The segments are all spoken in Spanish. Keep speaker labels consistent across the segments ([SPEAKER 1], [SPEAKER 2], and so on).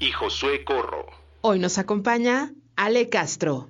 [SPEAKER 1] y Josué Corro.
[SPEAKER 2] Hoy nos acompaña Ale Castro.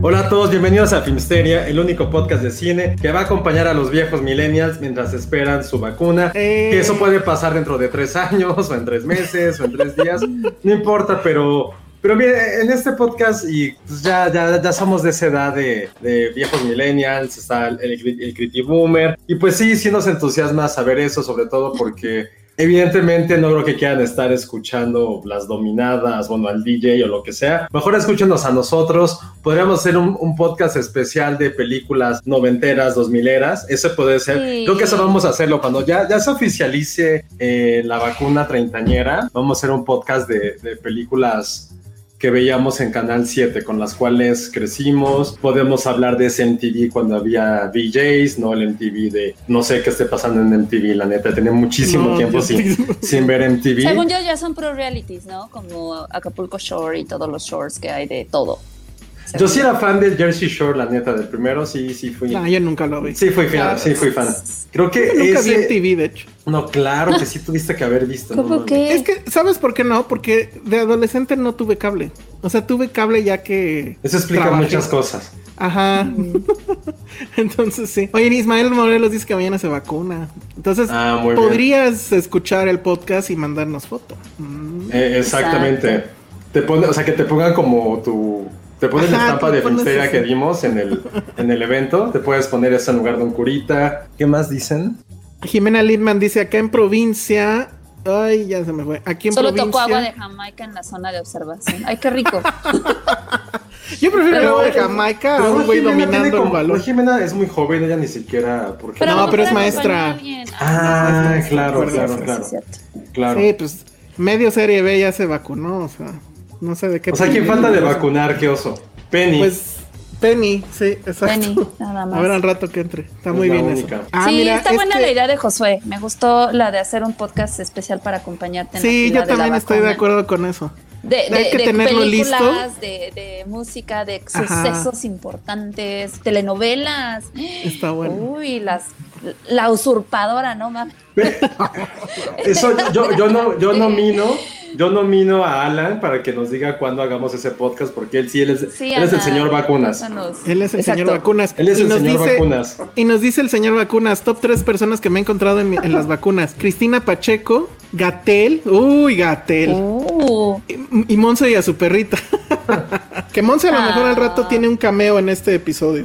[SPEAKER 3] Hola a todos, bienvenidos a Filmsteria, el único podcast de cine que va a acompañar a los viejos millennials mientras esperan su vacuna. Que eso puede pasar dentro de tres años, o en tres meses, o en tres días, no importa, pero, pero bien, en este podcast, y pues ya, ya, ya somos de esa edad de, de viejos millennials, está el, el, el Criti Boomer, y pues sí, sí nos entusiasma saber eso, sobre todo porque Evidentemente no creo que quieran estar escuchando las dominadas, bueno, al DJ o lo que sea. Mejor escúchenos a nosotros. Podríamos hacer un, un podcast especial de películas noventeras, dos mileras. Ese puede ser.
[SPEAKER 4] Sí.
[SPEAKER 3] Creo que eso vamos a hacerlo cuando ya, ya se oficialice eh, la vacuna treintañera. Vamos a hacer un podcast de, de películas que veíamos en Canal 7, con las cuales crecimos. Podemos hablar de ese MTV cuando había VJs, no el MTV de no sé qué esté pasando en MTV, la neta. Tenía muchísimo
[SPEAKER 5] No,
[SPEAKER 3] tiempo sin, sin ver MTV.
[SPEAKER 4] Según yo ya son pro realities, ¿no? Como Acapulco Shore y todos los shorts que hay de todo.
[SPEAKER 3] Yo sí era fan del Jersey Shore, la neta, del primero, sí, sí fui.
[SPEAKER 5] No, yo nunca lo vi.
[SPEAKER 3] Sí, fui fan, sí, fui fan. Creo que
[SPEAKER 5] Nunca vi
[SPEAKER 3] ese-
[SPEAKER 5] MTV, de hecho.
[SPEAKER 3] No, claro que sí tuviste que haber visto.
[SPEAKER 4] ¿Cómo que?
[SPEAKER 5] Es que, ¿sabes por qué no? Porque de adolescente no tuve cable. O sea, tuve cable ya que.
[SPEAKER 3] Eso explica
[SPEAKER 5] trabajé.
[SPEAKER 3] muchas cosas.
[SPEAKER 5] Ajá. Entonces sí. Oye, Ismael Morelos dice que mañana se vacuna. Entonces,
[SPEAKER 3] Ah, muy bien.
[SPEAKER 5] podrías escuchar el podcast y mandarnos foto. Mm.
[SPEAKER 3] Eh, exactamente. Te pone, o sea, que te pongan como tu. Te ponen la estampa de
[SPEAKER 5] pones eso.
[SPEAKER 3] que dimos en el, en el evento. Te puedes poner eso en lugar de un curita. ¿Qué más dicen?
[SPEAKER 5] Jimena Lindman dice acá en provincia. Ay, ya se me fue. Aquí en
[SPEAKER 4] Solo
[SPEAKER 5] provincia.
[SPEAKER 4] tocó agua de Jamaica en la zona de observación. Ay, qué rico.
[SPEAKER 5] Yo prefiero
[SPEAKER 4] Pero-
[SPEAKER 5] agua de Jamaica a un güey dominando el
[SPEAKER 3] como-
[SPEAKER 5] balón.
[SPEAKER 3] Jimena es muy joven, ella ni siquiera. ¿por qué?
[SPEAKER 4] Pero
[SPEAKER 5] No, pero es maestra.
[SPEAKER 3] Ah,
[SPEAKER 5] sí,
[SPEAKER 3] claro, claro, claro. Claro.
[SPEAKER 5] Sí, pues medio serie B ya se vacunó, o sea, no sé de qué.
[SPEAKER 3] O sea, ¿quién falta de vacunar? ¿Qué oso? Penny.
[SPEAKER 5] Pues Penny, sí, exacto.
[SPEAKER 4] Penny, nada más.
[SPEAKER 5] A ver al rato que entre. Está
[SPEAKER 3] Es
[SPEAKER 5] muy bien
[SPEAKER 3] única.
[SPEAKER 5] eso. Ah,
[SPEAKER 4] sí,
[SPEAKER 5] mira,
[SPEAKER 4] está
[SPEAKER 5] es
[SPEAKER 4] buena
[SPEAKER 5] que-
[SPEAKER 4] la idea de Josué. Me gustó la de hacer un podcast especial para acompañarte en
[SPEAKER 5] Sí, yo
[SPEAKER 4] de la
[SPEAKER 5] también estoy de acuerdo con eso.
[SPEAKER 4] De, de,
[SPEAKER 5] Hay que
[SPEAKER 4] de
[SPEAKER 5] tenerlo
[SPEAKER 4] películas,
[SPEAKER 5] listo.
[SPEAKER 4] De, de música, de
[SPEAKER 5] Ajá.
[SPEAKER 4] sucesos importantes, telenovelas.
[SPEAKER 5] Está bueno.
[SPEAKER 4] Uy, las, la usurpadora, ¿no mames?
[SPEAKER 3] Eso yo, yo no, yo nomino, yo nomino a Alan para que nos diga cuándo hagamos ese podcast, porque él sí, él es,
[SPEAKER 4] Sí,
[SPEAKER 3] él es el señor vacunas.
[SPEAKER 5] Él es el
[SPEAKER 4] Exacto.
[SPEAKER 5] señor vacunas.
[SPEAKER 3] Él es
[SPEAKER 5] Y
[SPEAKER 3] el
[SPEAKER 5] nos
[SPEAKER 3] señor
[SPEAKER 5] dice-
[SPEAKER 3] vacunas.
[SPEAKER 5] Y nos dice el señor vacunas, top tres personas que me he encontrado en, mi- en las vacunas. Cristina Pacheco, Gatel, uy, Gatel.
[SPEAKER 4] Uh,
[SPEAKER 5] Y, y Monse y a su perrita. que Monse a lo mejor al rato
[SPEAKER 4] Ah.
[SPEAKER 5] tiene un cameo en este episodio.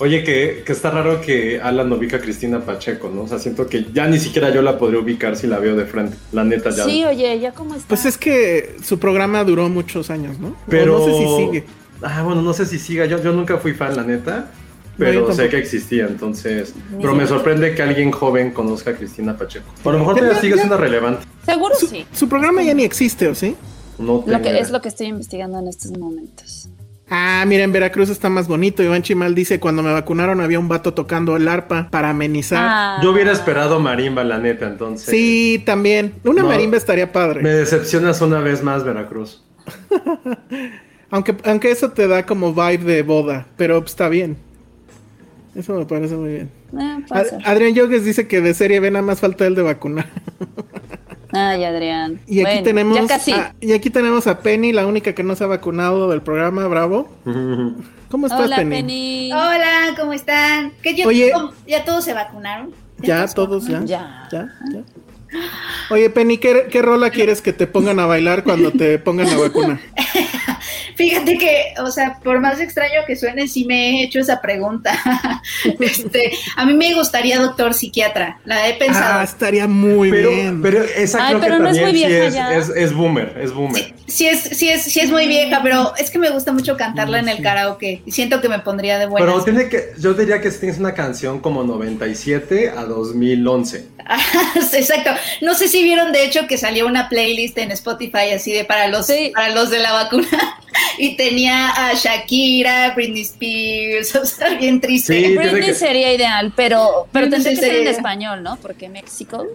[SPEAKER 3] Oye, que, que está raro que Alan no ubica a Cristina Pacheco, ¿no? O sea, siento que ya ni siquiera yo la podría ubicar si la veo de frente. La neta, ya.
[SPEAKER 4] sí, oye, ¿ya cómo está?
[SPEAKER 5] Pues es que su programa duró muchos años, ¿no? O
[SPEAKER 3] Pero.
[SPEAKER 5] no sé si sigue.
[SPEAKER 3] Ah, bueno, no sé si siga. Yo, yo nunca fui fan, la neta.
[SPEAKER 5] No,
[SPEAKER 3] Pero sé que existía, entonces.
[SPEAKER 4] Ni
[SPEAKER 3] Pero me sorprende que alguien joven conozca a Cristina Pacheco. A lo mejor todavía sigue siendo relevante.
[SPEAKER 4] Seguro
[SPEAKER 5] Su,
[SPEAKER 4] sí.
[SPEAKER 5] su programa ya ni existe, ¿o sí?
[SPEAKER 3] No
[SPEAKER 4] Lo
[SPEAKER 3] tengo
[SPEAKER 4] que
[SPEAKER 3] idea.
[SPEAKER 4] es lo que estoy investigando en estos momentos.
[SPEAKER 5] Ah, mira, en Veracruz está más bonito. Iván Chimal dice, cuando me vacunaron había un vato tocando el arpa para amenizar.
[SPEAKER 4] Ah,
[SPEAKER 3] Yo hubiera esperado marimba, la neta, entonces.
[SPEAKER 5] Sí, también. Una
[SPEAKER 3] No.
[SPEAKER 5] marimba estaría padre.
[SPEAKER 3] Me decepcionas una vez más, Veracruz.
[SPEAKER 5] Aunque, aunque eso te da como vibe de boda, pero pues, está bien. Eso me parece muy bien.
[SPEAKER 4] Eh,
[SPEAKER 5] Ad-. Adrián Yogues dice que de serie B nada más falta el de vacunar.
[SPEAKER 4] Ay, Adrián.
[SPEAKER 5] Y aquí
[SPEAKER 4] Bueno,
[SPEAKER 5] tenemos
[SPEAKER 4] Ya casi.
[SPEAKER 5] a, y aquí tenemos a Penny, la única que no se ha vacunado del programa, bravo. ¿Cómo estás,
[SPEAKER 4] Hola,
[SPEAKER 5] Penny?
[SPEAKER 4] Penny.
[SPEAKER 6] Hola, ¿cómo están? ¿Qué, ya,
[SPEAKER 5] Oye.
[SPEAKER 6] cómo- ¿Ya todos se vacunaron?
[SPEAKER 5] Ya, todos ya.
[SPEAKER 4] Ya.
[SPEAKER 5] Ya, ya. Oye, Penny, ¿qué, qué rola quieres que te pongan a bailar cuando te pongan la vacuna?
[SPEAKER 6] Fíjate que, o sea, por más extraño que suene, sí me he hecho esa pregunta. este, a mí me gustaría doctor psiquiatra, la he pensado.
[SPEAKER 5] Ah, estaría muy
[SPEAKER 3] Pero,
[SPEAKER 5] bien.
[SPEAKER 3] pero esa
[SPEAKER 4] Ay,
[SPEAKER 3] creo
[SPEAKER 4] pero
[SPEAKER 3] que
[SPEAKER 4] no es
[SPEAKER 3] también
[SPEAKER 4] muy
[SPEAKER 3] sí
[SPEAKER 4] vieja
[SPEAKER 3] es,
[SPEAKER 4] ya.
[SPEAKER 3] es, es boomer, es boomer.
[SPEAKER 6] Sí es, sí es, sí es muy vieja, pero es que me gusta mucho cantarla en el karaoke y siento que me pondría de buenas.
[SPEAKER 3] Pero tiene que, yo diría que tienes una canción como 97 a 2011.
[SPEAKER 6] Exacto. No sé si vieron de hecho que salió una playlist en Spotify así de para los
[SPEAKER 4] Sí.
[SPEAKER 6] para los de la vacuna y tenía a Shakira, Britney Spears, o sea, bien triste.
[SPEAKER 3] Sí,
[SPEAKER 4] Britney
[SPEAKER 3] que-
[SPEAKER 4] sería ideal, pero, pero tendría que ser en español, ¿no? Porque México.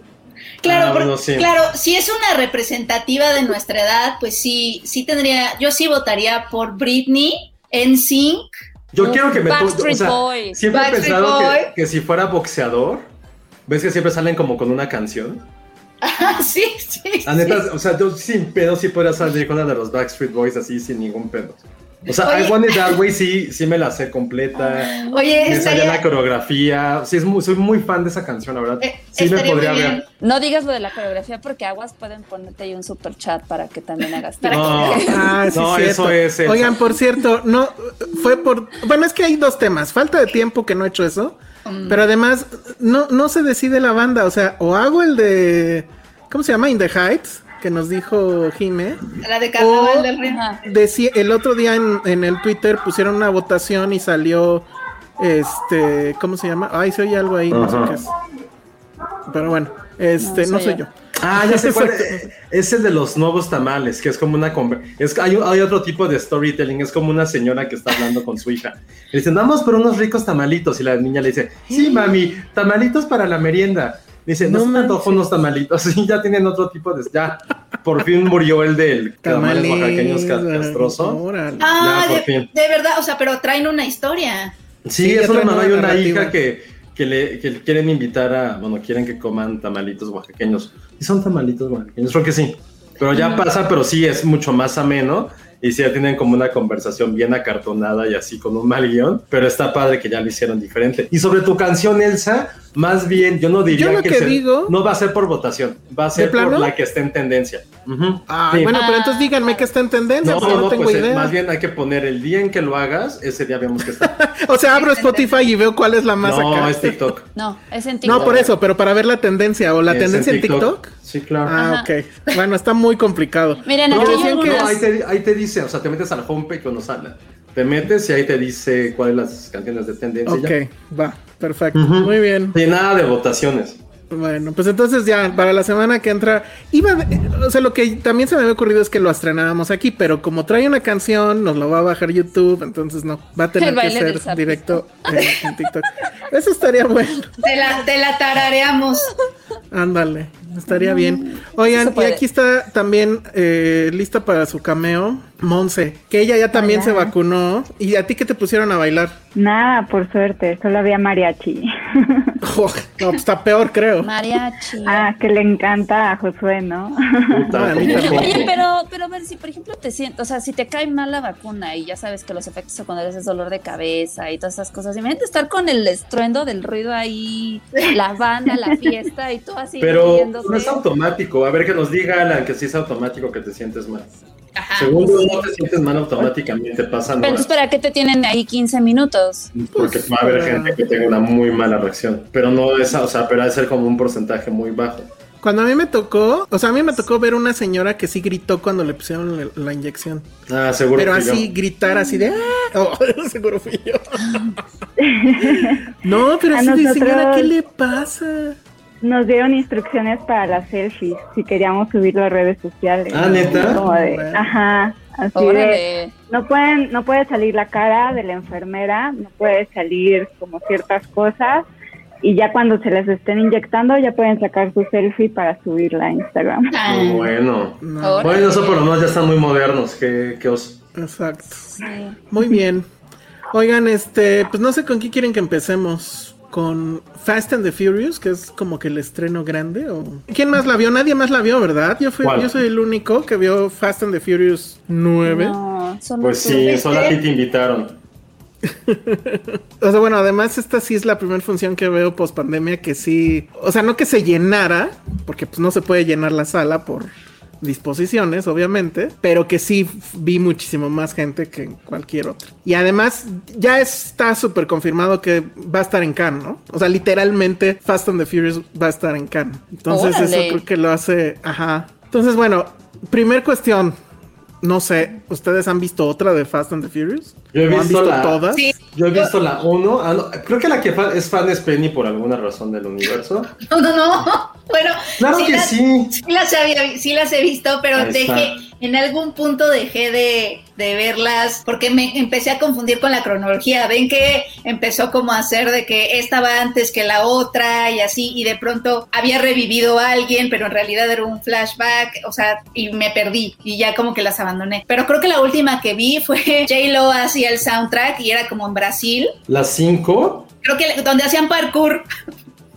[SPEAKER 6] Claro,
[SPEAKER 3] Ah, sí.
[SPEAKER 6] claro, si es una representativa de nuestra edad, pues sí, sí tendría, yo sí votaría por Britney, NSYNC.
[SPEAKER 3] Yo quiero que me o sea. Siempre he pensado que, que si fuera boxeador, ves que siempre salen como con una canción.
[SPEAKER 6] Ah, sí, sí.
[SPEAKER 3] La
[SPEAKER 6] sí.
[SPEAKER 3] neta, o sea, yo sin pedo sí podría salir con una de los Backstreet Boys así sin ningún pedo. O sea,
[SPEAKER 6] Oye.
[SPEAKER 3] I Want It That Way sí, sí me la sé completa.
[SPEAKER 6] Oye,
[SPEAKER 3] me
[SPEAKER 6] estaría,
[SPEAKER 3] la coreografía. Sí, es muy, soy muy fan de esa canción, la verdad.
[SPEAKER 6] eh,
[SPEAKER 3] Sí me podría ver.
[SPEAKER 4] No digas lo de la coreografía porque aguas pueden ponerte ahí un super chat para que también hagas
[SPEAKER 6] Para
[SPEAKER 3] No,
[SPEAKER 5] Ah, sí,
[SPEAKER 3] no,
[SPEAKER 5] cierto.
[SPEAKER 3] eso es. Elsa.
[SPEAKER 5] Oigan, por cierto, no fue por. Bueno, es que hay dos temas. Falta de tiempo que no he hecho eso.
[SPEAKER 6] Mm.
[SPEAKER 5] Pero además, no, no se decide la banda. O sea, o hago el de. ¿Cómo se llama? In the Heights, que nos dijo Jime.
[SPEAKER 6] La de Carnaval
[SPEAKER 5] O-
[SPEAKER 6] del Río.
[SPEAKER 5] El otro día en, en el Twitter pusieron una votación y salió. Este. ¿Cómo se llama? Ay, se oye algo ahí, no sé qué es. Pero bueno, este,
[SPEAKER 4] No
[SPEAKER 5] no,
[SPEAKER 4] soy
[SPEAKER 5] soy
[SPEAKER 4] yo.
[SPEAKER 5] yo.
[SPEAKER 3] Ah, ya sé cuál. Es el de los nuevos tamales, que es como una. Es, hay, hay otro tipo de storytelling, es como una señora que está hablando con su hija. Le dicen, vamos por unos ricos tamalitos. Y la niña le dice, sí, mami, tamalitos para la merienda. Dice, no,
[SPEAKER 5] No
[SPEAKER 3] se me antojó unos tamalitos. Y ya tienen otro tipo de. Ya, por fin murió el del tamales oaxaqueños ca- castroso.
[SPEAKER 6] Ah,
[SPEAKER 3] Ya, por
[SPEAKER 6] de,
[SPEAKER 3] fin.
[SPEAKER 6] de verdad, o sea, pero traen una historia.
[SPEAKER 3] Sí,
[SPEAKER 5] Sí,
[SPEAKER 3] es una mamá
[SPEAKER 5] una
[SPEAKER 3] y una
[SPEAKER 5] narrativa.
[SPEAKER 3] hija que, que, le, que quieren invitar a, bueno, quieren que coman tamalitos oaxaqueños. ¿Y son tamalitos oaxaqueños? Creo que sí. Pero ya pasa, pero sí es mucho más ameno. Y sí, ya tienen como una conversación bien acartonada y así con un mal guion. Pero está padre que ya lo hicieron diferente. Y sobre tu canción, Elsa, más bien, yo no diría
[SPEAKER 5] Yo lo que
[SPEAKER 3] se-
[SPEAKER 5] digo-
[SPEAKER 3] no va a ser por votación. Va a ser por
[SPEAKER 5] plano?
[SPEAKER 3] la que esté en tendencia.
[SPEAKER 5] Ah,
[SPEAKER 3] Sí.
[SPEAKER 5] bueno, pero entonces díganme que está en tendencia,
[SPEAKER 3] No,
[SPEAKER 5] porque no,
[SPEAKER 3] no,
[SPEAKER 5] tengo
[SPEAKER 3] pues eh,
[SPEAKER 5] idea.
[SPEAKER 3] más bien hay que poner el día en que lo hagas, ese día vemos que está.
[SPEAKER 5] O sea, abro Spotify y veo cuál es la más
[SPEAKER 3] no,
[SPEAKER 5] acá.
[SPEAKER 3] es TikTok.
[SPEAKER 4] No, es en TikTok.
[SPEAKER 5] No, por eso, pero para ver la tendencia o la
[SPEAKER 3] Es
[SPEAKER 5] tendencia en TikTok.
[SPEAKER 3] Sí, claro.
[SPEAKER 5] Ah,
[SPEAKER 4] Ajá.
[SPEAKER 5] ok. Bueno, está muy complicado.
[SPEAKER 4] Miren,
[SPEAKER 3] No,
[SPEAKER 4] aquí hay
[SPEAKER 3] no, ahí, te, ahí te dice, o sea, te metes al homepage cuando sale. Te metes y ahí te dice cuáles las canciones de tendencia. ya.
[SPEAKER 5] Ok, va, perfecto. Muy bien.
[SPEAKER 3] Y nada de votaciones.
[SPEAKER 5] Bueno, pues entonces ya, para la semana que entra, iba, de- o sea, lo que también se me había ocurrido es que lo estrenábamos aquí, pero como trae una canción, nos lo va a bajar YouTube, entonces no, va a tener que ser directo en, en TikTok. Eso estaría bueno.
[SPEAKER 6] Te la, te la tarareamos.
[SPEAKER 5] Ándale, estaría bien. Oigan,
[SPEAKER 4] se
[SPEAKER 5] y aquí está también eh, lista para su cameo, Monse, que ella ya también se vacunó. ¿Y a ti qué te pusieron a bailar?
[SPEAKER 7] Nada, por suerte, solo había mariachi.
[SPEAKER 5] Oh, no, pues está peor, creo.
[SPEAKER 4] Mariachi.
[SPEAKER 7] ah, que le encanta a Josué, ¿no?
[SPEAKER 3] Puta,
[SPEAKER 5] a mí.
[SPEAKER 4] Oye, pero, pero a ver, si por ejemplo te sientes, o sea, si te cae mal la vacuna y ya sabes que los efectos secundarios es dolor de cabeza y todas esas cosas, imagínate estar con el estruendo del ruido ahí, la banda, la fiesta y todo así
[SPEAKER 3] Pero. No es automático. A ver que nos diga Alan que sí es automático que te sientes mal.
[SPEAKER 6] Ajá.
[SPEAKER 3] Según yo, no te sientes mal automáticamente, pasan
[SPEAKER 4] Pero entonces, ¿para qué te tienen ahí 15 minutos?
[SPEAKER 3] Porque va a haber gente que tenga una muy mala reacción. Pero no es, o sea, pero ha de ser como un porcentaje muy bajo.
[SPEAKER 5] Cuando a mí me tocó, o sea, a mí me tocó ver una señora que sí gritó cuando le pusieron la, la inyección.
[SPEAKER 3] Ah, seguro
[SPEAKER 5] Pero así,
[SPEAKER 3] yo.
[SPEAKER 5] gritar así de... "Ah". Oh, seguro fui yo. no, pero
[SPEAKER 7] A
[SPEAKER 5] así de
[SPEAKER 7] nosotros-
[SPEAKER 5] señora, ¿qué le pasa?
[SPEAKER 7] Nos dieron instrucciones para las selfies, si queríamos subirlo a redes sociales.
[SPEAKER 3] Ah, ¿neta?
[SPEAKER 7] Como de-
[SPEAKER 5] Bueno.
[SPEAKER 7] ajá, así de, no pueden, no puede salir la cara de la enfermera, no puede salir como ciertas cosas, y ya cuando se les estén inyectando ya pueden sacar su selfie para subirla a Instagram.
[SPEAKER 6] Ah,
[SPEAKER 3] bueno.
[SPEAKER 5] No.
[SPEAKER 3] Bueno, eso por lo menos ya están muy modernos. Qué, qué oso.
[SPEAKER 5] exacto.
[SPEAKER 4] Sí.
[SPEAKER 5] Muy bien. Oigan, este, pues no sé con qué quieren que empecemos. Con Fast and the Furious, que es como que el estreno grande. O... ¿Quién más la vio? Nadie más la vio, ¿verdad? Yo, fui, yo soy el único que vio Fast and the Furious 9.
[SPEAKER 4] No, solo
[SPEAKER 3] Pues sí, solo a ti te invitaron.
[SPEAKER 5] O sea, bueno, además esta sí es la primera función que veo post pandemia que sí, o sea, no que se llenara, porque pues no se puede llenar la sala por disposiciones, obviamente, pero que sí vi muchísimo más gente que en cualquier otra. Y además ya está súper confirmado que va a estar en Cannes, ¿no? O sea, literalmente Fast and the Furious va a estar en Cannes. Entonces eso creo que lo hace, ajá. Entonces, bueno, primer cuestión, no sé, ¿ustedes han visto otra de Fast and the Furious?
[SPEAKER 3] Yo he
[SPEAKER 5] ¿O han
[SPEAKER 3] visto
[SPEAKER 5] visto
[SPEAKER 3] la-
[SPEAKER 5] todas?
[SPEAKER 6] Sí.
[SPEAKER 3] Yo he visto la 1. creo que la que fa- es fan es Penny por alguna razón del universo.
[SPEAKER 6] No, no, no. Bueno,
[SPEAKER 3] Claro que
[SPEAKER 6] las,
[SPEAKER 3] sí.
[SPEAKER 6] sí las, había- sí las he visto, pero dejé, en algún punto dejé de, de verlas porque me empecé a confundir con la cronología. Ven que empezó como a hacer de que esta va antes que la otra y así, y de pronto había revivido a alguien, pero en realidad era un flashback, o sea, y me perdí y ya como que las abandoné. Pero creo que la última que vi fue J-Lo hacía el soundtrack y era como en Brasil.
[SPEAKER 3] La 5.
[SPEAKER 6] Creo que donde hacían parkour.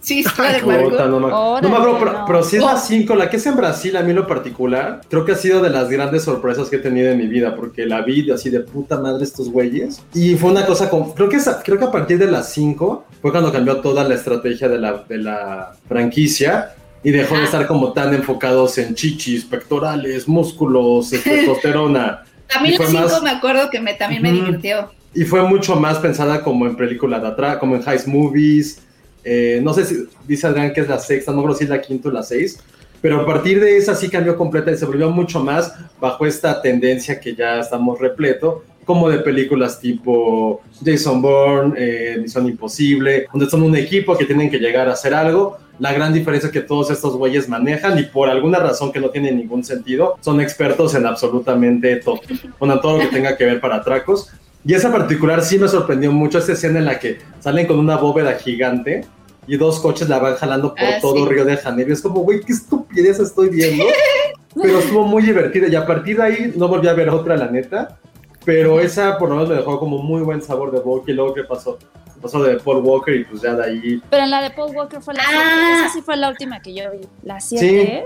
[SPEAKER 6] Sí, sí, de
[SPEAKER 5] Puta,
[SPEAKER 3] no me,
[SPEAKER 4] Órale,
[SPEAKER 3] no me acuerdo, pero,
[SPEAKER 4] no.
[SPEAKER 3] pero sí es la
[SPEAKER 6] Oh.
[SPEAKER 3] 5, la que es en Brasil, a mí en lo particular, creo que ha sido de las grandes sorpresas que he tenido en mi vida, porque la vi de así de puta madre estos güeyes. Y fue una cosa como, creo que, esa- creo que a partir de las 5 fue cuando cambió toda la estrategia de la, de la franquicia. Y dejó de estar como tan enfocados en chichis, pectorales, músculos, testosterona.
[SPEAKER 6] A mí la
[SPEAKER 3] fue
[SPEAKER 6] 5
[SPEAKER 3] más-
[SPEAKER 6] me acuerdo que me, también me divirtió.
[SPEAKER 3] Y fue mucho más pensada como en película de atrás, como en heist movies. Eh, no sé si dice Adrián que es la sexta, no creo si es la quinta o la seis. Pero a partir de esa sí cambió completa y se volvió mucho más bajo esta tendencia que ya estamos repleto, como de películas tipo Jason Bourne, eh, Misión Imposible, donde son un equipo que tienen que llegar a hacer algo. La gran diferencia es que todos estos güeyes manejan y por alguna razón que no tiene ningún sentido, son expertos en absolutamente todo. Bueno, todo lo que tenga que ver para atracos. Y esa particular sí me sorprendió mucho, esa escena en la que salen con una bóveda gigante y dos coches la van jalando por
[SPEAKER 6] Ah,
[SPEAKER 3] todo
[SPEAKER 6] sí.
[SPEAKER 3] Río de Janeiro. Es como, güey, qué estupidez estoy viendo. Pero estuvo muy divertida y a partir de ahí no volví a ver otra, la neta. Pero esa por lo menos me dejó como muy buen sabor de boca y luego qué pasó. Pasó de Paul Walker y pues ya de ahí.
[SPEAKER 4] Pero en la de Paul Walker fue la
[SPEAKER 6] Ah.
[SPEAKER 4] 7. Esa sí fue la última que yo vi. La 7.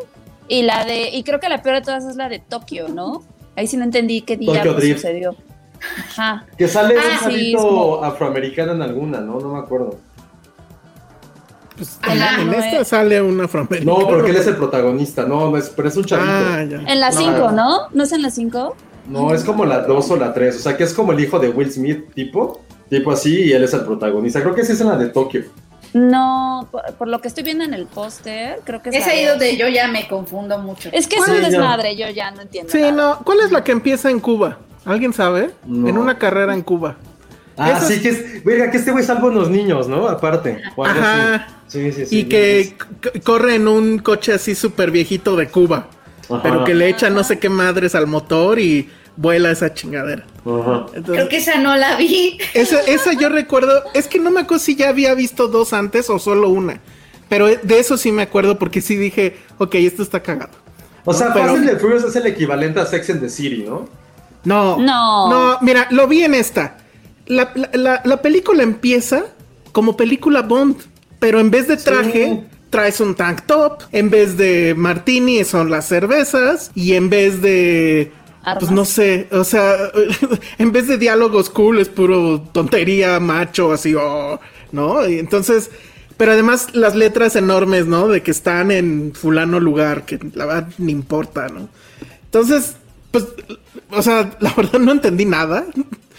[SPEAKER 4] Y la de. Y creo que la peor de todas es la de Tokio, ¿no? Ahí sí no entendí qué
[SPEAKER 3] Drift.
[SPEAKER 4] sucedió. Ajá.
[SPEAKER 3] Que sale
[SPEAKER 4] Ah,
[SPEAKER 3] un
[SPEAKER 4] sí, como-
[SPEAKER 3] afroamericano en alguna, ¿no? No me acuerdo.
[SPEAKER 5] Pues,
[SPEAKER 4] En la
[SPEAKER 5] en
[SPEAKER 4] nueve.
[SPEAKER 5] esta sale un afroamericano.
[SPEAKER 3] No, porque él es el protagonista, no, no es, pero es un chavito.
[SPEAKER 5] Ah.
[SPEAKER 4] En la
[SPEAKER 3] No.
[SPEAKER 4] 5, ¿no? ¿No es en la 5?
[SPEAKER 3] No, es como la 2 o la 3. O sea, que es como el hijo de Will Smith, tipo. Tipo así, y él es el protagonista. Creo que sí es en la de Tokio.
[SPEAKER 4] No, por, por lo que estoy viendo en el póster, creo que es
[SPEAKER 6] Es ahí
[SPEAKER 4] dos.
[SPEAKER 6] donde yo ya me confundo mucho.
[SPEAKER 4] Es que es un desmadre, yo ya no entiendo.
[SPEAKER 5] Sí,
[SPEAKER 4] nada.
[SPEAKER 5] no. ¿Cuál es la que empieza en Cuba? ¿Alguien sabe?
[SPEAKER 3] No.
[SPEAKER 5] En una carrera en Cuba.
[SPEAKER 3] Ah,
[SPEAKER 5] Eso
[SPEAKER 3] sí,
[SPEAKER 5] es-
[SPEAKER 3] que es. Verga, que este güey salva unos niños, ¿no? Aparte.
[SPEAKER 5] Ajá.
[SPEAKER 3] Sí, sí, sí.
[SPEAKER 5] y que corre en un coche así súper viejito de Cuba.
[SPEAKER 3] Ajá.
[SPEAKER 5] Pero que le echa no sé qué madres al motor y vuela esa chingadera.
[SPEAKER 3] Ajá.
[SPEAKER 5] Entonces,
[SPEAKER 6] Creo que esa no la vi.
[SPEAKER 5] esa, esa yo recuerdo. Es que no me acuerdo si ya había visto dos antes o solo una. Pero de eso sí me acuerdo porque sí dije, ok, esto está cagado.
[SPEAKER 3] O sea,
[SPEAKER 5] pero-
[SPEAKER 3] Fast and the Furious es el equivalente a Sex and the City, ¿no?
[SPEAKER 5] No.
[SPEAKER 4] No.
[SPEAKER 5] No, mira, lo vi en esta. La, la- la- la película empieza como película Bond, pero en vez de traje,
[SPEAKER 3] Sí.
[SPEAKER 5] traes un tank top. En vez de martini son las cervezas. Y en vez de.
[SPEAKER 4] Armas.
[SPEAKER 5] Pues no sé, o sea, en vez de diálogos cool es puro tontería, macho, así, oh, ¿no? Y entonces, pero además las letras enormes, ¿no? De que están en fulano lugar, que la verdad ni importa, ¿no? Entonces, pues, o sea, la verdad no entendí nada.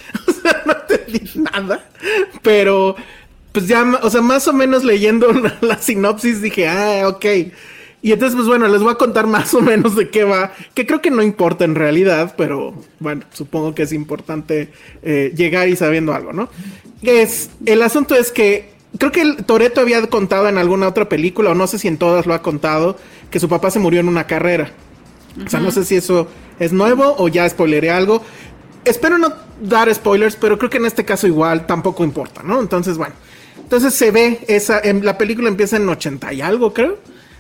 [SPEAKER 5] o sea, no entendí nada. Pero, pues ya, o sea, más o menos leyendo la, la sinopsis dije, ah, ok. Y entonces, pues bueno, les voy a contar más o menos de qué va, que creo que no importa en realidad, pero bueno, supongo que es importante eh, llegar y sabiendo algo, ¿no? Es, el asunto es que creo que el Toreto había contado en alguna otra película, o no sé si en todas lo ha contado, que su papá se murió en una carrera. O sea, no sé si eso es nuevo o ya spoileré algo. Espero no dar spoilers, pero creo que en este caso igual tampoco importa, ¿no? Entonces, bueno. Entonces se ve esa, en, la película empieza en 80 y algo, creo.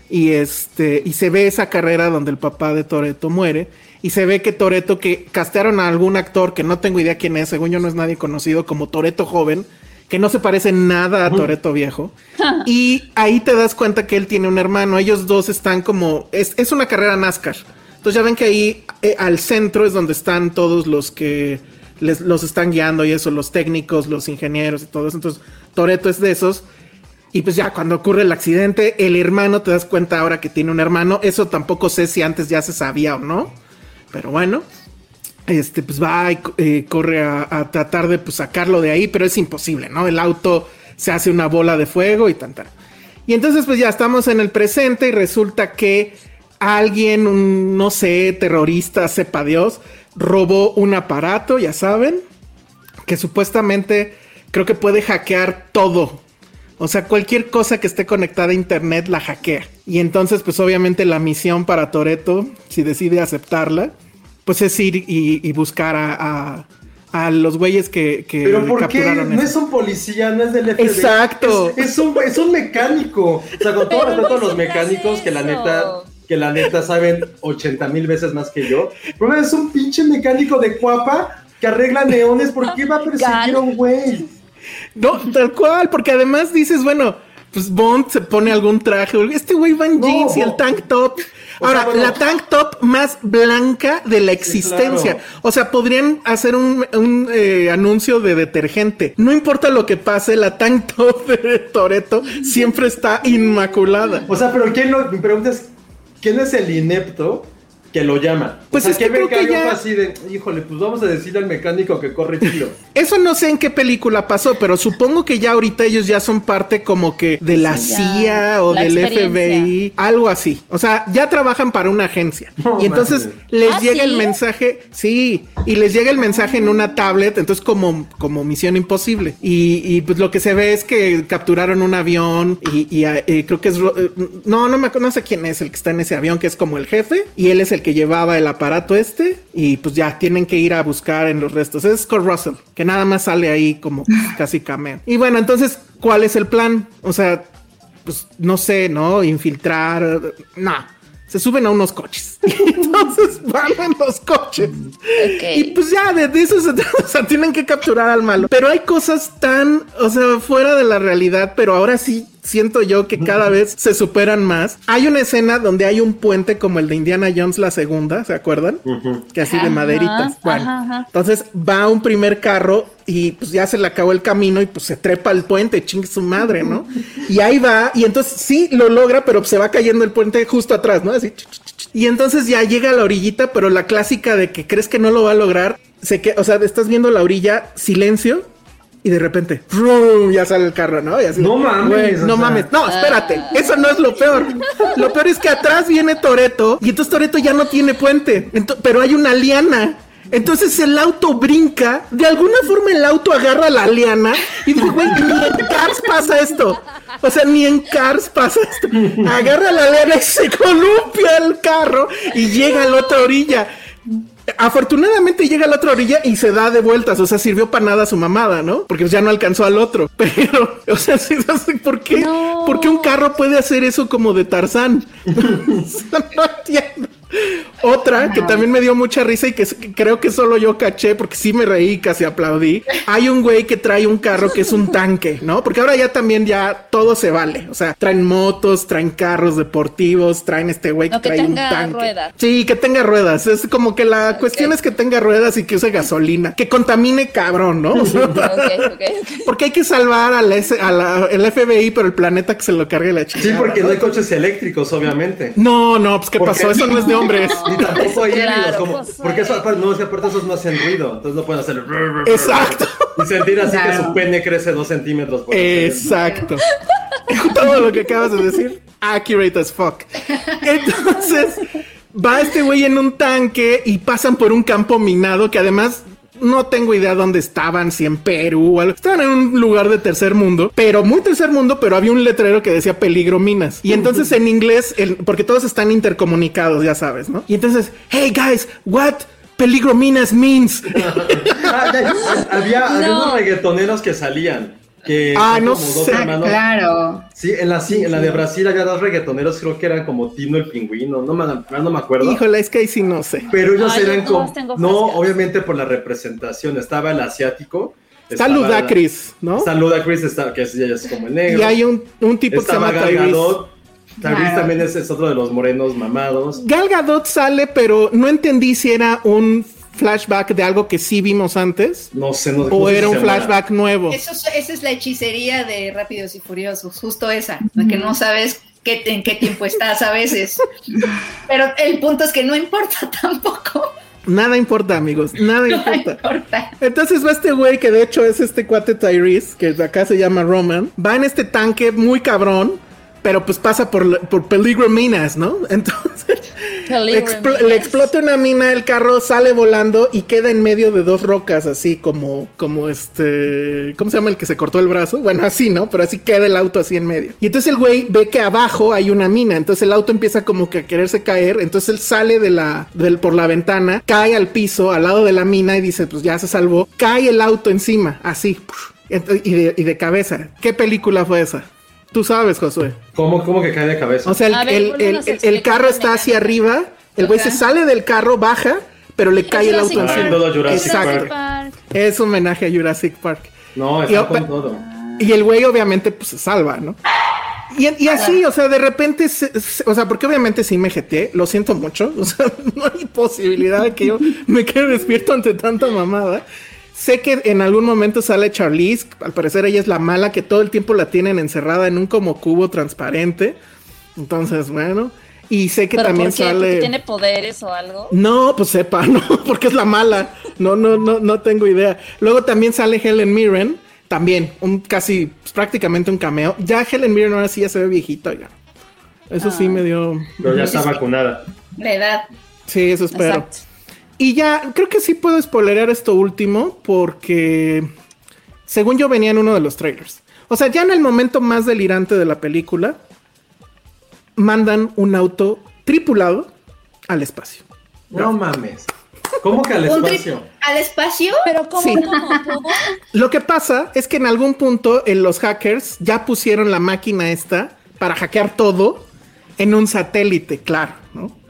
[SPEAKER 5] Y este, y se ve esa carrera donde el papá de Toreto muere. Y se ve que Toreto, que castearon a algún actor que no tengo idea quién es, según yo no es nadie conocido, como Toreto joven, que no se parece nada a Toreto viejo. y ahí te das cuenta que él tiene un hermano. Ellos dos están como. Es, es una carrera NASCAR. Entonces ya ven que ahí eh, al centro es donde están todos los que les, los están guiando y eso, los técnicos, los ingenieros y todo eso. Entonces Toreto es de esos. Y pues ya cuando ocurre el accidente, el hermano te das cuenta ahora que tiene un hermano. Eso tampoco sé si antes ya se sabía o no. Pero bueno, este pues va y eh, corre a, tratar de pues, sacarlo de ahí, pero es imposible, ¿no? El auto se hace una bola de fuego y tan, tan. Y entonces pues ya estamos en el presente y resulta que alguien, un, no sé, terrorista, sepa Dios, robó un aparato, ya saben, que supuestamente creo que puede hackear todo. O sea, cualquier cosa que esté conectada a internet la hackea. Y entonces, pues obviamente la misión para Toreto, si decide aceptarla, pues es ir y, y buscar a, a, a, los güeyes que, que
[SPEAKER 3] Pero ¿por qué?
[SPEAKER 5] capturaron
[SPEAKER 3] No
[SPEAKER 5] eso.
[SPEAKER 3] es un policía, no es del FBI.
[SPEAKER 5] Exacto.
[SPEAKER 3] Es, es un, es un mecánico. O sea, con todo respeto a los mecánicos que la neta que la neta saben 80 mil veces más que yo. Pero es un pinche mecánico de cuapa que arregla neones. ¿Por qué va a perseguir a un güey?
[SPEAKER 5] No, tal cual, porque además dices, bueno, pues Bond se pone algún traje. Este güey va en
[SPEAKER 3] No,
[SPEAKER 5] jeans y el tank top.
[SPEAKER 3] O
[SPEAKER 5] Ahora,
[SPEAKER 3] sea, bueno.
[SPEAKER 5] la tank top más blanca de la existencia.
[SPEAKER 3] claro.
[SPEAKER 5] O sea, podrían hacer un, un, eh, anuncio de detergente. No importa lo que pase, la tank top de Toreto siempre está inmaculada.
[SPEAKER 3] O sea, pero ¿quién lo, mi pregunta es, ¿quién es el inepto que lo llama?
[SPEAKER 5] Pues
[SPEAKER 3] o sea,
[SPEAKER 5] es que
[SPEAKER 3] ¿qué
[SPEAKER 5] creo que
[SPEAKER 3] becario
[SPEAKER 5] ya-
[SPEAKER 3] así de, híjole, pues vamos a decirle al mecánico que corre tiro.
[SPEAKER 5] Eso no sé en qué película pasó, pero supongo que ya ahorita ellos ya son parte como que de la
[SPEAKER 4] Sí, ya.
[SPEAKER 5] CIA o
[SPEAKER 4] La
[SPEAKER 5] del. FBI, algo así. O sea, ya trabajan para una agencia.
[SPEAKER 3] No
[SPEAKER 5] y entonces les
[SPEAKER 4] ¿Ah,
[SPEAKER 5] llega el mensaje, sí, y les llega el mensaje en una tablet, entonces como, como misión imposible. Y, y, pues lo que se ve es que capturaron un avión y, y, eh, creo que es... Eh, No, no me acuerdo, no sé quién es el que está en ese avión, que es como el jefe, y él es el que llevaba el aparato este, y pues ya tienen que ir a buscar en los restos. Es Scott Russell, que nada más sale ahí como casi cameo. Y bueno, entonces, ¿cuál es el plan? O sea, pues no sé, ¿no? Infiltrar, no. Se suben a unos coches. Entonces van en los coches.
[SPEAKER 4] Ok.
[SPEAKER 5] Y pues ya, de, de eso se. O sea, tienen que capturar al malo. Pero hay cosas tan, o sea, fuera de la realidad, pero ahora sí siento yo que cada vez se superan más. Hay una escena donde hay un puente como el de Indiana Jones la segunda, ¿se acuerdan? Que así de maderitas. Bueno,
[SPEAKER 4] ajá, ajá.
[SPEAKER 5] entonces va un primer carro y pues ya se le acabó el camino y pues se trepa al puente, chingue su madre, ¿no? Y ahí va, y entonces sí lo logra, pero se va cayendo el puente justo atrás, ¿no? Así. ch, ch, ch, ch. Y entonces ya llega a la orillita, pero la clásica de que crees que no lo va a lograr, se que, o sea, estás viendo la orilla, silencio. Y de repente, ¡frum! ya sale el carro, ¿no? Y así,
[SPEAKER 3] No mames,
[SPEAKER 5] no
[SPEAKER 3] sea.
[SPEAKER 5] mames. No, espérate. Eso no es lo peor. Lo peor es que atrás viene Toreto y entonces Toreto ya no tiene puente. Pero hay una liana. Entonces el auto brinca. De alguna forma el auto agarra la liana y dice, güey, ni en Cars pasa esto. O sea, ni en Cars pasa esto. Agarra la liana y se columpia el carro y llega a la otra orilla. Afortunadamente llega a la otra orilla y se da de vueltas, o sea, sirvió para nada su mamada, ¿no? Porque ya no alcanzó al otro. Pero, o sea, ¿por qué?
[SPEAKER 4] No.
[SPEAKER 5] ¿Por qué un carro puede hacer eso como de Tarzán? No entiendo. Otra que también me dio mucha risa y que creo que solo yo caché porque sí me reí, casi aplaudí. Hay un güey que trae un carro que es un tanque, ¿no? Porque ahora ya también ya todo se vale. O sea, traen motos, traen carros deportivos, traen este güey que
[SPEAKER 4] No, que
[SPEAKER 5] trae un
[SPEAKER 4] tenga
[SPEAKER 5] tanque.
[SPEAKER 4] ruedas.
[SPEAKER 5] Sí, que tenga ruedas. Es como que la cuestión es que tenga ruedas y que use gasolina. Que contamine cabrón, ¿no? O sea, porque hay que salvar al S- a la- el FBI, pero el planeta que se lo cargue la chica.
[SPEAKER 3] Sí, porque no hay coches eléctricos, obviamente.
[SPEAKER 5] No, no, pues qué
[SPEAKER 3] Porque-
[SPEAKER 5] pasó, eso no es de
[SPEAKER 3] Ni tampoco hay
[SPEAKER 4] Claro,
[SPEAKER 3] híbridos, como,
[SPEAKER 4] pues,
[SPEAKER 3] porque eso, aparte, no, es que aparte esos no hacen ruido, entonces no pueden hacer
[SPEAKER 5] Exacto.
[SPEAKER 3] y sentir así que su pene crece dos centímetros por
[SPEAKER 5] Exacto. Todo lo que acabas de decir, accurate as fuck. Entonces, va este güey en un tanque y pasan por un campo minado que además no tengo idea dónde estaban, si en Perú o algo. Estaban en un lugar de tercer mundo, pero muy tercer mundo, pero había un letrero que decía peligro minas. Y entonces en inglés, el- porque todos están intercomunicados, ya sabes, ¿no? Y entonces, hey guys, what peligro minas means?
[SPEAKER 3] Ah, había, había
[SPEAKER 4] No.
[SPEAKER 3] unos reggaetoneros que salían. Que
[SPEAKER 5] Ah,
[SPEAKER 3] son
[SPEAKER 5] no
[SPEAKER 3] como dos
[SPEAKER 5] sé.
[SPEAKER 3] Hermanos.
[SPEAKER 6] claro.
[SPEAKER 3] Sí, en la, sí, en la de Brasil había dos reggaetoneros, creo que eran como Tino el pingüino, no me, no me acuerdo.
[SPEAKER 5] Híjole, es que ahí sí no sé.
[SPEAKER 3] Pero ellos
[SPEAKER 4] Ay,
[SPEAKER 3] eran
[SPEAKER 4] no
[SPEAKER 3] como. No, obviamente por la representación. Estaba el asiático,
[SPEAKER 5] Está
[SPEAKER 3] estaba-
[SPEAKER 5] Ludacris, ¿no?
[SPEAKER 3] Está Ludacris, está, que es, ya es como el negro.
[SPEAKER 5] Y hay un, un tipo que se
[SPEAKER 3] Estaba
[SPEAKER 5] llama
[SPEAKER 3] Gal
[SPEAKER 5] Tyrese.
[SPEAKER 3] Gadot. Tyrese
[SPEAKER 6] Claro.
[SPEAKER 3] también es, es otro de los morenos mamados.
[SPEAKER 5] Gal Gadot sale, pero no entendí si era un flashback de algo que sí vimos antes
[SPEAKER 3] No sé, no
[SPEAKER 5] o era un
[SPEAKER 3] llama-
[SPEAKER 5] flashback nuevo.
[SPEAKER 6] Eso es- esa es la hechicería de Rápidos y Furiosos, justo esa, la que no sabes qué, en qué tiempo estás a veces. Pero el punto es que no importa tampoco.
[SPEAKER 5] Nada importa, amigos, nada
[SPEAKER 6] No
[SPEAKER 5] importa.
[SPEAKER 6] importa.
[SPEAKER 5] Entonces va este güey que de hecho es este cuate Tyrese, que acá se llama Roman, va en este tanque muy cabrón, pero pues pasa por, por peligro minas, ¿no? Entonces expl-
[SPEAKER 4] minas.
[SPEAKER 5] le explota una mina, el carro sale volando y queda en medio de dos rocas, así como, como este, ¿cómo se llama el que se cortó el brazo? Bueno, así, ¿no? Pero así queda el auto así en medio. Y entonces el güey ve que abajo hay una mina, entonces el auto empieza como que a quererse caer, entonces él sale de la, del, por la ventana, cae al piso, al lado de la mina y dice, pues ya se salvó, cae el auto encima, así, y de, y de cabeza. ¿Qué película fue esa? Tú sabes, Josué.
[SPEAKER 3] ¿Cómo, cómo que cae de cabeza?
[SPEAKER 5] O sea, el,
[SPEAKER 4] ver,
[SPEAKER 5] el- el- carro está hacia arriba, el güey se sale del carro, baja, pero le cae el auto encima. Exacto.
[SPEAKER 4] Park.
[SPEAKER 5] Es un homenaje a Jurassic Park.
[SPEAKER 3] no,
[SPEAKER 5] y-
[SPEAKER 3] está con todo.
[SPEAKER 5] Y el güey obviamente pues se salva, ¿no? Y, y así, o sea, de repente, se- se- o sea, porque obviamente sí me jeteé, lo siento mucho, o sea, no hay posibilidad de que yo me quede despierto ante tanta mamada. Sé que en algún momento sale Charlize, al parecer ella es la mala que todo el tiempo la tienen encerrada en un como cubo transparente. Entonces, bueno, y sé que
[SPEAKER 4] ¿Pero
[SPEAKER 5] también
[SPEAKER 4] por qué?
[SPEAKER 5] sale...
[SPEAKER 4] ¿Porque tiene poderes o algo?
[SPEAKER 5] No, pues sepa, no, porque es la mala. No, no, no, no tengo idea. Luego también sale Helen Mirren, también, un casi, pues, prácticamente un cameo. Ya Helen Mirren ahora sí ya se ve viejita, oiga. Eso sí me dio.
[SPEAKER 3] Pero ya está vacunada.
[SPEAKER 6] La edad.
[SPEAKER 5] Sí, eso espero.
[SPEAKER 4] Exacto.
[SPEAKER 5] Y ya, creo que sí puedo spoilerear esto último, porque según yo venía en uno de los trailers. O sea, ya en el momento más delirante de la película, mandan un auto tripulado al espacio.
[SPEAKER 3] No mames. ¿Cómo que al espacio?
[SPEAKER 6] ¿Al espacio?
[SPEAKER 4] Pero ¿cómo?
[SPEAKER 5] Sí.
[SPEAKER 4] ¿Cómo? ¿Cómo?
[SPEAKER 5] Lo que pasa es que en algún punto en los hackers ya pusieron la máquina esta para hackear todo en un satélite, claro, ¿no?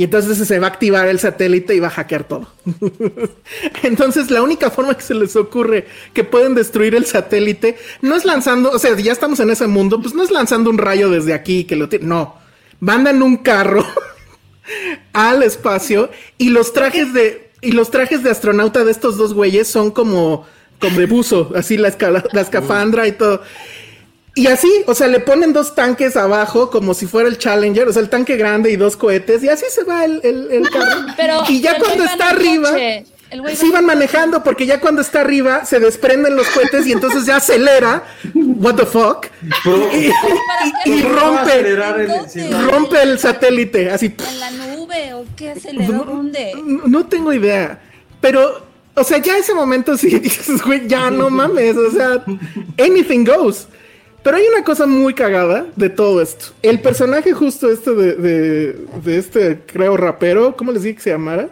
[SPEAKER 5] Y entonces se va a activar el satélite y va a hackear todo. entonces la única forma que se les ocurre que pueden destruir el satélite no es lanzando, o sea, ya estamos en ese mundo, pues no es lanzando un rayo desde aquí que lo tiene, no, mandan un carro al espacio y los trajes de y los trajes de astronauta de estos dos güeyes son como como de buzo, así la, escala- la escafandra y todo. Y así, o sea, le ponen dos tanques abajo como si fuera el Challenger, o sea, el tanque grande y dos cohetes y así se va el, el- el carro.
[SPEAKER 4] Pero
[SPEAKER 5] y ya cuando está arriba,
[SPEAKER 4] coche. El
[SPEAKER 5] van
[SPEAKER 4] el
[SPEAKER 5] manejando porque ya cuando está arriba se desprenden los cohetes y entonces ya acelera, what the fuck,
[SPEAKER 3] Pero-
[SPEAKER 5] y, y- y
[SPEAKER 3] ¿Cómo va a
[SPEAKER 5] rompe,
[SPEAKER 3] el-
[SPEAKER 5] rompe el satélite, así.
[SPEAKER 4] ¿En la nube o qué aceleró? ¿Dónde?
[SPEAKER 5] No, no tengo idea. Pero, o sea, ya ese momento sí dices, güey, ya no mames. O sea, anything goes. Pero hay una cosa muy cagada de todo esto. El personaje justo este de, de, de este, creo, rapero, ¿cómo les dije que se llamara?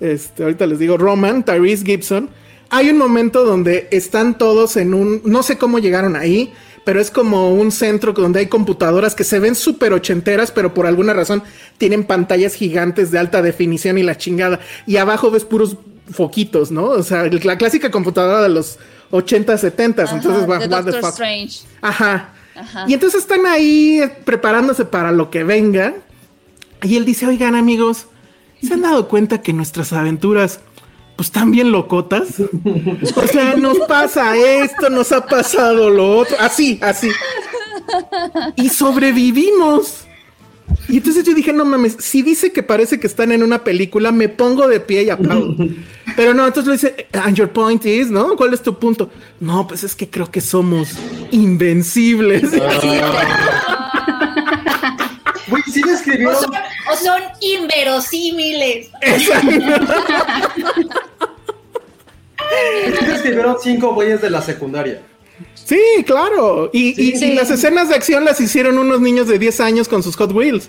[SPEAKER 5] Este, ahorita les digo, Roman, Tyrese Gibson. Hay un momento donde están todos en un, no sé cómo llegaron ahí, pero es como un centro donde hay computadoras que se ven súper ochenteras, pero por alguna razón tienen pantallas gigantes de alta definición y la chingada. Y abajo ves puros foquitos, ¿no? O sea, la clásica computadora de los 80, 70.
[SPEAKER 4] Ajá,
[SPEAKER 5] entonces, va, the
[SPEAKER 4] Doctor. Strange.
[SPEAKER 5] Ajá.
[SPEAKER 4] Ajá.
[SPEAKER 5] Y entonces están ahí preparándose para lo que venga. Y él dice, oigan amigos, ¿se han dado cuenta que nuestras aventuras pues están bien locotas? O sea, nos pasa esto, nos ha pasado lo otro, así, así. Y sobrevivimos. Y entonces yo dije, no mames, si dice que parece que están en una película, me pongo de pie y aplaudo. Pero no, entonces lo dice, and your point is, ¿no? ¿Cuál es tu punto? No, pues es que creo que somos invencibles.
[SPEAKER 3] Güey, sí le
[SPEAKER 6] O son, o son inverosímiles.
[SPEAKER 3] Sí le escribieron cinco güeyes de la secundaria.
[SPEAKER 5] Sí, claro. Y, y- y las escenas de acción las hicieron unos niños de 10 años con sus Hot Wheels.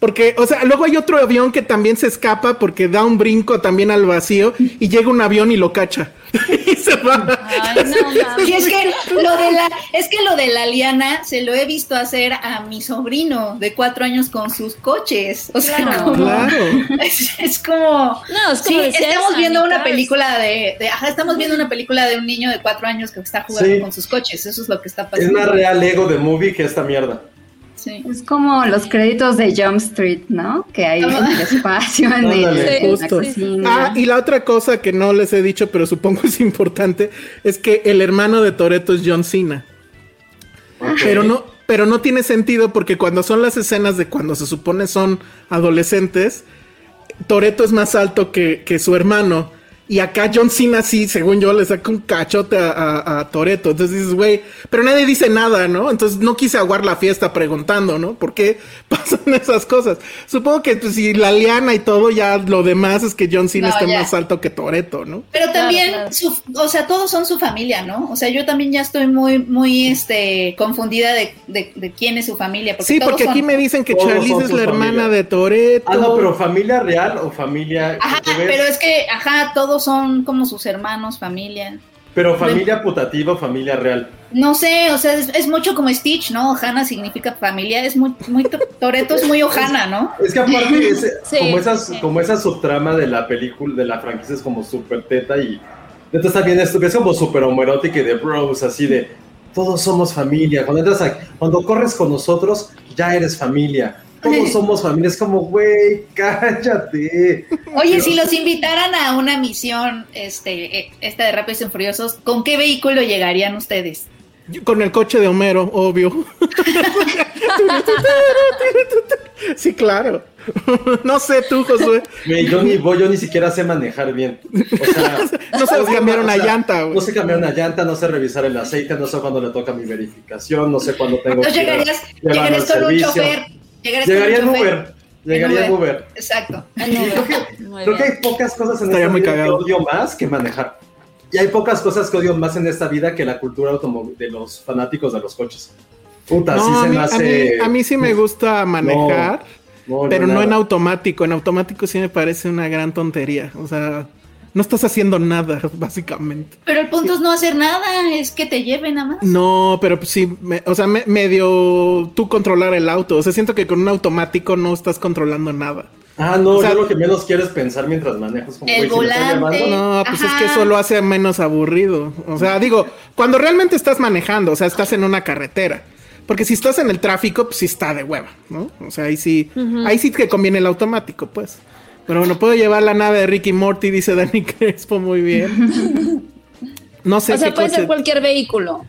[SPEAKER 5] Porque, o sea, luego hay otro avión que también se escapa porque da un brinco también al vacío y llega un avión y lo cacha. y se va.
[SPEAKER 4] Ay, no mames.
[SPEAKER 6] Y es que lo de la, es que lo de la liana se lo he visto hacer a mi sobrino de cuatro años con sus coches. O sea,
[SPEAKER 4] Claro.
[SPEAKER 6] como-
[SPEAKER 5] Claro.
[SPEAKER 6] es, es como.
[SPEAKER 4] No, es como
[SPEAKER 6] Sí, estamos viendo una
[SPEAKER 4] Cars.
[SPEAKER 6] película de, de- ajá, estamos viendo una película de un niño de cuatro años que está jugando
[SPEAKER 3] Sí.
[SPEAKER 6] con sus coches. Eso es lo que está
[SPEAKER 3] Es
[SPEAKER 6] pasando.
[SPEAKER 3] más real ego de movie que esta mierda.
[SPEAKER 6] Sí.
[SPEAKER 8] Es como los créditos de Jump Street, ¿no? Que hay en el espacio en, el, en la
[SPEAKER 5] Justo.
[SPEAKER 8] cocina.
[SPEAKER 5] Ah, y la otra cosa que no les he dicho, pero supongo es importante, es que el hermano de Toreto es John Cena. Pero no, pero no tiene sentido porque cuando son las escenas de cuando se supone son adolescentes, Toreto es más alto que, que su hermano. Y acá John Cena sí, según yo, le saca un cachote a, a, a Toreto. Entonces dices, güey, pero nadie dice nada, ¿no? Entonces no quise aguar la fiesta preguntando, ¿no? ¿Por qué pasan esas cosas? Supongo que pues, si la liana y todo, ya lo demás es que John Cena
[SPEAKER 6] No,
[SPEAKER 5] esté
[SPEAKER 6] ya.
[SPEAKER 5] más alto que Toreto, ¿no?
[SPEAKER 6] Pero también,
[SPEAKER 4] claro.
[SPEAKER 6] su- o sea, todos son su familia, ¿no? O sea, yo también ya estoy muy, muy, este, confundida de, de, de quién es su familia. Porque
[SPEAKER 5] Sí,
[SPEAKER 6] todos
[SPEAKER 5] porque aquí
[SPEAKER 6] son-
[SPEAKER 5] me dicen que Charlize es la hermana
[SPEAKER 3] familia.
[SPEAKER 5] de Toreto.
[SPEAKER 3] Ah, no, pero familia real o familia.
[SPEAKER 6] Ajá, pero es que, ajá, todos son como sus hermanos, familia.
[SPEAKER 3] Pero familia putativa o familia real.
[SPEAKER 6] No sé, o sea, es, es mucho como Stitch, ¿no? Ohana significa familia, es muy, muy, Toreto es muy Ohana, ¿no?
[SPEAKER 3] Es que aparte, es,
[SPEAKER 4] Sí,
[SPEAKER 3] como, esas,
[SPEAKER 4] sí.
[SPEAKER 3] como esa subtrama de la película, de la franquicia es como súper teta y. Neta está bien esto, es como súper homoerótica y de bros, así de. Todos somos familia. Cuando entras a- cuando corres con nosotros, ya eres familia. Todos somos familia. Es como, güey, cállate.
[SPEAKER 6] Oye, si los invitaran a una misión, este, eh, esta de Rápidos y Furiosos, ¿con qué vehículo llegarían ustedes?
[SPEAKER 5] Con el coche de Homero, obvio. sí, claro. no sé tú, Josué.
[SPEAKER 3] Yo ni voy, yo ni siquiera sé manejar bien. O sea,
[SPEAKER 5] No
[SPEAKER 3] odio,
[SPEAKER 5] cambiar
[SPEAKER 3] o
[SPEAKER 5] una
[SPEAKER 3] sea,
[SPEAKER 5] llanta, güey.
[SPEAKER 3] No sé cambiar una llanta, no sé revisar el aceite, no sé cuándo le toca mi verificación, no sé cuándo tengo
[SPEAKER 6] Entonces
[SPEAKER 3] que
[SPEAKER 6] llegarías,
[SPEAKER 3] llevarlo
[SPEAKER 6] llegarías
[SPEAKER 3] al
[SPEAKER 6] con un
[SPEAKER 3] servicio.
[SPEAKER 6] chofer.
[SPEAKER 3] Llegaría en. Uber. Llegaría en Uber.
[SPEAKER 6] Exacto.
[SPEAKER 3] Creo que, creo hay pocas cosas en
[SPEAKER 5] Estaría
[SPEAKER 3] esta
[SPEAKER 5] muy
[SPEAKER 3] vida que odio más que manejar. Y hay pocas cosas que odio más en esta vida que la cultura automóvil de los fanáticos de los coches. Puta, sí
[SPEAKER 5] No,
[SPEAKER 3] se
[SPEAKER 5] a, mí,
[SPEAKER 3] me
[SPEAKER 5] a
[SPEAKER 3] hace.
[SPEAKER 5] mí- a mí sí me gusta manejar,
[SPEAKER 3] No, no,
[SPEAKER 5] pero no en automático. En automático sí me parece una gran tontería. O sea, no estás haciendo nada, básicamente.
[SPEAKER 6] Pero el punto es no hacer nada, es que te lleven nada más.
[SPEAKER 5] No, pero pues sí, me- o sea, me- medio tú controlar el auto. O sea, siento que con un automático no estás controlando nada.
[SPEAKER 3] Ah, no,
[SPEAKER 5] O sea-
[SPEAKER 3] yo lo que menos quiero es pensar mientras manejo. Es como,
[SPEAKER 6] El
[SPEAKER 3] si
[SPEAKER 6] volante.
[SPEAKER 5] No, pues es que eso lo hace menos aburrido. O sea, digo, cuando realmente estás manejando, o sea, estás en una carretera. Porque si estás en el tráfico, pues sí está de hueva, ¿no? O sea, ahí sí, ahí sí que conviene el automático, pues. Pero bueno, puedo llevar la nave de Ricky Morty, dice Dani Crespo, muy bien. No sé
[SPEAKER 4] O sea,
[SPEAKER 5] qué
[SPEAKER 4] puede
[SPEAKER 5] coche-
[SPEAKER 4] ser cualquier vehículo.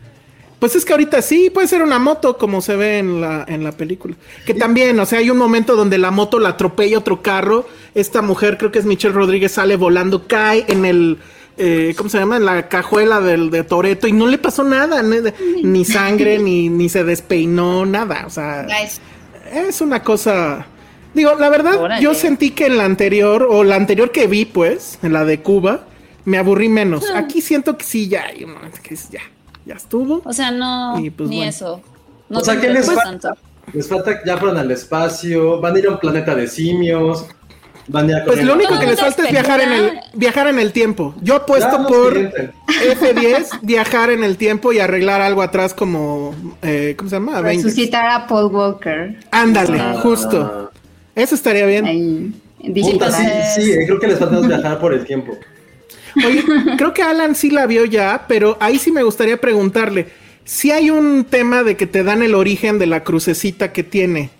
[SPEAKER 5] Pues es que ahorita sí, puede ser una moto, como se ve en la, en la película. Que también, o sea, hay un momento donde la moto la atropella otro carro. Esta mujer, creo que es Michelle Rodríguez, sale volando, cae en el. eh, ¿Cómo se llama? En la cajuela del, de Toreto y no le pasó nada, ni, ni sangre, ni, ni se despeinó, nada. O sea, es una cosa. Digo, la verdad,
[SPEAKER 4] Órale.
[SPEAKER 5] yo sentí que en la anterior, o la anterior que vi, pues, en la de Cuba, me aburrí menos.
[SPEAKER 4] Ah.
[SPEAKER 5] Aquí siento que sí, ya, hay un momento que es- ya, ya estuvo.
[SPEAKER 4] O sea, no,
[SPEAKER 5] Y, pues,
[SPEAKER 4] ni
[SPEAKER 5] bueno.
[SPEAKER 4] eso. No
[SPEAKER 3] O sea, ¿qué les falta?
[SPEAKER 4] tanto.
[SPEAKER 3] Les falta que ya fueron al espacio, van a ir a un planeta de simios, van a ir a
[SPEAKER 5] Pues lo único que les falta es viajar en el viajar en el tiempo. Yo apuesto por
[SPEAKER 3] siguiente.
[SPEAKER 5] F10, viajar en el tiempo y arreglar algo atrás como eh, ¿cómo se llama? Avengers.
[SPEAKER 8] Resucitar a Paul Walker.
[SPEAKER 5] Ándale,
[SPEAKER 3] Ah,
[SPEAKER 5] justo. Eso estaría bien.
[SPEAKER 3] Puta, sí, sí, eh, creo que les falta viajar por el tiempo.
[SPEAKER 5] Oye, creo que Alan sí la vio ya, pero ahí sí me gustaría preguntarle. Si hay un tema de que te dan el origen de la crucecita que tiene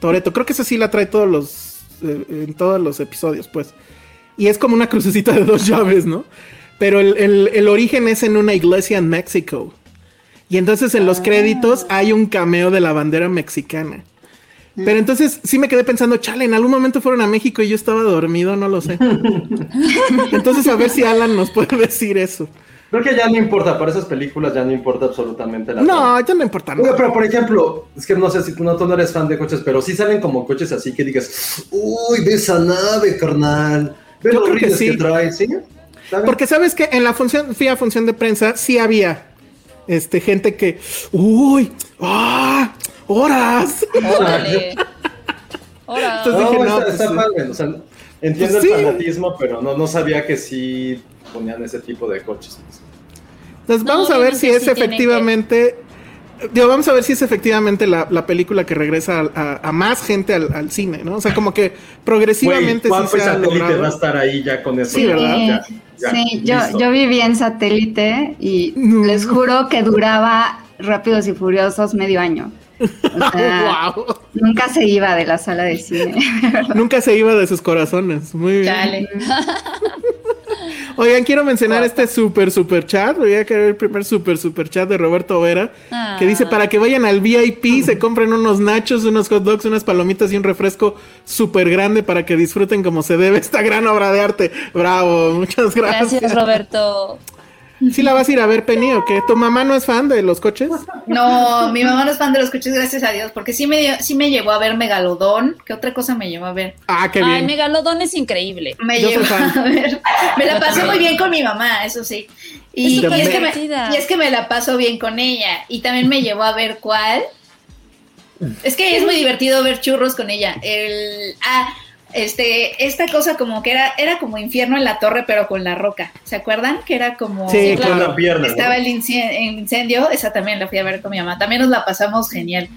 [SPEAKER 5] Toreto. Creo que esa sí la trae todos los eh, en todos los episodios, pues. Y es como una crucecita de dos llaves, ¿no? Pero el, el- el origen es en una iglesia en México. Y entonces en los créditos hay un cameo de la bandera mexicana. Pero entonces sí me quedé pensando, chale, en algún momento fueron a México y yo estaba dormido, no lo sé. Entonces a ver si Alan nos puede decir eso.
[SPEAKER 3] Creo que ya no importa, para esas películas ya no importa absolutamente la
[SPEAKER 5] No, ya no importa nada.
[SPEAKER 3] pero por ejemplo, es que no sé si tú no, tú no eres fan de coches, pero sí salen como coches así que digas, uy, ve esa nave, carnal. Ve
[SPEAKER 5] Yo
[SPEAKER 3] los
[SPEAKER 5] creo que
[SPEAKER 3] rines que,
[SPEAKER 5] sí.
[SPEAKER 3] trae, ¿sí?
[SPEAKER 5] Porque sabes que en la función, fui a función de prensa, sí había este gente que, uy, ah, horas.
[SPEAKER 4] Órale. Ahora.
[SPEAKER 5] Entonces
[SPEAKER 3] No,
[SPEAKER 5] dije, no,
[SPEAKER 3] está,
[SPEAKER 5] pues,
[SPEAKER 3] está
[SPEAKER 5] sí.
[SPEAKER 3] padre, o sea, entiendo
[SPEAKER 5] Pues sí.
[SPEAKER 3] el fanatismo, pero no, no sabía que sí ponían ese tipo de coches.
[SPEAKER 5] Entonces
[SPEAKER 4] No,
[SPEAKER 5] vamos a ver si es
[SPEAKER 4] sí
[SPEAKER 5] efectivamente... Digo, vamos a ver si es efectivamente la, la película que regresa a, a- a más gente al, al cine, ¿no? O sea, como que progresivamente
[SPEAKER 3] Güey,
[SPEAKER 5] sí se ha
[SPEAKER 3] Satélite
[SPEAKER 5] logrado.
[SPEAKER 3] va a estar ahí ya con eso.
[SPEAKER 5] Sí, ¿verdad?
[SPEAKER 3] Ya, ya,
[SPEAKER 8] Sí, yo, yo viví en satélite y
[SPEAKER 5] No.
[SPEAKER 8] les juro que duraba Rápidos y Furiosos medio año. O sea,
[SPEAKER 5] Wow.
[SPEAKER 8] nunca se iba de la sala de cine.
[SPEAKER 5] Nunca se iba de sus corazones. Muy bien.
[SPEAKER 6] Chale.
[SPEAKER 5] Oigan, quiero mencionar este super super chat. Voy a querer el primer super super chat de Roberto Vera.
[SPEAKER 4] Ah.
[SPEAKER 5] Que dice para que vayan al VIP, se compren unos nachos, unos hot dogs, unas palomitas y un refresco súper grande para que disfruten como se debe esta gran obra de arte. Bravo, muchas gracias.
[SPEAKER 4] Gracias, Roberto.
[SPEAKER 5] ¿Sí la vas a ir a ver, Penny, o qué? ¿Tu mamá no es fan de los coches?
[SPEAKER 6] No, mi mamá no es fan de los coches, gracias a Dios, porque sí me, dio- sí me llevó a ver Megalodón. ¿Qué otra cosa me llevó a ver?
[SPEAKER 5] Ah, qué
[SPEAKER 4] Ay,
[SPEAKER 5] bien.
[SPEAKER 4] Megalodón es increíble.
[SPEAKER 6] Me
[SPEAKER 5] Yo soy
[SPEAKER 6] llevó
[SPEAKER 5] fan.
[SPEAKER 6] a ver. Me la pasé muy bien con mi mamá, eso sí. Y,
[SPEAKER 4] Es
[SPEAKER 5] súper
[SPEAKER 6] y es que me, y es que me la paso bien con ella. Y también me llevó a ver cuál. Es que es muy divertido ver churros con ella. El, ah, este, esta cosa como que era, era como infierno en la torre, pero con la roca. ¿Se acuerdan? Que era como.
[SPEAKER 5] Sí,
[SPEAKER 3] Con la pierna.
[SPEAKER 6] Estaba el incendio, esa también la fui a ver con mi mamá. También nos la pasamos genial.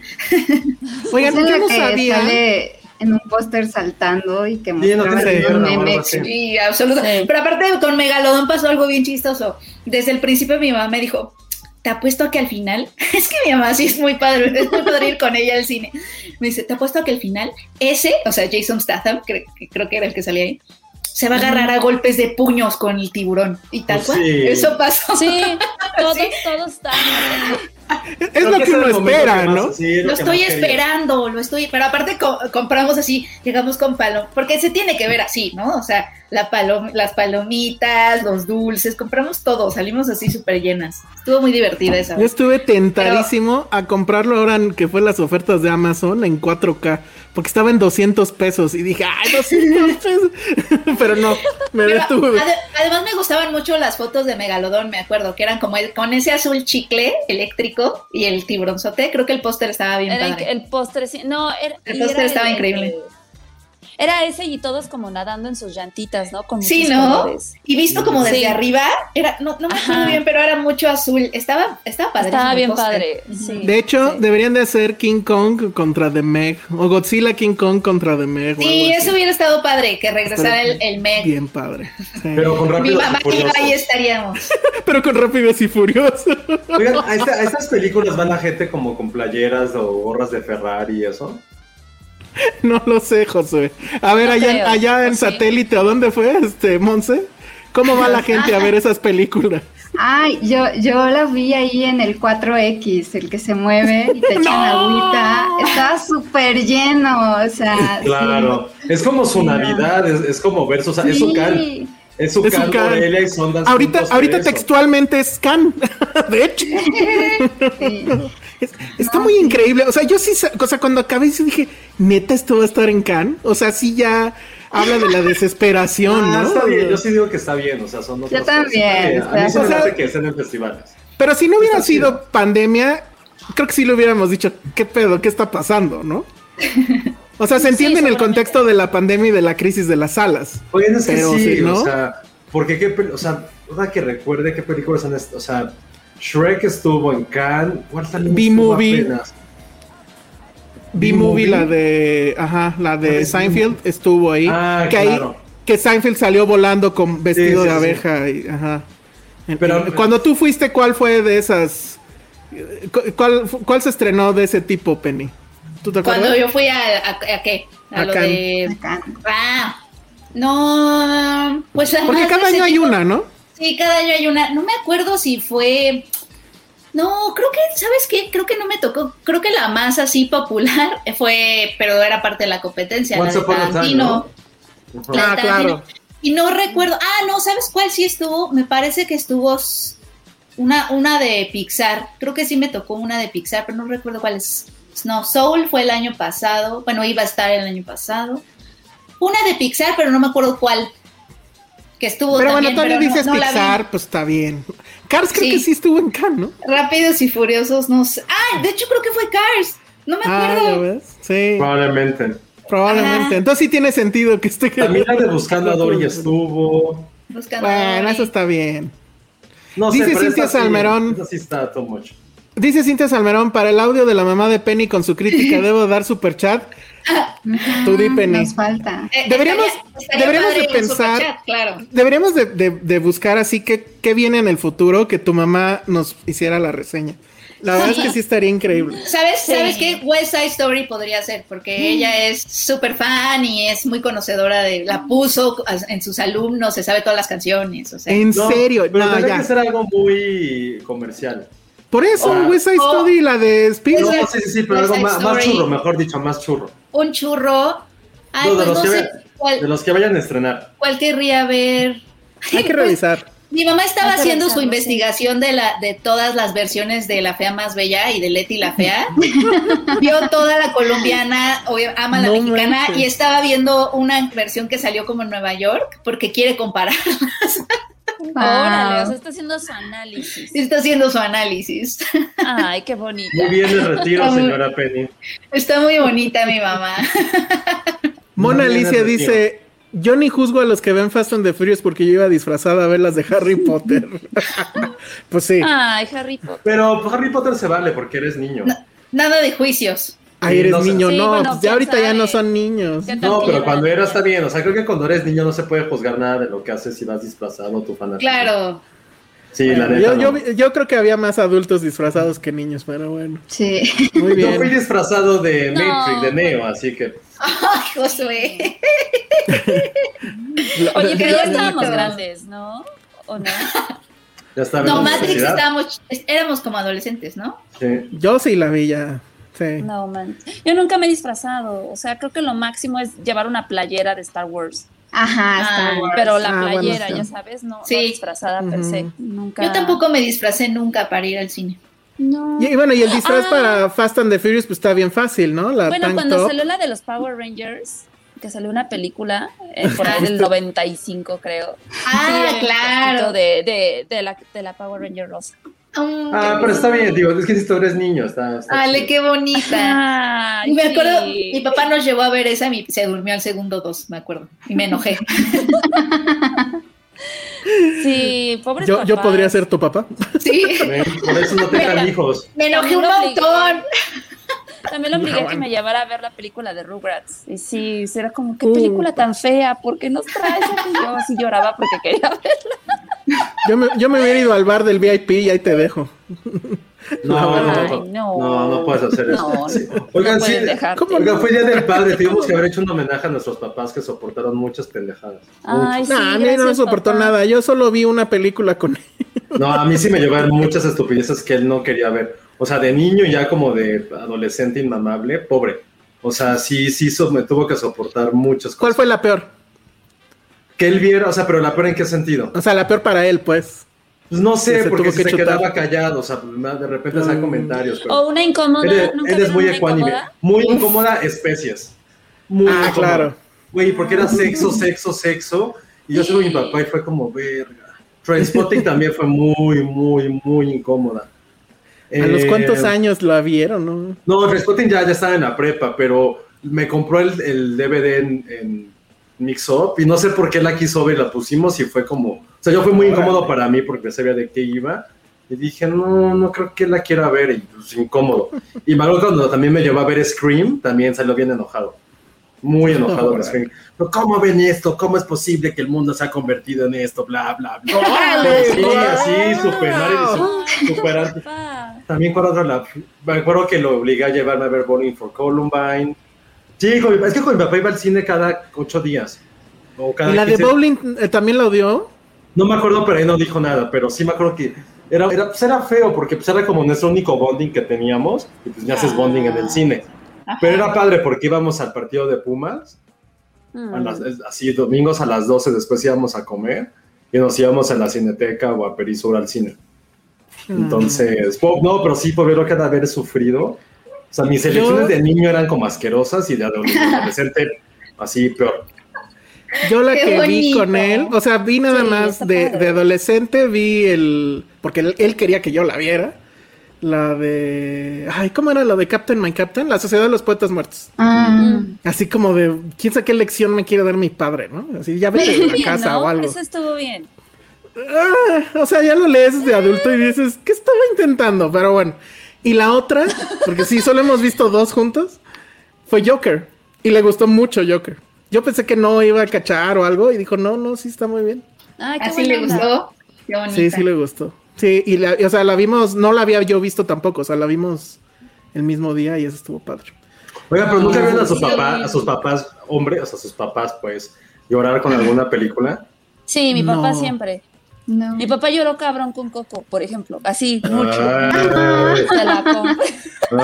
[SPEAKER 5] Oigan, yo no sabía.
[SPEAKER 8] sale en un póster saltando y que
[SPEAKER 3] Sí, no
[SPEAKER 8] un.
[SPEAKER 6] Sí, absolutamente.
[SPEAKER 4] Sí.
[SPEAKER 6] Pero aparte con Megalodón pasó algo bien chistoso. Desde el principio mi mamá me dijo, te apuesto a que al final, es que mi mamá sí es muy padre, es muy padre ir con ella al cine. Me dice, te apuesto a que al final, ese, o sea, Jason Statham, cre- que creo que era el que salía ahí, se va a agarrar a golpes de puños con el tiburón. Y tal
[SPEAKER 3] Pues
[SPEAKER 6] cual.
[SPEAKER 3] sí.
[SPEAKER 6] Eso pasó.
[SPEAKER 4] Sí, todos,
[SPEAKER 6] Sí.
[SPEAKER 4] todos están.
[SPEAKER 5] Es
[SPEAKER 3] Creo
[SPEAKER 5] lo que
[SPEAKER 3] ese
[SPEAKER 5] uno espera,
[SPEAKER 3] que más-
[SPEAKER 5] ¿no?
[SPEAKER 3] sí,
[SPEAKER 6] Lo
[SPEAKER 3] que
[SPEAKER 6] estoy
[SPEAKER 3] quería.
[SPEAKER 6] esperando, lo estoy, pero aparte co- compramos así, llegamos con palo, porque se tiene que ver así, ¿no? O sea, la palom- las palomitas, los dulces, compramos todo, salimos así súper llenas. Estuvo muy divertida esa.
[SPEAKER 5] Yo estuve tentadísimo a comprarlo ahora en- que fue las ofertas de Amazon en 4K, porque estaba en 200 pesos y dije, ¡ay, 200 pesos! Pero no, me
[SPEAKER 6] Pero
[SPEAKER 5] detuve.
[SPEAKER 6] ade- además me gustaban mucho las fotos de Megalodón, me acuerdo, que eran como el, con ese azul chicle eléctrico y el tiburonzote. Creo que el póster estaba bien
[SPEAKER 4] Era
[SPEAKER 6] padre.
[SPEAKER 4] el, el postre, sí. No, era,
[SPEAKER 6] El póster estaba increíble.
[SPEAKER 4] Era ese y todos como nadando en sus llantitas, ¿no? Con
[SPEAKER 6] Sí, ¿no?
[SPEAKER 4] colores.
[SPEAKER 6] Y visto como desde
[SPEAKER 4] Sí.
[SPEAKER 6] arriba, era, no, no me acuerdo bien, pero era mucho azul. Estaba, estaba padre.
[SPEAKER 4] Estaba bien padre. Sí.
[SPEAKER 5] De hecho,
[SPEAKER 4] sí.
[SPEAKER 5] deberían de hacer King Kong contra The Meg, o Godzilla King Kong contra The Meg.
[SPEAKER 6] Sí,
[SPEAKER 5] así.
[SPEAKER 6] eso hubiera estado padre, que regresara el, el Meg.
[SPEAKER 5] Bien padre. Sí.
[SPEAKER 3] Pero con
[SPEAKER 6] Mi
[SPEAKER 3] rápido
[SPEAKER 6] mamá iba ahí estaríamos.
[SPEAKER 5] Pero con Rápidos y Furiosos.
[SPEAKER 3] Oigan, a, esta- a estas películas van la gente como con playeras o gorras de Ferrari y eso.
[SPEAKER 5] No lo sé, José. A ver,
[SPEAKER 4] No
[SPEAKER 5] allá,
[SPEAKER 4] creo.
[SPEAKER 5] allá en satélite, ¿a dónde fue, este, Monse? ¿Cómo va la gente a ver esas películas?
[SPEAKER 8] Ay, yo, yo la vi ahí en el 4X, el que se mueve y te echan
[SPEAKER 5] ¡No!
[SPEAKER 8] agüita. Estaba súper lleno, o sea.
[SPEAKER 3] Claro, es como su
[SPEAKER 8] Sí, no.
[SPEAKER 3] Navidad, es, es como ver su,
[SPEAKER 8] sí.
[SPEAKER 3] es su can, es su
[SPEAKER 5] Es su
[SPEAKER 3] can
[SPEAKER 5] can.
[SPEAKER 3] Morelia y son
[SPEAKER 5] Ahorita, ahorita textualmente es Can. De hecho.
[SPEAKER 8] Sí.
[SPEAKER 5] Es- está muy increíble. O sea, yo sí, o sea, cuando acabé, sí dije, neta, esto va a estar en Can. O sea, sí ya habla de la desesperación,
[SPEAKER 3] Ah,
[SPEAKER 5] ¿no?
[SPEAKER 3] está bien, yo sí digo que está bien, o sea, son otras cosas.
[SPEAKER 8] también,
[SPEAKER 3] A mí se
[SPEAKER 5] o
[SPEAKER 3] me
[SPEAKER 5] sea-
[SPEAKER 3] hace que estén en festivales.
[SPEAKER 5] Pero si no hubiera
[SPEAKER 3] Está
[SPEAKER 5] sido
[SPEAKER 3] chido.
[SPEAKER 5] pandemia, creo que sí lo hubiéramos dicho, ¿qué pedo? ¿Qué está pasando? ¿no? O sea, se entiende en el contexto de la pandemia y de la crisis de las salas.
[SPEAKER 3] Es
[SPEAKER 5] Pero
[SPEAKER 3] sí,
[SPEAKER 5] ¿no?
[SPEAKER 3] o sea, porque qué, o sea, que recuerde qué películas han, o sea, Shrek estuvo en Cannes, ¿cuál
[SPEAKER 5] B-Movie. B-Movie,
[SPEAKER 3] B-Movie.
[SPEAKER 5] la de, ajá, la
[SPEAKER 3] ¿Cuál
[SPEAKER 5] de Seinfeld estuvo ahí.
[SPEAKER 3] Ah,
[SPEAKER 5] que ahí,
[SPEAKER 3] claro.
[SPEAKER 5] que Seinfeld salió volando con vestido
[SPEAKER 3] Sí, sí,
[SPEAKER 5] de
[SPEAKER 3] sí.
[SPEAKER 5] abeja y, ajá.
[SPEAKER 3] Pero-
[SPEAKER 5] Y cuando tú fuiste, ¿cuál fue de esas? cu- ¿Cuál, cuál se estrenó de ese tipo, Penny? ¿Tú te acuerdas?
[SPEAKER 6] Cuando yo fui a, a, ¿a qué? A,
[SPEAKER 5] A
[SPEAKER 6] lo
[SPEAKER 5] Cannes.
[SPEAKER 6] de... Ah, no, pues
[SPEAKER 5] Porque cada año hay
[SPEAKER 6] tipo-
[SPEAKER 5] una, ¿no?
[SPEAKER 6] Sí, cada año hay una. No me acuerdo si fue. No, creo que, ¿sabes qué? Creo que no me tocó. Creo que la más así popular fue, pero era parte de la competencia, la
[SPEAKER 3] Once
[SPEAKER 6] de
[SPEAKER 3] Time.
[SPEAKER 6] La
[SPEAKER 5] Ah,
[SPEAKER 6] de Tarantino.
[SPEAKER 5] claro.
[SPEAKER 6] Y no recuerdo. Ah, no, ¿sabes cuál sí estuvo? Me parece que estuvo una, una de Pixar. Creo que sí me tocó una de Pixar, pero no recuerdo cuál es. No, Soul fue el año pasado. Bueno, iba a estar el año pasado. Una de Pixar, pero no me acuerdo cuál. Que estuvo
[SPEAKER 5] Pero
[SPEAKER 6] también,
[SPEAKER 5] bueno, todavía
[SPEAKER 6] pero no-
[SPEAKER 5] dices
[SPEAKER 6] no.
[SPEAKER 5] Pixar, pues está bien. Cars creo
[SPEAKER 6] Sí.
[SPEAKER 5] que sí estuvo en Cannes, ¿no?
[SPEAKER 6] Rápidos y Furiosos, no sé. Ah, de hecho creo que fue Cars. No me
[SPEAKER 5] Ah,
[SPEAKER 6] acuerdo.
[SPEAKER 5] ¿ya ves? Sí,
[SPEAKER 3] Probablemente.
[SPEAKER 5] probablemente.
[SPEAKER 6] Ajá.
[SPEAKER 5] Entonces sí tiene sentido que esté...
[SPEAKER 3] También la de Buscando a Dory estuvo.
[SPEAKER 6] Buscando a
[SPEAKER 5] Bueno,
[SPEAKER 6] Dory.
[SPEAKER 5] eso está bien.
[SPEAKER 3] No
[SPEAKER 5] Dice Cintia
[SPEAKER 3] sí-
[SPEAKER 5] Salmerón.
[SPEAKER 3] esta sí está too much.
[SPEAKER 5] Dice Cintia Salmerón, para el audio de la mamá de Penny con su crítica, ¿debo dar super chat? Tú di, Penny.
[SPEAKER 8] Nos falta.
[SPEAKER 6] Eh,
[SPEAKER 5] Deberíamos-
[SPEAKER 6] estaría- estaría
[SPEAKER 5] deberíamos de pensar-
[SPEAKER 6] claro.
[SPEAKER 5] Deberíamos de, de- de buscar así que qué viene en el futuro que tu mamá nos hiciera la reseña. La verdad es que sí estaría increíble.
[SPEAKER 6] ¿Sabes,
[SPEAKER 4] Sí.
[SPEAKER 6] ¿Sabes qué? West Side Story podría ser, porque ella es súper fan y es muy conocedora de. La puso en sus alumnos, se sabe todas las canciones. O sea,
[SPEAKER 5] En
[SPEAKER 3] No,
[SPEAKER 5] serio,
[SPEAKER 3] pero
[SPEAKER 5] no,
[SPEAKER 3] tendría
[SPEAKER 5] ya.
[SPEAKER 3] que ser algo muy comercial.
[SPEAKER 5] Por eso,
[SPEAKER 3] Ah.
[SPEAKER 5] West Side
[SPEAKER 6] Oh.
[SPEAKER 5] Story, la de Spielberg.
[SPEAKER 3] No, sí, sí, sí, pero algo más, churro, mejor dicho, más churro.
[SPEAKER 6] un churro. Ay,
[SPEAKER 3] No, de,
[SPEAKER 6] pues
[SPEAKER 3] los
[SPEAKER 6] no
[SPEAKER 3] que
[SPEAKER 6] sé
[SPEAKER 3] ve-
[SPEAKER 6] cuál,
[SPEAKER 3] de los que vayan a estrenar.
[SPEAKER 6] cuál querría ver.
[SPEAKER 5] Hay que
[SPEAKER 6] Pues,
[SPEAKER 5] revisar.
[SPEAKER 6] Mi mamá estaba haciendo su investigación de la de todas las versiones de La Fea Más Bella y de Leti la Fea. Vio toda la colombiana, obvio, ama la
[SPEAKER 5] No
[SPEAKER 6] mexicana
[SPEAKER 5] manches.
[SPEAKER 6] y estaba viendo una versión que salió como en Nueva York porque quiere
[SPEAKER 4] Órale, o sea, está haciendo su análisis.
[SPEAKER 6] Está haciendo su análisis.
[SPEAKER 4] Ay, qué bonita.
[SPEAKER 3] Muy bien el retiro, señora Penny.
[SPEAKER 6] Está muy bonita mi mamá.
[SPEAKER 5] Mona Alicia dice: Yo ni juzgo a los que ven Fast and the Furious porque yo iba disfrazada a ver las de Harry Potter. pues sí.
[SPEAKER 4] Ay, Harry Potter.
[SPEAKER 3] Pero pues, Harry Potter se vale porque eres niño.
[SPEAKER 6] Nada de juicios.
[SPEAKER 5] Ay, eres
[SPEAKER 3] no sé.
[SPEAKER 5] niño,
[SPEAKER 4] Sí,
[SPEAKER 5] no,
[SPEAKER 4] bueno,
[SPEAKER 5] pues ya ahorita ya no son niños.
[SPEAKER 4] ¿Qué tal
[SPEAKER 3] No, pero cuando
[SPEAKER 4] a-
[SPEAKER 3] era está bien. O sea, creo que cuando eres niño no se puede juzgar nada de lo que haces si vas disfrazado tu fanático.
[SPEAKER 6] Claro.
[SPEAKER 3] Sí, la neta.
[SPEAKER 5] Yo,
[SPEAKER 3] no.
[SPEAKER 5] yo, yo creo que había más adultos disfrazados que niños, pero bueno.
[SPEAKER 8] Sí.
[SPEAKER 5] Muy
[SPEAKER 3] Yo fui disfrazado de
[SPEAKER 4] No.
[SPEAKER 3] Matrix, de Neo, así que.
[SPEAKER 6] Ay, Josué.
[SPEAKER 4] Oye, pero ya estábamos grandes, ¿no? ¿O no?
[SPEAKER 3] Ya
[SPEAKER 6] No, Matrix estábamos, éramos como adolescentes, ¿no?
[SPEAKER 3] Sí.
[SPEAKER 5] Yo sí la vi ya. Sí.
[SPEAKER 4] No, man. Yo nunca me he disfrazado. O sea, creo que lo máximo es llevar una playera de Star Wars.
[SPEAKER 8] Ajá, Star
[SPEAKER 6] Ah,
[SPEAKER 8] Wars.
[SPEAKER 4] Pero la
[SPEAKER 5] Ah, bueno,
[SPEAKER 4] playera, ya sabes, no, no
[SPEAKER 6] Sí.
[SPEAKER 4] disfrazada per se. Nunca.
[SPEAKER 6] Yo tampoco me disfracé nunca para ir al cine.
[SPEAKER 4] No.
[SPEAKER 5] Y, y bueno, y el disfraz
[SPEAKER 4] Ah.
[SPEAKER 5] para Fast and the Furious, pues está bien fácil, ¿no? La
[SPEAKER 4] Bueno, cuando
[SPEAKER 5] top.
[SPEAKER 4] salió la de los Power Rangers, que salió una película eh, por ahí del 95, creo.
[SPEAKER 6] Ah,
[SPEAKER 4] Sí,
[SPEAKER 6] claro.
[SPEAKER 4] De, de, de, la, de la Power Ranger rosa.
[SPEAKER 3] Ah, pero está bien, digo, es que si tú eres niño, está. está
[SPEAKER 6] Ale,
[SPEAKER 3] chido.
[SPEAKER 6] qué bonita.
[SPEAKER 4] Ay,
[SPEAKER 6] Y me acuerdo,
[SPEAKER 4] sí.
[SPEAKER 6] mi papá nos llevó a ver esa y se durmió al segundo dos, me acuerdo. Y me enojé.
[SPEAKER 4] Sí, pobres
[SPEAKER 5] Yo, yo podría ser tu papá.
[SPEAKER 6] Sí,
[SPEAKER 3] Por eso no tengan hijos.
[SPEAKER 6] me enojé un montón.
[SPEAKER 4] También lo obligué a que me llevara a ver la película de Rugrats. Y sí, sí, era como, qué
[SPEAKER 5] Uh.
[SPEAKER 4] película tan fea, ¿por qué nos traes? Y yo así lloraba porque quería verla.
[SPEAKER 5] Yo me, yo me hubiera ido al bar del VIP y ahí te dejo.
[SPEAKER 3] No, no,
[SPEAKER 4] no.
[SPEAKER 3] no, no puedes hacer eso.
[SPEAKER 4] No, no
[SPEAKER 3] Oigan, sí, oigan, fue Día del Padre, tuvimos que haber hecho un homenaje a nuestros papás que soportaron muchas pendejadas.
[SPEAKER 4] Ay,
[SPEAKER 3] Muchas.
[SPEAKER 4] sí,
[SPEAKER 5] Nah, a mí no me soportó
[SPEAKER 4] papá.
[SPEAKER 5] nada. Yo solo vi una película con él.
[SPEAKER 3] No, a mí sí me llevaron muchas estupideces que él no quería ver. O sea, de niño ya como de adolescente inmamable, pobre. O sea, sí, sí, so- me tuvo que soportar muchas
[SPEAKER 5] ¿Cuál
[SPEAKER 3] cosas.
[SPEAKER 5] fue la peor?
[SPEAKER 3] Que él viera, o sea, pero la peor en qué sentido.
[SPEAKER 5] O sea, la peor para él, pues.
[SPEAKER 3] Pues no sé,
[SPEAKER 5] se
[SPEAKER 3] porque
[SPEAKER 5] tuvo
[SPEAKER 3] si
[SPEAKER 5] que
[SPEAKER 3] se
[SPEAKER 5] chutar.
[SPEAKER 3] quedaba callado, o sea, de repente hacía
[SPEAKER 5] Mm.
[SPEAKER 3] comentarios. Pero...
[SPEAKER 4] O una incómoda.
[SPEAKER 3] Él, es-
[SPEAKER 4] ¿nunca
[SPEAKER 3] él es muy ecuánime.
[SPEAKER 4] incómoda?
[SPEAKER 3] Muy incómoda, especies. Muy
[SPEAKER 5] Ah,
[SPEAKER 3] incómoda.
[SPEAKER 5] claro.
[SPEAKER 3] Güey, porque era sexo, sexo, sexo. Y yo soy mi papá y fue como, verga. Trainspotting también fue muy, muy, muy incómoda.
[SPEAKER 5] ¿A los
[SPEAKER 3] Eh,
[SPEAKER 5] cuántos años la vieron, no?
[SPEAKER 3] No, Trainspotting ya, ya estaba en la prepa, pero me compró el, el DVD en, en Mix Up y no sé por qué la quiso ver y la pusimos y fue como, o sea, yo fue muy incómodo para mí porque sabía de qué iba y dije, no, no creo que la quiera ver y pues incómodo. Y acuerdo cuando también me llevó a ver Scream, también salió bien enojado. Muy enojado con Scream. Pero ¿Cómo ven esto? ¿Cómo es posible que el mundo se ha convertido en esto? Bla, bla, bla.
[SPEAKER 5] ¡Órale!
[SPEAKER 3] Sí, así, super, super también me acuerdo que lo obligué a llevarme a ver Bowling for Columbine. Sí, con mi- es que con mi papá iba al cine cada ocho días. O cada
[SPEAKER 5] ¿Y la de
[SPEAKER 3] 15.
[SPEAKER 5] Bowling eh, también la odió?
[SPEAKER 3] No me acuerdo, pero ahí no dijo nada, pero sí me acuerdo que era, era, pues era feo, porque pues era como nuestro único bonding que teníamos, y pues ya haces bonding en el cine. Pero era padre porque íbamos al partido de Pumas,
[SPEAKER 4] Mm.
[SPEAKER 3] a las- así domingos a las 12, después íbamos a comer, y nos íbamos a la cineteca o a Perisur al cine. Entonces, po- no, pero sí, por verlo cada haber sufrido. O sea, mis elecciones
[SPEAKER 5] Yo-
[SPEAKER 3] de niño eran como asquerosas y de adolescente así peor.
[SPEAKER 5] Yo la
[SPEAKER 6] Qué
[SPEAKER 5] que vi con él, o sea, vi nada
[SPEAKER 4] Sí,
[SPEAKER 5] más de, adolescente, vi el... Porque él, él quería que yo la viera. La de... Ay, ¿cómo era la de Captain My Captain? La Sociedad de los Poetas Muertos.
[SPEAKER 8] Ah,
[SPEAKER 5] Así como de, ¿quién sabe qué lección me quiere dar mi padre, no? Así, ya vete de la casa
[SPEAKER 4] ¿no?
[SPEAKER 5] o algo.
[SPEAKER 4] Eso estuvo bien.
[SPEAKER 5] Ah, o sea, ya lo lees de adulto y dices, ¿qué estaba intentando? Pero bueno. Y la otra, porque sí, solo hemos visto dos juntos, fue Joker. Y le gustó mucho Joker. Yo pensé que no iba a cachar o algo y dijo, no, no, sí está muy bien.
[SPEAKER 4] Ay, qué
[SPEAKER 6] Así le gustó. Qué.
[SPEAKER 5] Sí, sí le gustó. Sí, y la, o sea, la vimos, no la había yo visto tampoco, o sea, la vimos el mismo día y eso estuvo padre.
[SPEAKER 3] Oiga, pero nunca
[SPEAKER 6] Ah,
[SPEAKER 3] vieron a sus papás, a sus papás, hombres, o sea, a sus papás, pues, llorar con alguna película.
[SPEAKER 4] Sí, mi papá
[SPEAKER 5] No.
[SPEAKER 4] siempre.
[SPEAKER 8] No.
[SPEAKER 4] Mi papá lloró cabrón con Coco, por ejemplo. Así, mucho.
[SPEAKER 3] Ay,
[SPEAKER 4] Se la compro.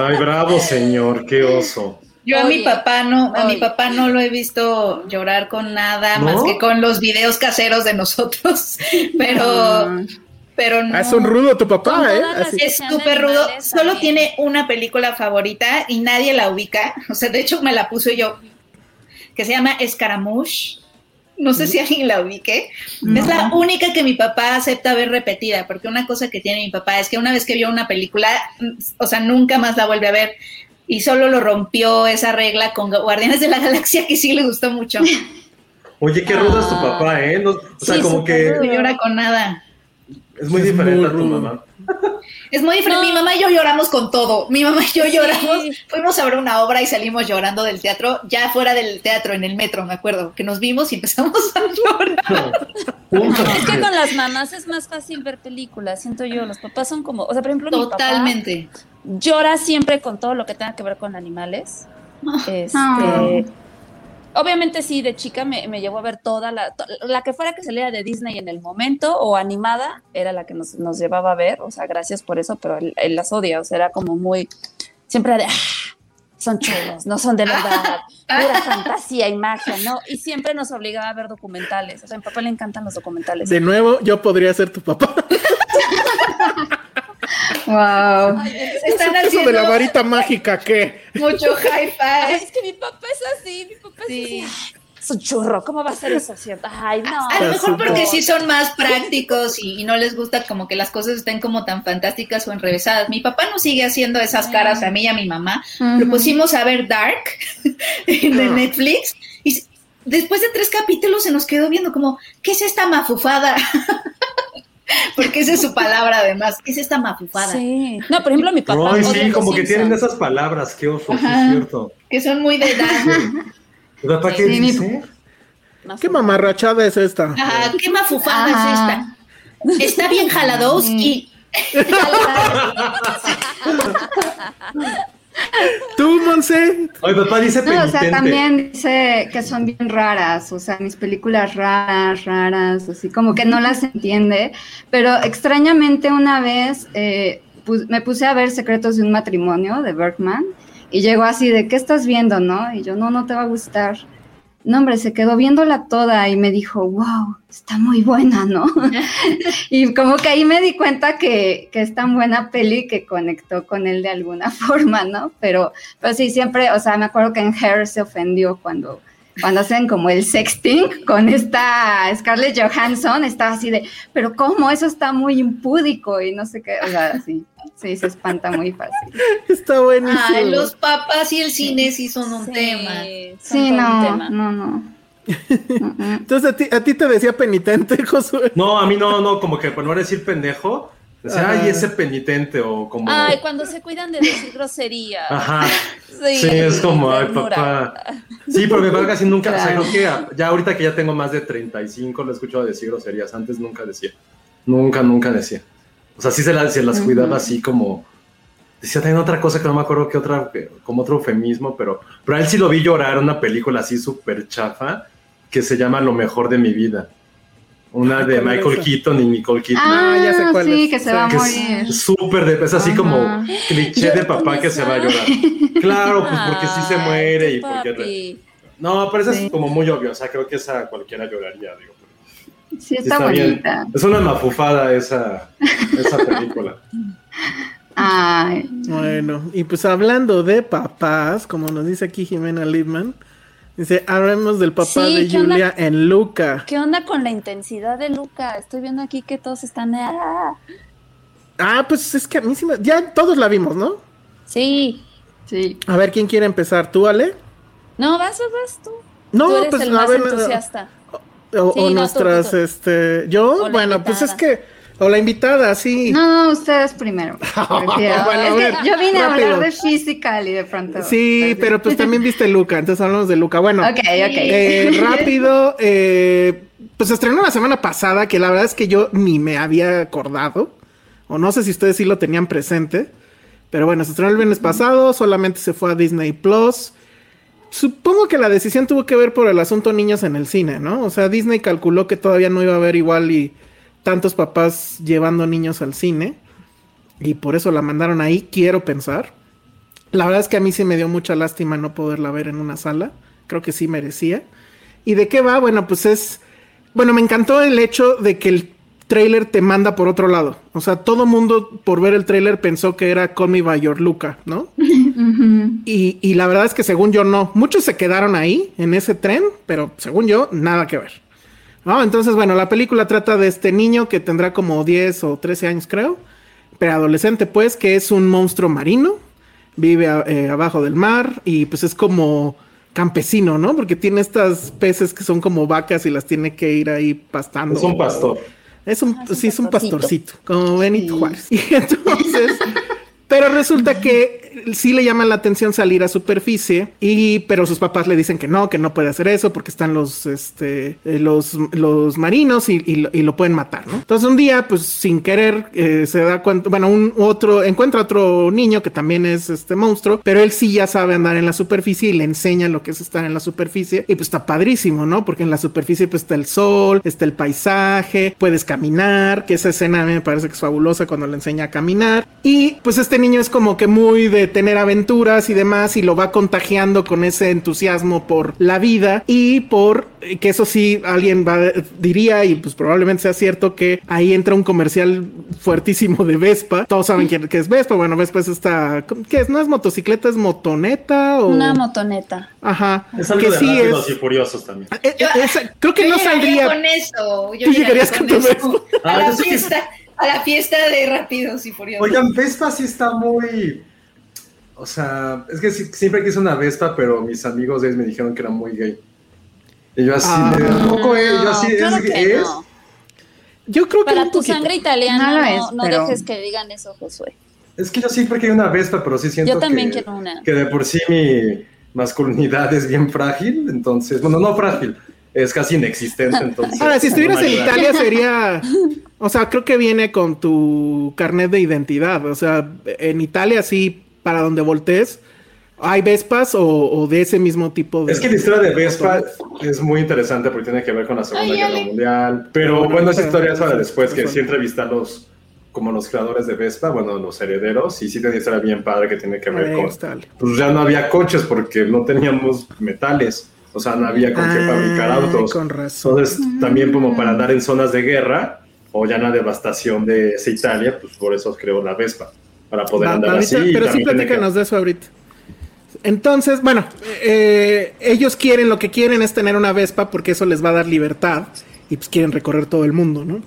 [SPEAKER 3] ay, bravo, señor, qué oso.
[SPEAKER 6] Yo a mi papá no, a mi papá no lo he visto llorar con nada
[SPEAKER 3] ¿No?
[SPEAKER 6] más que con los videos caseros de nosotros, pero, pero no.
[SPEAKER 5] Ah, es un rudo tu
[SPEAKER 4] Con
[SPEAKER 5] papá, ¿eh? Así.
[SPEAKER 6] Es súper rudo. Solo
[SPEAKER 4] también.
[SPEAKER 6] tiene una película favorita y nadie la ubica. O sea, de hecho me la puse yo, que se llama Escaramouche. No sé si alguien la ubique. Es la única que mi papá acepta ver repetida, porque una cosa que tiene mi papá es que una vez que vio una película, mm, o sea, nunca más la vuelve a ver. Y solo lo rompió esa regla con Guardianes de la Galaxia, que sí le gustó mucho.
[SPEAKER 3] Oye, qué rudo es tu
[SPEAKER 4] Ah.
[SPEAKER 3] papá, ¿eh? No- o sea,
[SPEAKER 4] Sí,
[SPEAKER 3] como que.
[SPEAKER 6] No llora con nada.
[SPEAKER 3] es muy
[SPEAKER 5] Es
[SPEAKER 3] diferente
[SPEAKER 5] muy
[SPEAKER 3] a tu mamá.
[SPEAKER 6] Es muy diferente.
[SPEAKER 4] No.
[SPEAKER 6] Mi mamá y yo lloramos con todo. Mi mamá y yo
[SPEAKER 4] Sí.
[SPEAKER 6] lloramos. Fuimos a ver una obra y salimos llorando del teatro, ya fuera del teatro, en el metro, me acuerdo, que nos vimos y empezamos a llorar.
[SPEAKER 4] Es que con las mamás es más fácil ver películas, siento yo. Los papás son como, o sea, por ejemplo, mi papá
[SPEAKER 6] Totalmente.
[SPEAKER 4] llora siempre con todo lo que tenga que ver con animales. Este,
[SPEAKER 8] Ah.
[SPEAKER 4] Obviamente sí, de chica me, me llevó a ver toda la, to- la que fuera que saliera de Disney en el momento o animada, era la que nos, nos llevaba a ver, o sea, gracias por eso, pero él, él las odia, o sea, era como muy, siempre de, "Ah, son chulos, no son de verdad, pura fantasía y magia, ¿no? Y siempre nos obligaba a ver documentales, o sea, a mi papá le encantan los documentales.
[SPEAKER 5] De nuevo, yo podría ser tu papá.
[SPEAKER 8] Wow.
[SPEAKER 6] Están
[SPEAKER 5] Eso
[SPEAKER 6] haciendo
[SPEAKER 5] de la varita mágica, ¿qué?
[SPEAKER 6] mucho
[SPEAKER 4] Ay,
[SPEAKER 6] hi-fi.
[SPEAKER 4] es que mi papá es así, mi papá
[SPEAKER 6] Sí.
[SPEAKER 4] es un churro, ¿cómo va a ser eso, cierto? Ay, no.
[SPEAKER 6] A lo mejor
[SPEAKER 5] Por
[SPEAKER 6] porque sí son más prácticos y, y no les gusta como que las cosas estén como tan fantásticas o enrevesadas. Mi papá no sigue haciendo esas caras a mí y a mi mamá. Lo pusimos a ver Dark de Netflix y después de tres capítulos se nos quedó viendo como, ¿qué es esta mafufada? porque esa es su palabra además, ¿qué es esta mafufada?
[SPEAKER 4] Sí. No, por ejemplo, mi papá.
[SPEAKER 3] Ay,
[SPEAKER 4] odia
[SPEAKER 3] sí, como que tienen esas palabras, qué oso, sí es cierto.
[SPEAKER 6] Que son muy de edad.
[SPEAKER 3] ¿Tu papá qué
[SPEAKER 5] mamarrachada es esta?
[SPEAKER 6] Ajá, ¿qué mafufada
[SPEAKER 8] Ajá.
[SPEAKER 6] es esta? Está bien Jaladowski.
[SPEAKER 5] ¿Tú, Monse?
[SPEAKER 3] Ay, papá dice
[SPEAKER 8] No, o sea, también dice que son bien raras, o sea, mis películas raras, raras, así como que no las entiende, pero extrañamente una vez eh, pu- me puse a ver Secretos de un matrimonio de Bergman y llegó así de, ¿qué estás viendo, no? Y yo, no, no te va a gustar. No, hombre, se quedó viéndola toda y me dijo, wow, está muy buena, ¿no? y como que ahí me di cuenta que, que es tan buena peli que conectó con él de alguna forma, ¿no? Pero, pero sí, siempre, o sea, me acuerdo que en Hair se ofendió cuando, cuando hacen como el sexting con esta Scarlett Johansson, estaba así de, pero ¿cómo? Eso está muy impúdico y no sé qué, o sea, sí, sí, se espanta muy fácil.
[SPEAKER 5] Está buenísimo.
[SPEAKER 6] Ay, los papás y el cine sí son un
[SPEAKER 4] Sí,
[SPEAKER 6] tema.
[SPEAKER 4] son
[SPEAKER 8] Sí,
[SPEAKER 4] un
[SPEAKER 8] no,
[SPEAKER 4] tema.
[SPEAKER 8] no, no.
[SPEAKER 5] Entonces, ¿a ti, a ti te decía penitente, Josué.
[SPEAKER 3] No, a mí no, no, como que por no decir pendejo, decía,
[SPEAKER 5] Ajá.
[SPEAKER 3] ay, ese penitente, o como.
[SPEAKER 4] Ay, cuando se cuidan de decir grosería.
[SPEAKER 3] Ajá.
[SPEAKER 4] Sí,
[SPEAKER 3] Sí, es como, ay, papá. Sí, pero mi papá casi nunca, o sea,
[SPEAKER 8] Claro.
[SPEAKER 3] creo que a- ya ahorita que ya tengo más de 35, lo he escuchado decir groserías. Antes nunca decía. Nunca, nunca decía. O sea, sí se, la- se las cuidaba así como. Decía también otra cosa que no me acuerdo que otra, como otro eufemismo, pero, pero a él sí lo vi llorar, una película así súper chafa que se llama Lo mejor de mi vida. Una
[SPEAKER 5] Ah,
[SPEAKER 3] de
[SPEAKER 5] ¿cuál es
[SPEAKER 3] Michael
[SPEAKER 5] esa?
[SPEAKER 3] Keaton y Nicole Kidman.
[SPEAKER 8] Ah,
[SPEAKER 5] ya sé cuál
[SPEAKER 8] sí,
[SPEAKER 5] es.
[SPEAKER 8] que se
[SPEAKER 5] Sí.
[SPEAKER 8] va a morir.
[SPEAKER 3] es súper de, es así
[SPEAKER 8] Ajá.
[SPEAKER 3] como cliché de papá que se
[SPEAKER 4] esa.
[SPEAKER 3] va a llorar. Claro, pues porque sí se muere y porque
[SPEAKER 4] papi.
[SPEAKER 3] no, pero
[SPEAKER 8] Sí.
[SPEAKER 3] es como muy obvio, o sea, creo que esa cualquiera lloraría, digo. pero
[SPEAKER 8] Sí,
[SPEAKER 3] sí
[SPEAKER 8] está,
[SPEAKER 3] bien.
[SPEAKER 8] bonita.
[SPEAKER 3] Es una mafufada esa, esa película.
[SPEAKER 8] Ay,
[SPEAKER 5] Bueno, y pues hablando de papás, como nos dice aquí Jimena Lipman, dice, hablemos del papá
[SPEAKER 4] Sí,
[SPEAKER 5] de. Julia en Luca.
[SPEAKER 4] ¿Qué onda con la intensidad de Luca? Estoy viendo aquí que todos están. ah.
[SPEAKER 5] Ah, pues es que a mí sí me... Ya todos la vimos, ¿no?
[SPEAKER 4] Sí.
[SPEAKER 8] sí.
[SPEAKER 5] A ver, ¿quién quiere empezar? ¿Tú, Ale?
[SPEAKER 4] No, vas, vas, vas tú.
[SPEAKER 5] No,
[SPEAKER 4] tú eres
[SPEAKER 5] pues
[SPEAKER 4] el
[SPEAKER 5] a
[SPEAKER 4] más
[SPEAKER 5] ver,
[SPEAKER 4] entusiasta.
[SPEAKER 5] O,
[SPEAKER 4] Sí,
[SPEAKER 5] o
[SPEAKER 4] no, tú,
[SPEAKER 5] nuestras,
[SPEAKER 4] tú, tú.
[SPEAKER 5] este, yo, bueno, pues es que, o la invitada, sí.
[SPEAKER 8] No, no, ustedes primero. Prefiero.
[SPEAKER 5] Bueno,
[SPEAKER 8] que yo vine a hablar de physical y de pronto.
[SPEAKER 5] Sí, pero pues también viste Luca, entonces hablamos de Luca. Bueno, eh, rápido, eh, pues se estrenó la semana pasada, que la verdad es que yo ni me había acordado, o no sé si ustedes sí lo tenían presente, pero bueno, se estrenó el viernes pasado, solamente se fue a Disney Plus. Supongo que la decisión tuvo que ver por el asunto niños en el cine, ¿no? O sea, Disney calculó que todavía no iba a haber igual y tantos papás llevando niños al cine. Y por eso la mandaron ahí, quiero pensar. La verdad es que a mí sí me dio mucha lástima no poderla ver en una sala. Creo que sí merecía. ¿Y de qué va? Bueno, pues es... Bueno, me encantó el hecho de que el trailer te manda por otro lado. O sea, todo mundo por ver el trailer pensó que era Call Me By Your Luca, ¿no? y, y la verdad es que según yo no. Muchos se quedaron ahí, en ese tren, pero según yo, nada que ver. ¿No? Entonces, bueno, la película trata de este niño que tendrá como 10 o 13 años, creo. Preadolescente, pues, que es un monstruo marino. Vive a- eh, abajo del mar y pues es como campesino, ¿no? Porque tiene estas peces que son como vacas y las tiene que ir ahí pastando.
[SPEAKER 3] Es un pastor.
[SPEAKER 5] Es un,
[SPEAKER 4] Ah, es un
[SPEAKER 5] sí, es un
[SPEAKER 4] pastorcito.
[SPEAKER 5] pastorcito, como Benito Juárez. Y entonces, pero resulta que sí le llama la atención salir a superficie, y pero sus papás le dicen que no, que no puede hacer eso porque están los, este, eh, los, los marinos y, y y lo pueden matar, ¿no? Entonces un día, pues sin querer, eh, se da cuenta, bueno, un otro, encuentra otro niño que también es este monstruo, pero él sí ya sabe andar en la superficie y le enseña lo que es estar en la superficie, y pues está padrísimo, ¿no? Porque en la superficie pues está el sol, está el paisaje, puedes caminar, que esa escena a mí me parece que es fabulosa cuando le enseña a caminar, y pues este niño es como que muy de tener aventuras y demás, y lo va contagiando con ese entusiasmo por la vida, y por, eh, que eso sí, alguien va, diría, y pues probablemente sea cierto, que ahí entra un comercial fuertísimo de Vespa, todos saben quién que es Vespa, bueno, Vespa es esta, ¿qué es? ¿No es motocicleta? ¿Es motoneta? O...
[SPEAKER 4] Una motoneta.
[SPEAKER 5] Ajá.
[SPEAKER 3] Es algo
[SPEAKER 5] que
[SPEAKER 3] de
[SPEAKER 5] sí
[SPEAKER 3] rápidos
[SPEAKER 5] es.
[SPEAKER 3] y furiosos también.
[SPEAKER 5] Eh, eh, esa- creo que
[SPEAKER 6] Yo
[SPEAKER 5] no saldría.
[SPEAKER 6] con eso. Yo
[SPEAKER 5] Tú llegarías
[SPEAKER 6] llegaría
[SPEAKER 5] con tu
[SPEAKER 6] eso.
[SPEAKER 3] Ah,
[SPEAKER 6] A la
[SPEAKER 3] yo
[SPEAKER 6] fiesta, a la fiesta de Rápidos y Furiosos.
[SPEAKER 3] Oigan, Vespa sí está muy. O sea, es que sí- siempre quise una Vespa, pero mis amigos gays me dijeron que era muy gay. Y yo así,
[SPEAKER 5] Ah.
[SPEAKER 3] de, ¿a poco es? Yo así,
[SPEAKER 4] claro
[SPEAKER 3] ¿es,
[SPEAKER 4] que
[SPEAKER 3] es?
[SPEAKER 4] no.
[SPEAKER 5] Yo creo que
[SPEAKER 4] Para tu
[SPEAKER 5] poquito.
[SPEAKER 4] sangre italiana
[SPEAKER 8] No
[SPEAKER 4] no,
[SPEAKER 8] lo es,
[SPEAKER 4] no
[SPEAKER 8] pero-
[SPEAKER 4] dejes que digan eso, Josué.
[SPEAKER 3] Es que yo siempre quería una Vespa, pero sí siento
[SPEAKER 4] Yo también
[SPEAKER 3] que,
[SPEAKER 4] quiero una.
[SPEAKER 3] que de por sí mi masculinidad es bien frágil, entonces, bueno, no frágil, es casi inexistente, entonces.
[SPEAKER 5] Ahora, si estuvieras
[SPEAKER 3] no
[SPEAKER 5] en. Italia sería. O sea, creo que viene con tu carnet de identidad. O sea, en Italia sí, para donde voltees, hay Vespas o, o de ese mismo tipo de.
[SPEAKER 3] Es que la historia de Vespa es muy interesante porque tiene que ver con la Segunda
[SPEAKER 6] Ay,
[SPEAKER 3] Guerra. Mundial. Pero
[SPEAKER 5] Bueno,
[SPEAKER 3] bueno, esa
[SPEAKER 5] pero-
[SPEAKER 3] historia es para después, que sí entrevista a los, como los creadores de Vespa, bueno, los herederos, y sí tiene una historia bien padre que tiene que ver
[SPEAKER 5] Ahí
[SPEAKER 3] con...
[SPEAKER 5] está.
[SPEAKER 3] Pues ya no había coches porque no teníamos metales, o sea, no había con qué
[SPEAKER 5] Ah,
[SPEAKER 3] fabricar autos.
[SPEAKER 5] Con razón.
[SPEAKER 3] Entonces, también como para andar en zonas de guerra o ya en la devastación de esa Italia, pues por eso creó la Vespa, para poder
[SPEAKER 5] Va-
[SPEAKER 3] andar
[SPEAKER 5] ahorita-
[SPEAKER 3] así.
[SPEAKER 5] pero sí
[SPEAKER 3] tiene que-
[SPEAKER 5] platícanos de eso ahorita. Entonces, bueno, eh, ellos quieren, lo que quieren es tener una Vespa porque eso les va a dar libertad y pues quieren recorrer todo el mundo, ¿no?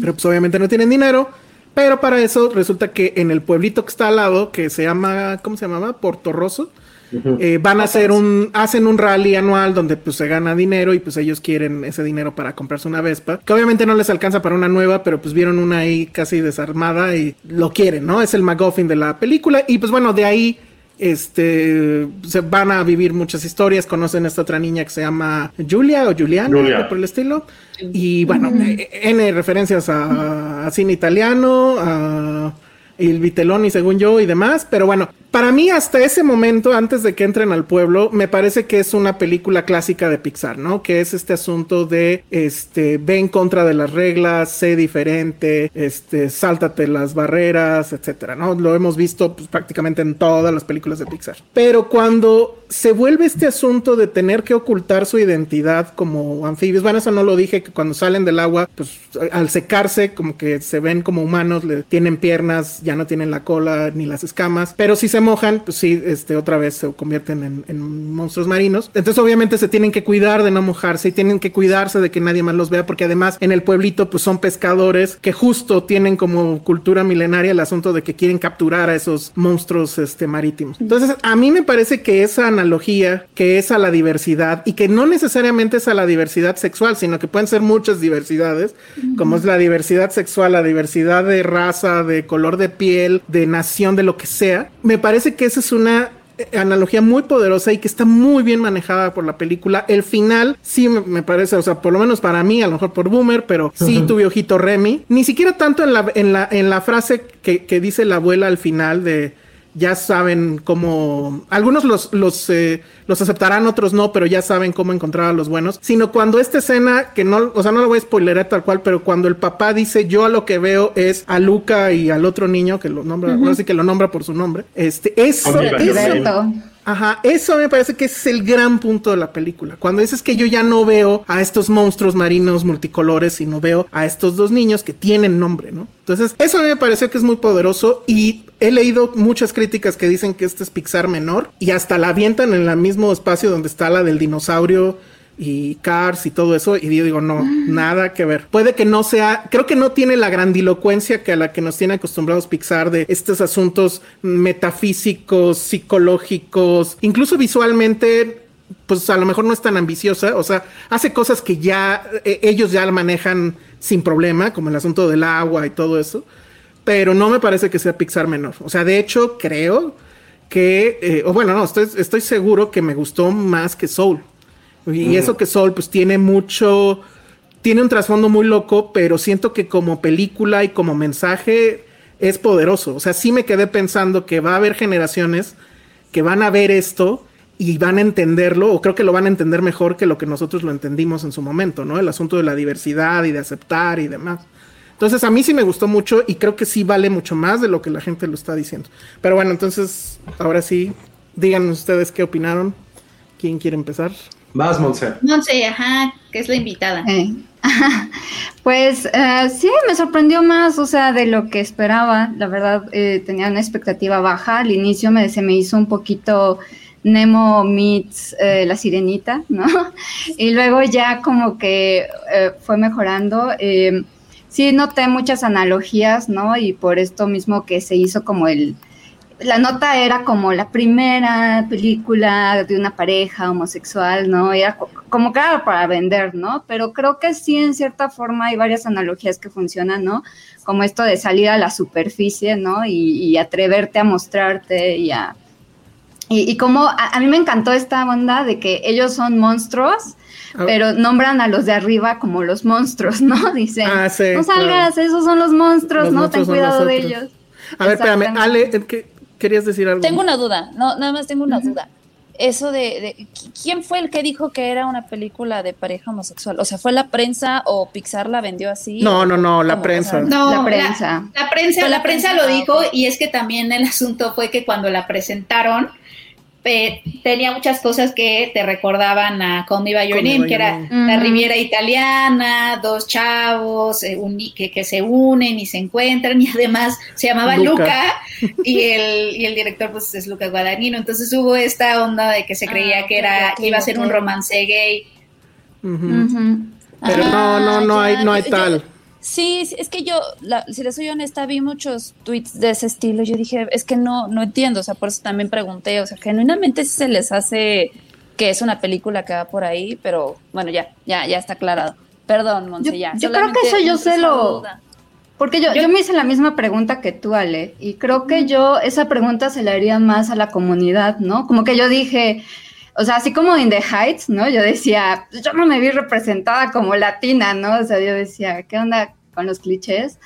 [SPEAKER 5] Pero pues obviamente no tienen dinero, pero para eso resulta que en el pueblito que está al lado, que se llama, ¿cómo se llamaba? Porto Rosso, eh, van a hacer un, hacen un rally anual donde pues se gana dinero y pues ellos quieren ese dinero para comprarse una Vespa, que obviamente no les alcanza para una nueva, pero pues vieron una ahí casi desarmada y lo quieren, ¿no? Es el McGuffin de la película y pues bueno, de ahí este se van a vivir muchas historias, conocen a esta otra niña que se llama Julia o Juliana,
[SPEAKER 3] Julia.
[SPEAKER 5] por el estilo. Y bueno, eh, N referencias a, a cine italiano, a el Viteloni según yo y demás, pero bueno, para mí hasta ese momento, antes de que entren al pueblo, me parece que es una película clásica de Pixar, ¿no? Que es este asunto de, este, ve en contra de las reglas, sé diferente, este, sáltate las barreras, etcétera, ¿no? Lo hemos visto pues, prácticamente en todas las películas de Pixar. Pero cuando se vuelve este asunto de tener que ocultar su identidad como anfibios, bueno, eso no lo dije, que cuando salen del agua, pues al secarse, como que se ven como humanos, le tienen piernas ya no tienen la cola ni las escamas, pero si se mojan, pues sí, este, otra vez se convierten en, en monstruos marinos. Entonces obviamente se tienen que cuidar de no mojarse y tienen que cuidarse de que nadie más los vea, porque además en el pueblito pues son pescadores que justo tienen como cultura milenaria el asunto de que quieren capturar a esos monstruos este, marítimos. Entonces a mí me parece que esa analogía que es a la diversidad y que no necesariamente es a la diversidad sexual, sino que pueden ser muchas diversidades, como es la diversidad sexual, la diversidad de raza, de color de piel, de nación, de lo que sea, me parece que esa es una eh, analogía muy poderosa y que está muy bien manejada por la película. El final sí me, parece, o sea, por lo menos para mí, a lo mejor por Boomer, pero sí tuve ojito Remy. Ni siquiera tanto en la, en la, en la frase que, que dice la abuela al final de ya saben cómo, algunos los, los, eh, los aceptarán, otros no, pero ya saben cómo encontrar a los buenos, sino cuando esta escena, que no, o sea, no lo voy a spoilerar tal cual, pero cuando el papá dice, yo a lo que veo es a Luca y al otro niño, que lo nombra, no sé que lo nombra por su nombre, este, eso, eso, Ajá, eso me parece que es el gran punto de la película. Cuando dices que yo ya no veo a estos monstruos marinos multicolores, sino veo a estos dos niños que tienen nombre, ¿no? Entonces, eso a me pareció que es muy poderoso y he leído muchas críticas que dicen que este es Pixar menor y hasta la avientan en el mismo espacio donde está la del dinosaurio y Cars y todo eso. Y yo digo, no, nada que ver. Puede que no sea, creo que no tiene la grandilocuencia que a la que nos tiene acostumbrados Pixar de estos asuntos metafísicos, psicológicos, incluso visualmente. Pues a lo mejor no es tan ambiciosa, o sea, hace cosas que ya e, ellos ya manejan sin problema, como el asunto del agua y todo eso, pero no me parece que sea Pixar menor. O sea, de hecho, creo que, eh, o bueno, no, estoy, estoy seguro que me gustó más que Soul. Y eso que Soul pues tiene mucho, tiene un trasfondo muy loco, pero siento que como película y como mensaje es poderoso. O sea, sí me quedé pensando que va a haber generaciones que van a ver esto y van a entenderlo, o creo que lo van a entender mejor que lo que nosotros lo entendimos en su momento, ¿no? El asunto de la diversidad y de aceptar y demás. Entonces a mí sí me gustó mucho y creo que sí vale mucho más de lo que la gente lo está diciendo. Pero bueno, entonces ahora sí, díganos ustedes qué opinaron. ¿Quién quiere empezar?
[SPEAKER 3] Vas, Monse.
[SPEAKER 6] Monse, ajá, que es la invitada.
[SPEAKER 8] Eh, pues eh, sí, me sorprendió más, o sea, de lo que esperaba. La verdad, eh, tenía una expectativa baja. Al inicio me, se me hizo un poquito Nemo meets La Sirenita, ¿no? y luego ya como que fue mejorando. sí, noté muchas analogías, ¿no? Y por esto mismo que se hizo como el la nota era como la primera película de una pareja homosexual, ¿no? Era como claro para vender, ¿no? Pero creo que sí, en cierta forma, hay varias analogías que funcionan, ¿no? Como esto de salir a la superficie, ¿no? Y, atreverte a mostrarte y a... Y, como a, mí me encantó esta onda de que ellos son monstruos, ah. pero nombran a los de arriba como los monstruos, ¿no? Dicen, ah, no salgas, esos son los monstruos, ¿no? Ten cuidado de ellos.
[SPEAKER 5] A ver, espérame, Ale, ¿qué, querías decir algo.
[SPEAKER 4] Tengo una duda, no, nada más tengo una duda. Eso de, ¿quién fue el que dijo que era una película de pareja homosexual? O sea, ¿fue la prensa o Pixar la vendió así?
[SPEAKER 5] No, no, no, la prensa.
[SPEAKER 6] no, la prensa. La, prensa, la, prensa, lo dijo y es que también el asunto fue que cuando la presentaron, tenía muchas cosas que te recordaban a Call Me By Your Name, que era la Riviera Italiana, dos chavos eh, que, se unen y se encuentran, y además se llamaba Luca, y, el, y el director pues es Luca Guadagnino. Entonces hubo esta onda de que se creía ah, que era iba a ser un romance gay.
[SPEAKER 5] Pero no, no, no hay, no hay tal.
[SPEAKER 4] Sí, es que yo, si le soy honesta, vi muchos tweets de ese estilo. Yo dije, es que no, no entiendo. O sea, por eso también pregunté. O sea, genuinamente se les hace que es una película que va por ahí, pero bueno, ya, ya, ya está aclarado. Perdón, Monse, ya.
[SPEAKER 8] Yo creo que eso yo sé lo. Porque yo, yo, me hice la misma pregunta que tú, Ale, y creo que yo esa pregunta se la haría más a la comunidad, ¿no? Como que yo dije, o sea, así como en The Heights, ¿no? Yo decía, yo no me vi representada como latina, ¿no? O sea, yo decía, ¿qué onda con los clichés?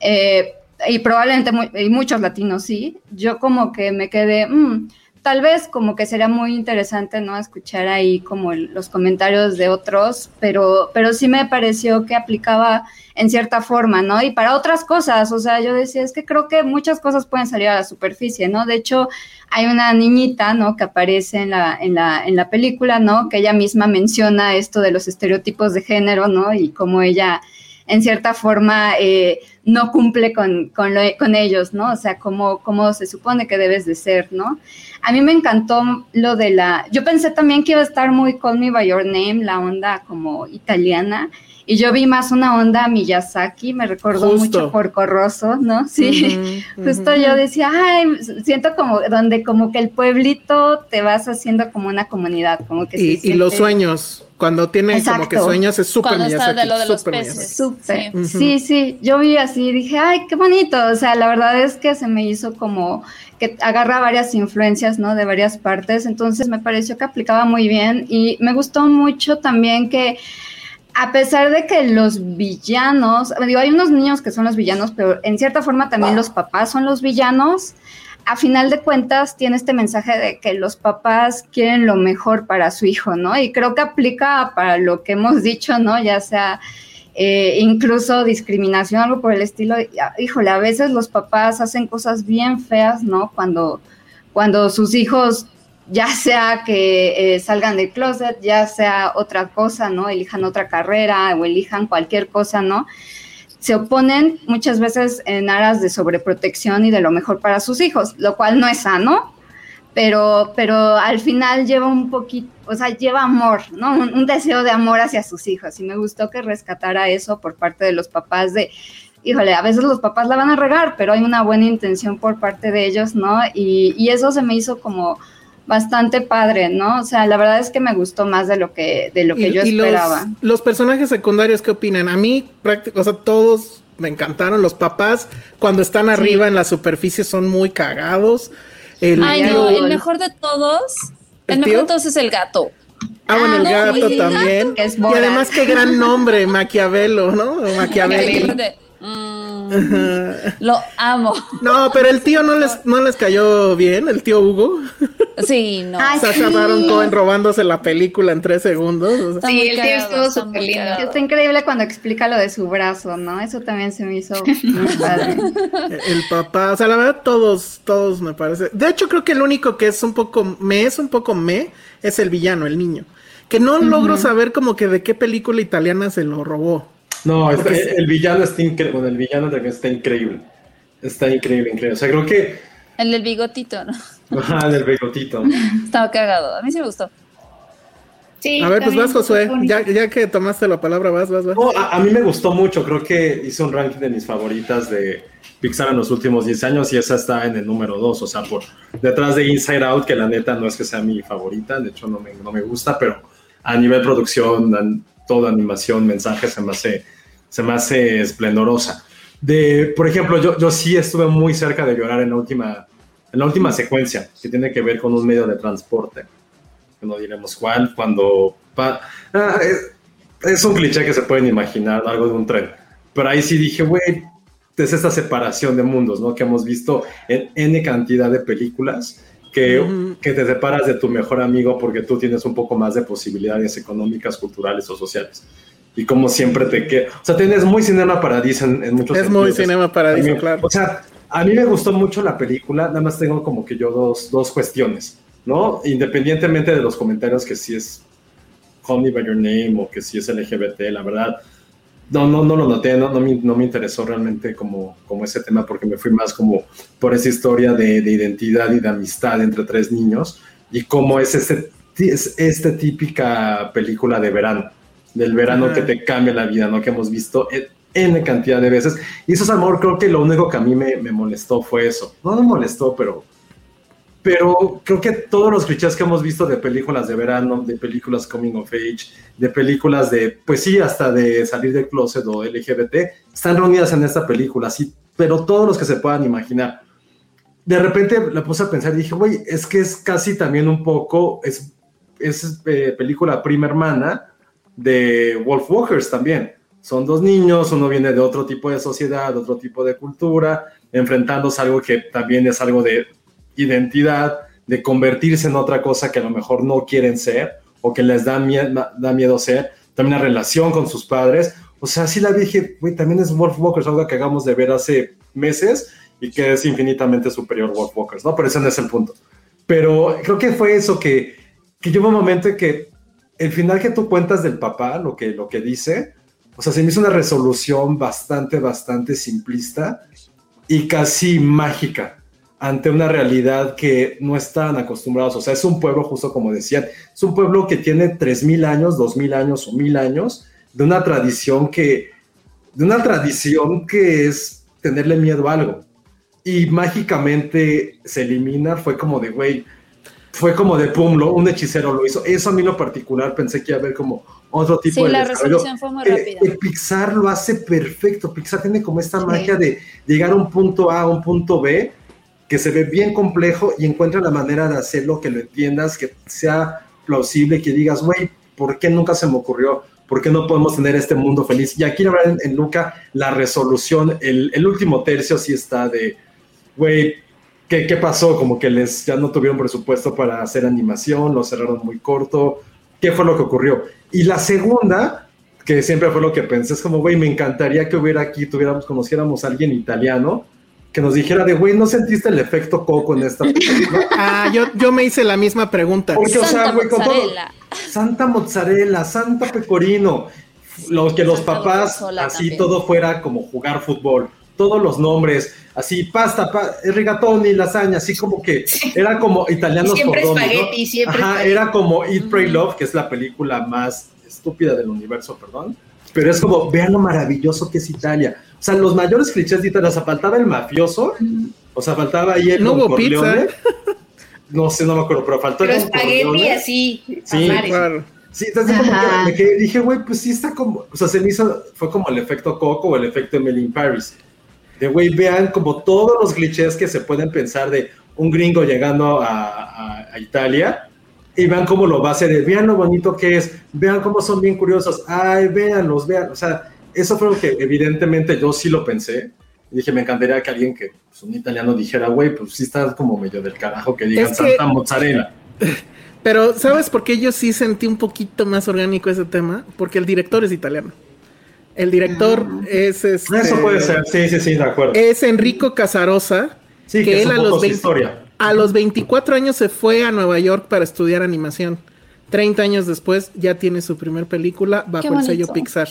[SPEAKER 8] Eh, y probablemente y muchos latinos sí. Yo como que me quedé, mmm, tal vez como que sería muy interesante, ¿no? Escuchar ahí como los comentarios de otros, pero, pero sí me pareció que aplicaba en cierta forma, ¿no? Y para otras cosas, o sea, yo decía, es que creo que muchas cosas pueden salir a la superficie, ¿no? De hecho, hay una niñita, ¿no? Que aparece en la, en la, en la película, ¿no? Que ella misma menciona esto de los estereotipos de género, ¿no? Y cómo ella en cierta forma eh, no cumple con, con, ellos, ¿no? O sea, cómo, cómo se supone que debes de ser, ¿no? A mí me encantó lo de la... Yo pensé también que iba a estar muy Call Me By Your Name, la onda como italiana, y yo vi más una onda Miyazaki, me recordó mucho por Corroso, ¿no? Sí, justo yo decía, ay, siento como donde como que el pueblito te vas haciendo como una comunidad, como que
[SPEAKER 5] Y, y los sueños, cuando tiene como que sueños es súper Miyazaki.
[SPEAKER 4] de lo de los peces.
[SPEAKER 8] Súper. Sí. sí, yo vi así, dije, ay, qué bonito, o sea, la verdad es que se me hizo como que agarra varias influencias, ¿no? De varias partes, entonces me pareció que aplicaba muy bien y me gustó mucho también que a pesar de que los villanos, digo, hay unos niños que son los villanos, pero en cierta forma también los papás son los villanos, a final de cuentas tiene este mensaje de que los papás quieren lo mejor para su hijo, ¿no? Y creo que aplica para lo que hemos dicho, ¿no? Ya sea eh, incluso discriminación, algo por el estilo. Híjole, a veces los papás hacen cosas bien feas, ¿no? Cuando, cuando sus hijos ya sea que eh, salgan del closet, ya sea otra cosa, ¿no? Elijan otra carrera o elijan cualquier cosa, ¿no? Se oponen muchas veces en aras de sobreprotección y de lo mejor para sus hijos, lo cual no es sano, pero, pero al final lleva un poquito, o sea, lleva amor, ¿no? Un, deseo de amor hacia sus hijos. Y me gustó que rescatara eso por parte de los papás de, híjole, a veces los papás la van a regar, pero hay una buena intención por parte de ellos, ¿no? Y, y eso se me hizo como bastante padre, ¿no? O sea, la verdad es que me gustó más de lo que, de lo que yo esperaba.
[SPEAKER 5] Los, personajes secundarios, ¿qué opinan? A mí, prácticamente, o sea, todos me encantaron. Los papás, cuando están arriba en la superficie, son muy cagados.
[SPEAKER 4] El Ay, no, el mejor de todos, el, mejor de todos es el gato.
[SPEAKER 5] Ah, bueno, el ah, gato también. y además, qué gran nombre, Maquiavelo, ¿no? Maquiavelo.
[SPEAKER 4] Lo amo.
[SPEAKER 5] No, pero el tío no les, no les cayó bien, el tío Hugo.
[SPEAKER 4] Sí, no.
[SPEAKER 5] Sasha Baron Cohen robándose la película en tres segundos.
[SPEAKER 8] sí, el tío estuvo súper lindo. Está increíble cuando explica lo de su brazo, ¿no? Eso también se me hizo muy padre.
[SPEAKER 5] El papá, o sea, la verdad, todos, todos me parece. De hecho, creo que el único que es un poco me, es un poco me, es el villano, el niño. Que no logro saber como que de qué película italiana se lo robó.
[SPEAKER 3] No, el villano está increíble. el villano también está increíble. Está increíble, increíble. O sea, creo que.
[SPEAKER 4] El del bigotito, ¿no?
[SPEAKER 3] Ajá, el del bigotito.
[SPEAKER 4] Estaba cagado. A mí sí me gustó.
[SPEAKER 5] Sí, a ver, pues vas, Josué. Ya, ya, que tomaste la palabra, vas, vas, vas.
[SPEAKER 3] a, mí me gustó mucho. Creo que hice un ranking de mis favoritas de Pixar en los últimos 10 años y esa está en el número 2. O sea, por detrás de Inside Out, que la neta no es que sea mi favorita. De hecho, no me, no me gusta, pero a nivel producción, toda animación, mensaje, se me hace se me hace esplendorosa. De, por ejemplo, yo, yo sí estuve muy cerca de llorar en la última, en la última secuencia, que tiene que ver con un medio de transporte, no diremos cuál, cuando... Ah, es, un cliché que se pueden imaginar, algo de un tren, pero ahí sí dije, güey, es esta separación de mundos, ¿no? Que hemos visto en N cantidad de películas, que, que, te separas de tu mejor amigo porque tú tienes un poco más de posibilidades económicas, culturales o sociales y como siempre te queda. O sea, tienes muy cinema paradiso en, en muchos
[SPEAKER 5] Es muy cinema paradiso, claro.
[SPEAKER 3] O sea, a mí me gustó mucho la película, nada más tengo como que yo dos, dos cuestiones, ¿no? Independientemente de los comentarios que si es Call Me By Your Name o que si es LGBT, la verdad, no, no, no lo noté, no, no, me, no me interesó realmente como, como ese tema porque me fui más como por esa historia de, de identidad y de amistad entre tres niños y cómo es este, es esta típica película de verano del verano que te cambia la vida, ¿no? Que hemos visto N cantidad de veces. Y eso es amor, creo que lo único que a mí me, me molestó fue eso. No me molestó, pero, pero creo que todos los clichés que hemos visto de películas de verano, de películas coming of age, de películas de, pues sí, hasta de salir del closet o LGBT, están reunidas en esta película, sí, pero todos los que se puedan imaginar. De repente la puse a pensar y dije, güey, es que es casi también un poco, es, es eh, película prima hermana, de Wolf Walkers también. Son dos niños, uno viene de otro tipo de sociedad, otro tipo de cultura, enfrentándose a algo que también es algo de identidad, de convertirse en otra cosa que a lo mejor no quieren ser o que les da, miedo, da miedo ser. También la relación con sus padres. O sea, sí la dije, güey, también es Wolf Walkers, algo que acabamos de ver hace meses y que es infinitamente superior Wolf Walkers, ¿no? Pero ese no es el punto. Pero creo que fue eso que, que llegó un momento en que el final que tú cuentas del papá, lo que, lo que dice, O sea, se me hizo una resolución bastante, bastante simplista y casi mágica ante una realidad que no están acostumbrados. O sea, es un pueblo, justo como decían, es un pueblo que tiene 3.000 años, 2.000 años o 1.000 años de una tradición que, de una tradición que es tenerle miedo a algo. Y mágicamente se elimina, fue como de, güey, fue como de pum, lo, un hechicero lo hizo. Eso a mí lo particular pensé que iba a haber como otro tipo
[SPEAKER 4] Sí,
[SPEAKER 3] de
[SPEAKER 4] la
[SPEAKER 3] desarrollo.
[SPEAKER 4] resolución fue muy
[SPEAKER 3] Eh,
[SPEAKER 4] rápida.
[SPEAKER 3] eh, Pixar lo hace perfecto. Pixar tiene como esta magia de llegar a un punto A a un punto B que se ve bien complejo y encuentra la manera de hacerlo que lo entiendas, que sea plausible, que digas, güey, ¿por qué nunca se me ocurrió? ¿Por qué no podemos tener este mundo feliz? Y aquí, la verdad, en, en Luca, la resolución, el, el último tercio sí está de, güey, ¿qué, ¿qué pasó? Como que les ya no tuvieron presupuesto para hacer animación, lo cerraron muy corto. ¿Qué fue lo que ocurrió? Y la segunda, que siempre fue lo que pensé, es como, güey, me encantaría que hubiera aquí, tuviéramos, conociéramos a alguien italiano que nos dijera de, güey, ¿no sentiste el efecto Coco en esta película?
[SPEAKER 5] Ah, yo, yo me hice la misma pregunta.
[SPEAKER 3] Porque, o sea,
[SPEAKER 4] Santa
[SPEAKER 3] güey, con todo-. Santa Mozzarella, Santa Pecorino, los que los
[SPEAKER 4] Santa
[SPEAKER 3] papás así
[SPEAKER 4] también.
[SPEAKER 3] todo fuera como jugar fútbol, todos los nombres, así pasta, pa, rigatoni, lasaña, así como que era como italianos
[SPEAKER 6] Siempre
[SPEAKER 3] por ¿no?
[SPEAKER 6] siempre
[SPEAKER 3] Ajá,
[SPEAKER 6] espagueti.
[SPEAKER 3] era como Eat, Pray, Love, que es la película más estúpida del universo, perdón. Pero es como, vean lo maravilloso que es Italia. O sea, los mayores clichés de Italia, o sea, faltaba el mafioso, o sea, faltaba ahí el
[SPEAKER 5] No hubo pizza,
[SPEAKER 3] Corleone.
[SPEAKER 5] ¿eh?
[SPEAKER 3] No sé, no me acuerdo, pero faltó
[SPEAKER 6] Pero
[SPEAKER 3] el
[SPEAKER 6] espagueti
[SPEAKER 3] Corleone.
[SPEAKER 6] así.
[SPEAKER 3] Sí.
[SPEAKER 5] Claro.
[SPEAKER 3] Sí, entonces como que me quedé, dije, güey, pues sí está como, o sea, se me hizo, fue como el efecto Coco o el efecto Emily in Paris. De, güey, vean como todos los clichés que se pueden pensar de un gringo llegando a, a- a Italia y vean cómo lo va a hacer, vean lo bonito que es, vean cómo son bien curiosos, ay, véanlos, vean, o sea, eso fue lo que evidentemente yo sí lo pensé. Y dije, me encantaría que alguien que, pues, un italiano dijera, güey, pues sí está como medio del carajo que digan
[SPEAKER 5] Es que-
[SPEAKER 3] Mozzarella.
[SPEAKER 5] Pero, ¿sabes por qué yo sí sentí un poquito más orgánico ese tema? Porque el director es italiano. El director es este,
[SPEAKER 3] Eso puede ser, sí, sí, sí, de acuerdo.
[SPEAKER 5] Es Enrico Casarosa.
[SPEAKER 3] Sí, que es
[SPEAKER 5] él a los,
[SPEAKER 3] su
[SPEAKER 5] 20
[SPEAKER 3] historia.
[SPEAKER 5] a los 24 años se fue a Nueva York para estudiar animación. 30 años después ya tiene su primer película bajo el sello. Pixar.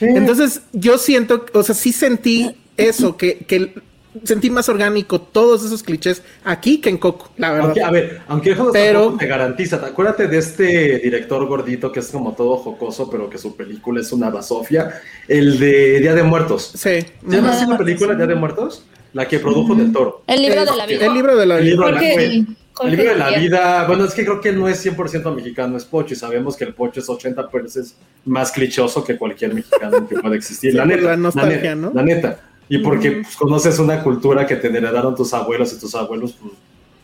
[SPEAKER 5] Entonces yo siento, o sea, sí sentí eso, que, que sentí más orgánico todos esos clichés aquí que en Coco, la verdad.
[SPEAKER 3] Aunque, a ver, aunque eso
[SPEAKER 5] Pero-
[SPEAKER 3] te garantiza, ¿te- acuérdate de este director gordito que es como todo jocoso, pero que su película es una basofia, el de Día de Muertos.
[SPEAKER 5] Sí.
[SPEAKER 3] ¿Se llama así la película Día de Muertos? La que produjo del toro.
[SPEAKER 4] El libro
[SPEAKER 5] El-
[SPEAKER 4] de la vida.
[SPEAKER 5] El libro de la
[SPEAKER 3] El libro de la,
[SPEAKER 6] Jorge-
[SPEAKER 3] güey,
[SPEAKER 6] Jorge
[SPEAKER 3] el libro de la vida, bueno, es que creo que él no es 100% mexicano, es pocho, y sabemos que el pocho es 80 veces más clichoso que cualquier mexicano que pueda existir.
[SPEAKER 5] Sí,
[SPEAKER 3] la neta,
[SPEAKER 5] la nostalgia,
[SPEAKER 3] neta,
[SPEAKER 5] ¿no?
[SPEAKER 3] La neta. Y porque pues, conoces una cultura que te heredaron tus abuelos y tus abuelos, pues,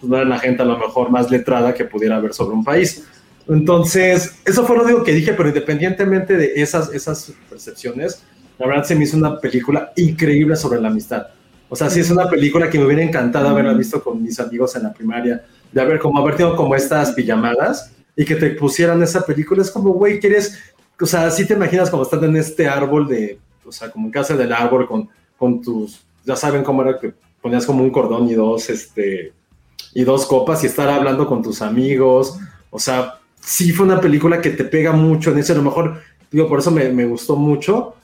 [SPEAKER 3] pues, no eran la gente a lo mejor más letrada que pudiera haber sobre un país. Entonces, eso fue lo único que dije, pero independientemente de esas, esas percepciones, la verdad se me hizo una película increíble sobre la amistad. O sea, sí es una película que me hubiera encantado haberla visto con mis amigos en la primaria, de haber como haber tenido como estas pijamadas y que te pusieran esa película. Es como, güey, quieres, o sea, sí te imaginas como estando en este árbol de, o sea, como en casa del árbol con, con tus, ya saben cómo era que ponías como un cordón y dos, este, y dos copas y estar hablando con tus amigos. O sea, sí fue una película que te pega mucho en eso. A lo mejor, digo, por eso me, me gustó mucho.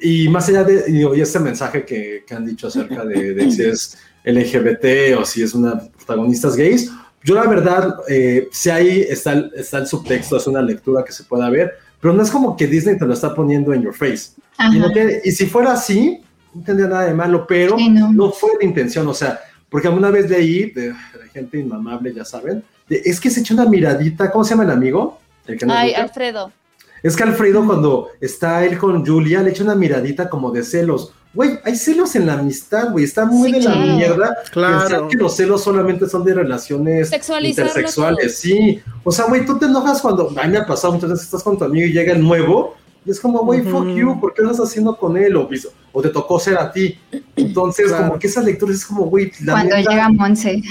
[SPEAKER 3] Y más allá de digo, y este mensaje que, que han dicho acerca de, de si es LGBT o si es una protagonistas gays, yo la verdad, eh, si ahí está el, está el subtexto, es una lectura que se pueda ver, pero no es como que Disney te lo está poniendo en your face. Y, no tiene- y si fuera así, no tendría nada de malo, pero
[SPEAKER 8] Sí, no.
[SPEAKER 3] no. fue la intención, o sea, porque alguna vez leí de, de gente inmamable, ya saben, de- es que se echó una miradita, ¿cómo se llama el amigo? El que nos
[SPEAKER 4] Ay,
[SPEAKER 3] gusta.
[SPEAKER 4] Alfredo.
[SPEAKER 3] Es que Alfredo, cuando está él con Julia, le echa una miradita como de celos. Güey, hay celos en la amistad, güey. Está muy
[SPEAKER 4] Sí,
[SPEAKER 3] de
[SPEAKER 4] claro.
[SPEAKER 3] la mierda.
[SPEAKER 5] Claro.
[SPEAKER 3] Pensar que los celos solamente son de relaciones intersexuales.
[SPEAKER 4] todo.
[SPEAKER 3] Sí. O sea, güey, tú te enojas cuando. A mí me ha pasado muchas veces que estás con tu amigo y llega el nuevo. Y es como, güey, fuck you, ¿por qué lo estás haciendo con él? O, o te tocó ser a ti. Entonces,
[SPEAKER 5] Claro.
[SPEAKER 3] como que esas lecturas es como, güey, la
[SPEAKER 8] Cuando
[SPEAKER 3] neta-
[SPEAKER 8] llega Monse.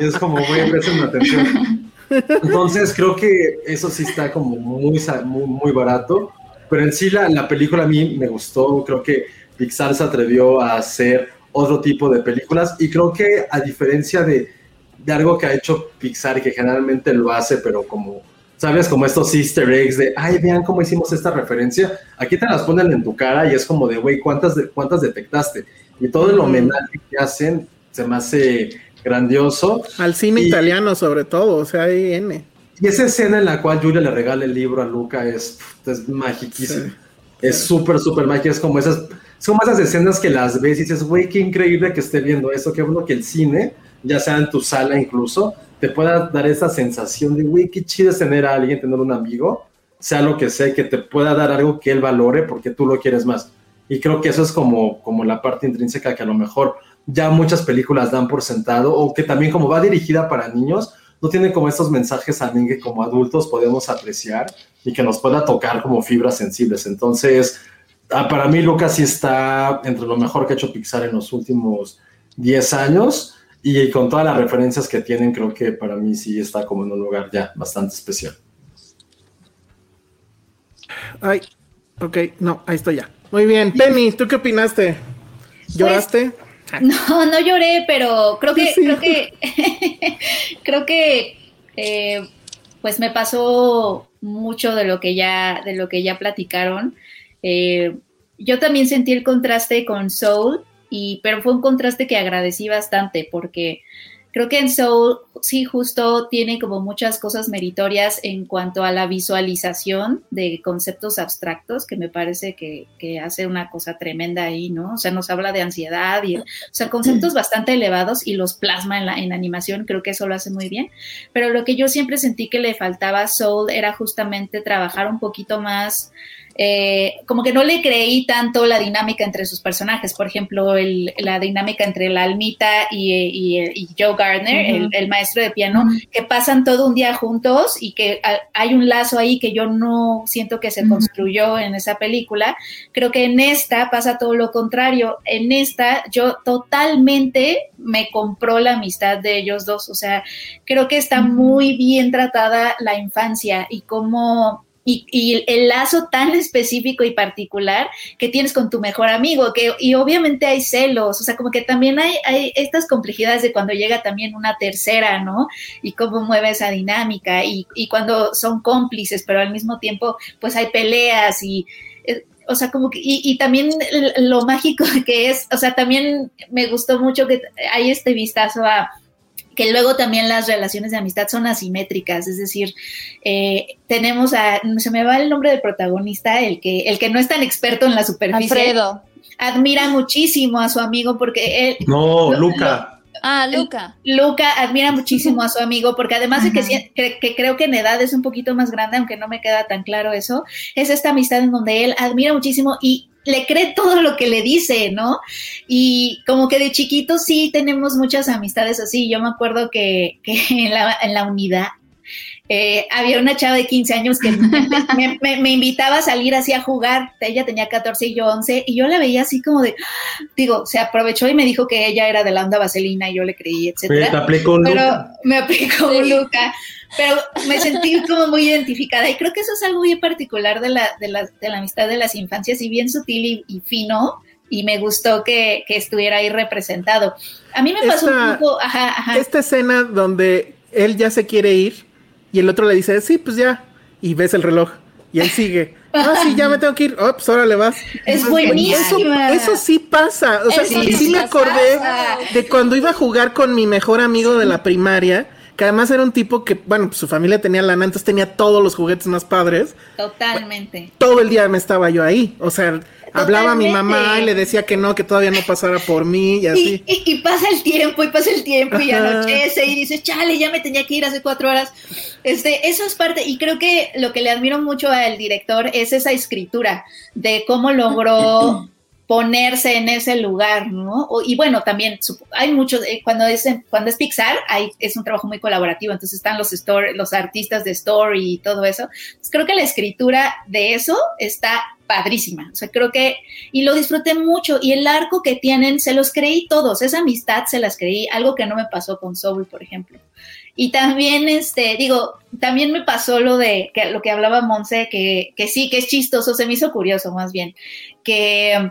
[SPEAKER 3] Y es como, güey, presten atención. Entonces, creo que eso sí está como muy, muy, muy barato. Pero en sí, la, la película a mí me gustó. Creo que Pixar se atrevió a hacer otro tipo de películas. Y creo que, a diferencia de, de algo que ha hecho Pixar, que generalmente lo hace, pero como ¿sabes? Como estos easter eggs de, ay, vean cómo hicimos esta referencia. Aquí te las ponen en tu cara y es como de, güey, ¿cuántas, de, ¿cuántas detectaste? Y todo el homenaje que hacen se me hace grandioso.
[SPEAKER 5] Al cine italiano sobre todo, o sea, hay N.
[SPEAKER 3] Y esa escena en la cual Julia le regala el libro a Luca es, es magiquísima. Es súper, súper mágica. Es como esas, son esas escenas que las ves y dices, güey, qué increíble que esté viendo eso. Qué bueno que el cine, ya sea en tu sala incluso, te pueda dar esa sensación de, güey, qué chido es tener a alguien, tener un amigo, sea lo que sea, que te pueda dar algo que él valore porque tú lo quieres más. Y creo que eso es como, como la parte intrínseca que a lo mejor ya muchas películas dan por sentado o que también como va dirigida para niños, no tiene como estos mensajes también que como adultos podemos apreciar y que nos pueda tocar como fibras sensibles. Entonces, ah, para mí Lucas sí está entre lo mejor que ha hecho Pixar en los últimos 10 años y con todas las referencias que tienen, creo que para mí sí está como en un lugar ya bastante especial.
[SPEAKER 5] Ay, ok, no, ahí estoy ya. Muy bien, Penny, ¿tú qué opinaste? ¿Lloraste?
[SPEAKER 6] no, no lloré, pero creo que, creo que, creo que, eh, pues me pasó mucho de lo que ya, de lo que ya platicaron. Eh, yo también sentí el contraste con Soul, y, pero fue un contraste que agradecí bastante porque creo que en Soul sí justo tiene como muchas cosas meritorias en cuanto a la visualización de conceptos abstractos, que me parece que, hace una cosa tremenda ahí, ¿no? O sea, nos habla de ansiedad y, o sea, conceptos bastante elevados y los plasma en la en animación, creo que eso lo hace muy bien. Pero lo que yo siempre sentí que le faltaba a Soul era justamente trabajar un poquito más eh, como que no le creí tanto la dinámica entre sus personajes. Por ejemplo, la dinámica entre la almita y, Joe Gardner, el, maestro de piano, que pasan todo un día juntos y que hay un lazo ahí que yo no siento que se construyó en esa película. Creo que en esta pasa todo lo contrario. En esta yo totalmente me compró la amistad de ellos dos. O sea, creo que está muy bien tratada la infancia y cómo y, el lazo tan específico y particular que tienes con tu mejor amigo, que, y obviamente hay celos, o sea, como que también hay, hay estas complejidades de cuando llega también una tercera, ¿no? Y cómo mueve esa dinámica, y, y cuando son cómplices, pero al mismo tiempo, pues hay peleas y eh, o sea, como que, y, y, también lo mágico que es, o sea, también me gustó mucho que hay este vistazo a que luego también las relaciones de amistad son asimétricas, es decir, eh, tenemos a, se me va el nombre del protagonista, el que, el que no es tan experto en la superficie.
[SPEAKER 4] Alfredo.
[SPEAKER 6] Admira muchísimo a su amigo porque él...
[SPEAKER 3] No, Luca.
[SPEAKER 4] Ah, Luca.
[SPEAKER 6] Luca admira muchísimo a su amigo porque además de que, que, creo que en edad es un poquito más grande, aunque no me queda tan claro eso, es esta amistad en donde él admira muchísimo y le cree todo lo que le dice, ¿no? Y como que de chiquito sí tenemos muchas amistades así. Yo me acuerdo que, en, la, en la unidad eh, había una chava de 15 años que me, invitaba a salir así a jugar. Ella tenía 14 y yo 11, y yo la veía así como de, digo, se aprovechó y me dijo que ella era de la onda vaselina y yo le creí, etcétera.
[SPEAKER 3] Pero, aplicó
[SPEAKER 6] Pero me aplicó un Luca. Pero me sentí como muy identificada y creo que eso es algo muy particular de la, de la, de la amistad de las infancias y bien sutil y, fino y me gustó que, que, estuviera ahí representado. A mí me pasó un poco, ajá, ajá.
[SPEAKER 5] Esta escena donde él ya se quiere ir y el otro le dice, sí, pues ya. Y ves el reloj. Y él sigue. Ah, sí, ya me tengo que ir. Oh, pues ahora le vas.
[SPEAKER 6] Es buenísimo.
[SPEAKER 5] Eso, sí pasa. O sea, sí, me acordé de cuando iba a jugar con mi mejor amigo de la primaria que además era un tipo que, bueno, pues su familia tenía lana, entonces tenía todos los juguetes más padres.
[SPEAKER 6] Totalmente.
[SPEAKER 5] Todo el día me estaba yo ahí. O sea, hablaba a mi mamá y le decía que no, que todavía no pasara por mí y así.
[SPEAKER 6] Y, pasa el tiempo, y pasa el tiempo, y anochece, y dices, chale, ya me tenía que ir hace cuatro horas. Este, eso es parte, y creo que lo que le admiro mucho al director es esa escritura de cómo logró ponerse en ese lugar, ¿no? y bueno, también hay muchos, eh, cuando es, cuando es Pixar, hay, es un trabajo muy colaborativo, entonces están los, story, los artistas de story y todo eso. creo que la escritura de eso está padrísima. O sea, creo que, y lo disfruté mucho, y el arco que tienen, se los creí todos, esa amistad se las creí, algo que no me pasó con Soul, por ejemplo. Y también, este, digo, también me pasó lo de que, lo que hablaba Monse, que, que sí, que es chistoso, se me hizo curioso más bien, que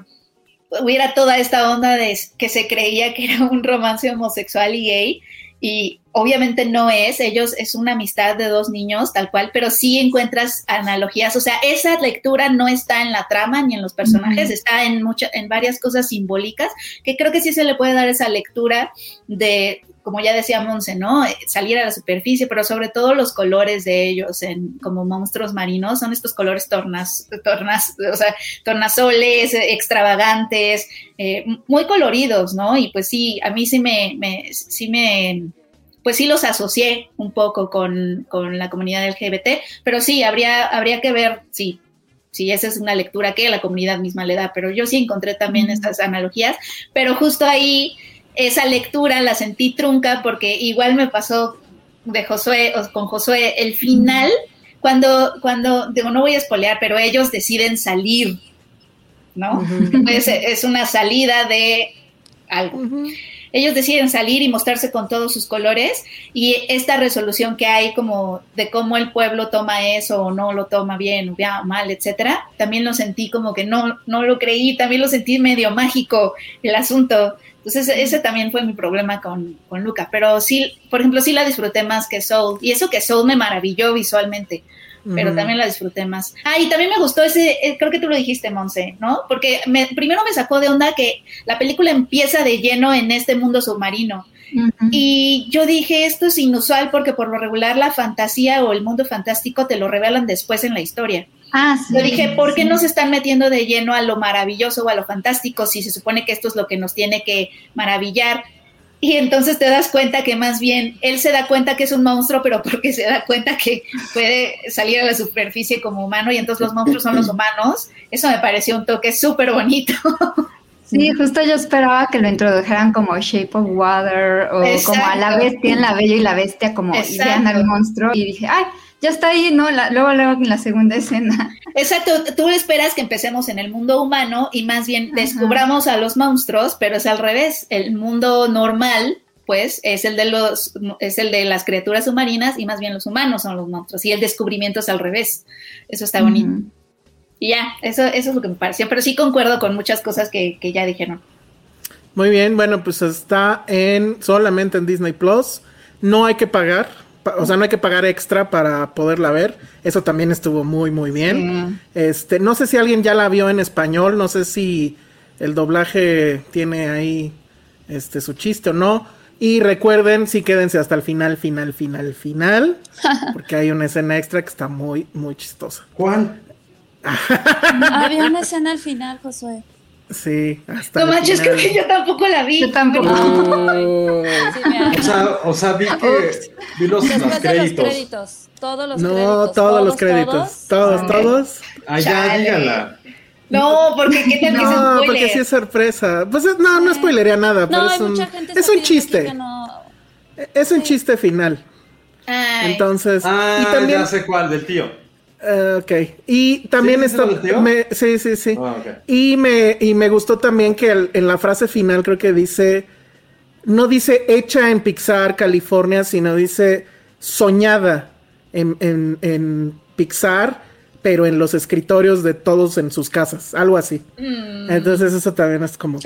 [SPEAKER 6] hubiera toda esta onda de que se creía que era un romance homosexual y gay, y obviamente no es, ellos es una amistad de dos niños tal cual, pero sí encuentras analogías, o sea, esa lectura no está en la trama ni en los personajes, está en muchas en varias cosas simbólicas, que creo que sí se le puede dar esa lectura de como ya decía Monse, ¿no? Salir a la superficie, pero sobre todo los colores de ellos en, como monstruos marinos son estos colores tornas, tornas, o sea, tornasoles, extravagantes, eh, muy coloridos, ¿no? Y pues sí, a mí sí me, me sí me, pues sí los asocié un poco con, con la comunidad LGBT, pero sí, habría, habría que ver, sí, si esa es una lectura que la comunidad misma le da, pero yo sí encontré también estas analogías, pero justo ahí esa lectura la sentí trunca porque igual me pasó de Josué, con Josué, el final, cuando, cuando, digo, no voy a espolear, pero ellos deciden salir, ¿no? es, una salida de algo. Ellos deciden salir y mostrarse con todos sus colores y esta resolución que hay como de cómo el pueblo toma eso o no lo toma bien o mal, etcétera, también lo sentí como que no, no lo creí, también lo sentí medio mágico el asunto entonces ese también fue mi problema con, con, Luca, pero sí, por ejemplo, sí la disfruté más que Soul, y eso que Soul me maravilló visualmente, pero también la disfruté más. Ah, y también me gustó ese, eh, creo que tú lo dijiste, Monse, ¿no? Porque me, primero me sacó de onda que la película empieza de lleno en este mundo submarino. Y yo dije, esto es inusual porque por lo regular la fantasía o el mundo fantástico te lo revelan después en la historia. Ah, Yo dije, ¿por qué no se están metiendo de lleno a lo maravilloso o a lo fantástico si se supone que esto es lo que nos tiene que maravillar? Y entonces te das cuenta que más bien él se da cuenta que es un monstruo, pero porque se da cuenta que puede salir a la superficie como humano y entonces los monstruos son los humanos. Eso me pareció un toque súper bonito.
[SPEAKER 8] Sí, justo yo esperaba que lo introdujeran como Shape of Water o como a la bestia en la bella y la bestia, como y vean al monstruo. Y dije, ay, ya está ahí, ¿no? luego, luego en la segunda escena.
[SPEAKER 6] Exacto, tú esperas que empecemos en el mundo humano y más bien descubramos a los monstruos, pero es al revés. El mundo normal, pues, es el de los, es el de las criaturas submarinas y más bien los humanos son los monstruos. Y el descubrimiento es al revés. Eso está bonito. Y ya, eso, eso es lo que me pareció. Pero sí concuerdo con muchas cosas que, que ya dijeron.
[SPEAKER 5] Muy bien, bueno, pues está en solamente en Disney Plus. No hay que pagar o sea, no hay que pagar extra para poderla ver. Eso también estuvo muy, muy bien. Este, no sé si alguien ya la vio en español, no sé si el doblaje tiene ahí este su chiste o no. Y recuerden, sí quédense hasta el final, final, final, final. Porque hay una escena extra que está muy, muy chistosa.
[SPEAKER 3] ¿Cuál?
[SPEAKER 4] había una escena al final, Josué.
[SPEAKER 5] Sí,
[SPEAKER 6] hasta. No manches, creo que yo tampoco la vi.
[SPEAKER 8] Yo tampoco.
[SPEAKER 3] o, sea, o sea, vi que vi los,
[SPEAKER 4] los créditos. Todos los
[SPEAKER 5] no,
[SPEAKER 4] créditos.
[SPEAKER 5] todos, los créditos. Todos, todos.
[SPEAKER 3] Ah, ya, dígala.
[SPEAKER 6] No, porque qué tal que
[SPEAKER 5] No, porque sí es sorpresa. Pues no, no spoilería nada, pero es un, es un chiste. Es un chiste final. Entonces,
[SPEAKER 3] ah, y también, ya sé cuál, del tío.
[SPEAKER 5] Uh, ok. Y también esto. Me, sí, sí, sí. Ah, y, me, y me gustó también que en la frase final creo que dice. No dice hecha en Pixar, California, sino dice soñada en, en, en Pixar, pero en los escritorios de todos en sus casas. Algo así. Mm. Entonces, eso también es como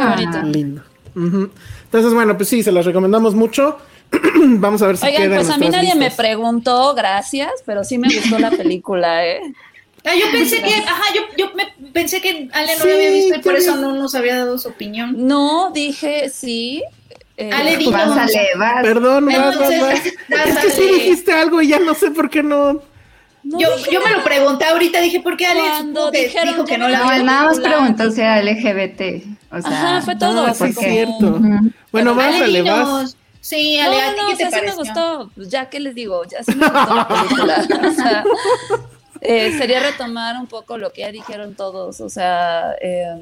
[SPEAKER 5] lindo. Entonces, bueno, pues sí, se las recomendamos mucho. Vamos a ver si
[SPEAKER 4] Oigan, pues a mí nadie me preguntó, gracias, pero sí me gustó la película, ¿eh?
[SPEAKER 6] Ah, yo pensé que, ajá, yo, yo me, pensé que Ale no lo había visto y por eso no nos había dado su opinión.
[SPEAKER 4] No, dije sí.
[SPEAKER 6] Eh, Ale dijo,
[SPEAKER 8] vas, Ale, vas.
[SPEAKER 5] Perdón, vas, vas, vas. Es que sí dijiste algo y ya no sé por qué no.
[SPEAKER 6] yo, yo me lo pregunté ahorita, dije, ¿por qué Ale dijo que no la
[SPEAKER 8] No, nada más preguntó si era LGBT. O sea,
[SPEAKER 4] Ajá, fue todo.
[SPEAKER 5] No, sí, es cierto. Bueno, vas, Ale, vas.
[SPEAKER 6] Sí, Ale,
[SPEAKER 4] no, no,
[SPEAKER 6] ¿qué te
[SPEAKER 4] o sea, sí me gustó, pues, ya que les digo, ya sí me gustó la película. o sea, eh, sería retomar un poco lo que ya dijeron todos, o sea, eh,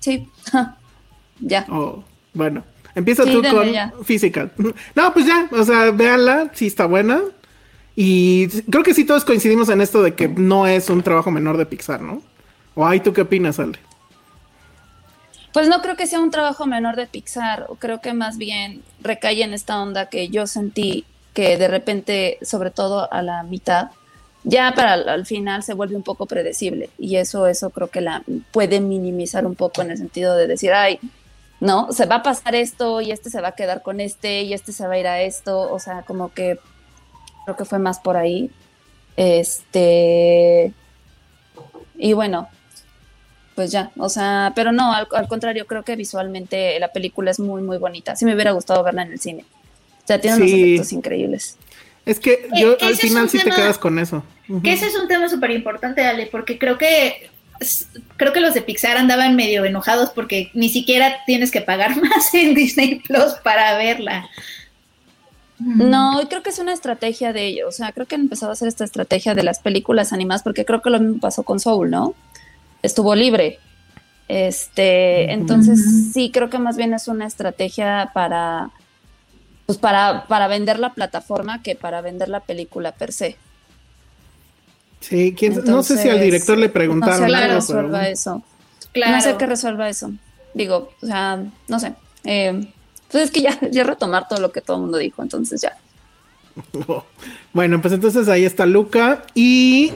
[SPEAKER 4] sí, ya.
[SPEAKER 5] Oh, bueno, empieza tú con Physical. No, pues ya, o sea, véanla, sí está buena. Y creo que sí todos coincidimos en esto de que no es un trabajo menor de Pixar, ¿no? ¿O hay tú qué opinas, Ale?
[SPEAKER 4] Pues no creo que sea un trabajo menor de Pixar, creo que más bien recae en esta onda que yo sentí que de repente, sobre todo a la mitad, ya para al final se vuelve un poco predecible y eso eso creo que la puede minimizar un poco en el sentido de decir, ay, ¿no? Se va a pasar esto y este se va a quedar con este y este se va a ir a esto, o sea, como que creo que fue más por ahí. Este, y bueno, pues ya, o sea, pero no, al, contrario, creo que visualmente la película es muy, muy bonita. Sí me hubiera gustado verla en el cine. O sea, tiene unos efectos increíbles.
[SPEAKER 5] Es que yo al final sí te quedas con eso.
[SPEAKER 6] Que ese es un tema súper importante, Ale, porque creo que creo que los de Pixar andaban medio enojados porque ni siquiera tienes que pagar más en Disney Plus para verla.
[SPEAKER 4] No, y creo que es una estrategia de ellos. O sea, creo que han empezado a hacer esta estrategia de las películas animadas, porque creo que lo mismo pasó con Soul, ¿no? Estuvo libre. Este, entonces sí, creo que más bien es una estrategia para, pues para, para vender la plataforma que para vender la película per se.
[SPEAKER 5] Sí, no sé si al director le preguntaron.
[SPEAKER 4] No sé qué resuelva eso. No sé qué resuelva eso. Digo, o sea, no sé. Eh, pues es que ya, ya retomar todo lo que todo el mundo dijo, entonces ya.
[SPEAKER 5] bueno, pues entonces ahí está Luca. Y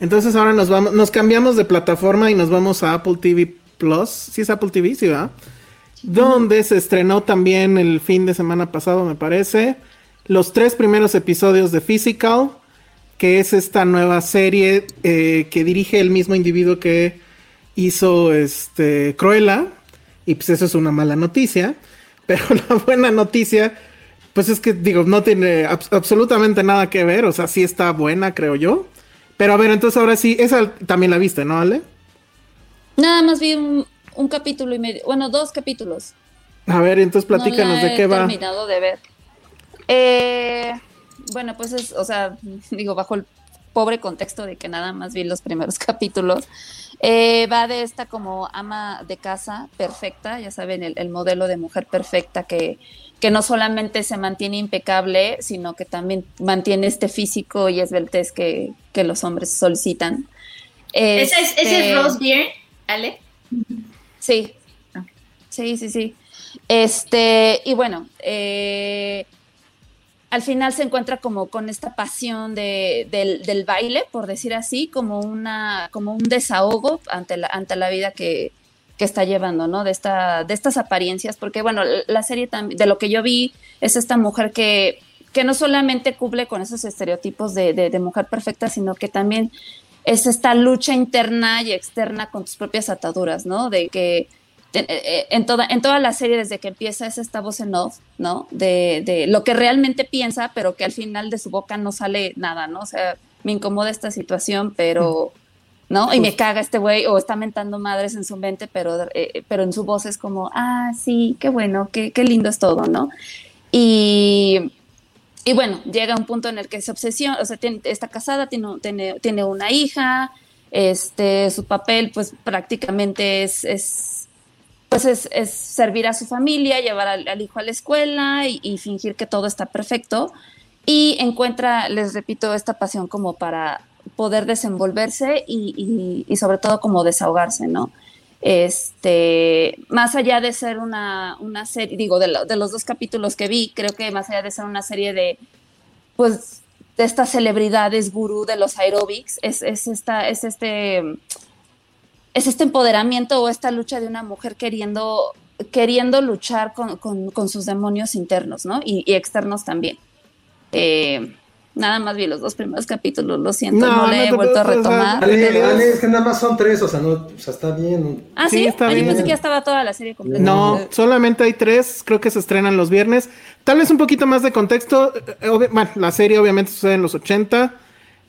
[SPEAKER 5] entonces ahora nos vamos, nos cambiamos de plataforma y nos vamos a Apple TV Plus. Sí es Apple TV, sí, va. Donde se estrenó también el fin de semana pasado, me parece. Los tres primeros episodios de Physical que es esta nueva serie eh, que dirige el mismo individuo que hizo este Cruella. Y pues eso es una mala noticia. Pero la buena noticia, pues es que digo, no tiene absolutamente nada que ver. O sea, sí está buena, creo yo. Pero a ver, entonces ahora sí, esa también la viste, ¿no, Ale?
[SPEAKER 4] Nada más vi un, capítulo y medio, bueno, dos capítulos.
[SPEAKER 5] A ver, entonces platícanos de qué va.
[SPEAKER 4] he terminado de ver. Eh, bueno, pues es, o sea, digo, bajo el pobre contexto de que nada más vi los primeros capítulos, eh, va de esta como ama de casa perfecta, ya saben, el, modelo de mujer perfecta que, que no solamente se mantiene impecable, sino que también mantiene este físico y esbeltez que, que los hombres solicitan.
[SPEAKER 6] ¿Ese es, ¿Ese es Rose Beer, Ale?
[SPEAKER 4] Sí, sí, sí, sí. Este, y bueno, eh, al final se encuentra como con esta pasión de, del, baile, por decir así, como, una, como un desahogo ante la, ante la vida que, está llevando, ¿no? De, esta, de estas apariencias, porque bueno, la serie también, de lo que yo vi, es esta mujer que, que no solamente cubre con esos estereotipos de, de mujer perfecta, sino que también es esta lucha interna y externa con tus propias ataduras, ¿no? De que en toda, en toda la serie, desde que empieza, es esta voz en off, ¿no? De, de, lo que realmente piensa, pero que al final de su boca no sale nada, ¿no? O sea, me incomoda esta situación, pero, ¿no? Y me caga este güey, o está mentando madres en su mente, pero, eh, pero en su voz es como, ah, sí, qué bueno, qué, qué lindo es todo, ¿no? Y, y bueno, llega un punto en el que se obsesiona, o sea, está casada, tiene, tiene, tiene una hija, este, su papel, pues prácticamente es, es pues es, servir a su familia, llevar al, hijo a la escuela y, fingir que todo está perfecto. Y encuentra, les repito, esta pasión como para poder desenvolverse y, sobre todo como desahogarse, ¿no? Este, más allá de ser una, serie, digo, de, de, los dos capítulos que vi, creo que más allá de ser una serie de, pues, de estas celebridades gurú de los aerobics, es, es, esta, es este es este empoderamiento o esta lucha de una mujer queriendo, queriendo luchar con, sus demonios internos, ¿no? Y, externos también. Eh, nada más vi los dos primeros capítulos, lo siento, no, le he vuelto a retomar.
[SPEAKER 3] es que nada más son tres, o sea, no, o sea está bien.
[SPEAKER 4] Ah, sí, está bien. pensé que ya estaba toda la serie completa.
[SPEAKER 5] No, solamente hay tres, creo que se estrenan los viernes. Tal vez un poquito más de contexto. Eh, bueno, la serie obviamente sucede en los 80.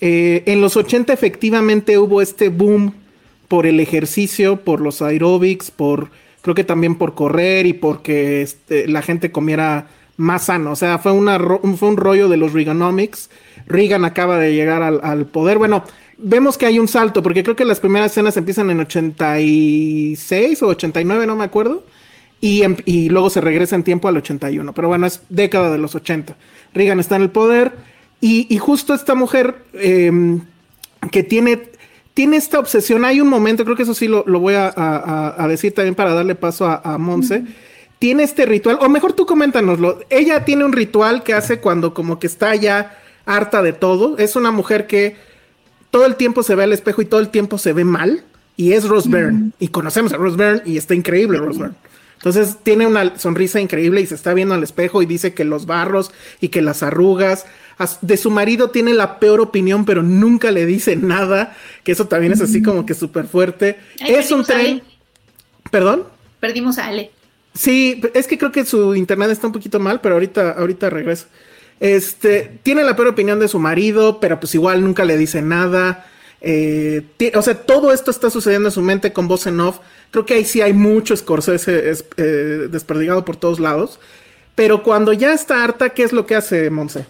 [SPEAKER 5] Eh, en los 80 efectivamente hubo este boom por el ejercicio, por los aerobics, por creo que también por correr y porque este, la gente comiera más sano. O sea, fue, una, fue un rollo de los Reaganomics. Reagan acaba de llegar al, poder. Bueno, vemos que hay un salto, porque creo que las primeras escenas empiezan en 86 o 89, no me acuerdo. Y, em, y luego se regresa en tiempo al 81. Pero bueno, es década de los 80. Reagan está en el poder. Y, y justo esta mujer em, que tiene tiene esta obsesión. Hay un momento, creo que eso sí lo, voy a, decir también para darle paso a, Monse. Tiene este ritual, o mejor tú coméntanoslo. Ella tiene un ritual que hace cuando como que está ya harta de todo. Es una mujer que todo el tiempo se ve al espejo y todo el tiempo se ve mal. Y es Rose Byrne. Y conocemos a Rose Byrne y está increíble Rose Byrne. Entonces tiene una sonrisa increíble y se está viendo al espejo y dice que los barros y que las arrugas. De su marido tiene la peor opinión, pero nunca le dice nada, que eso también es así como que súper fuerte. es un tren... ¿Perdón?
[SPEAKER 6] Perdimos a Ale.
[SPEAKER 5] Sí, es que creo que su internet está un poquito mal, pero ahorita, ahorita regreso. Este, tiene la peor opinión de su marido, pero pues igual nunca le dice nada. Eh, o sea, todo esto está sucediendo en su mente con voz en off. Creo que ahí sí hay mucho Scorsese es, eh, desperdigado por todos lados. Pero cuando ya está harta, ¿qué es lo que hace Monse?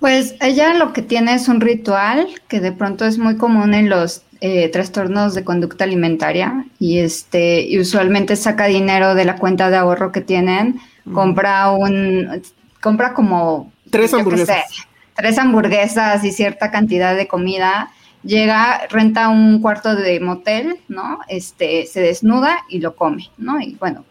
[SPEAKER 8] Pues ella lo que tiene es un ritual que de pronto es muy común en los eh, trastornos de conducta alimentaria y este y usualmente saca dinero de la cuenta de ahorro que tienen, compra un compra como
[SPEAKER 5] tres hamburguesas.
[SPEAKER 8] tres hamburguesas y cierta cantidad de comida, llega, renta un cuarto de motel, ¿no? Este, se desnuda y lo come, ¿no? Y bueno,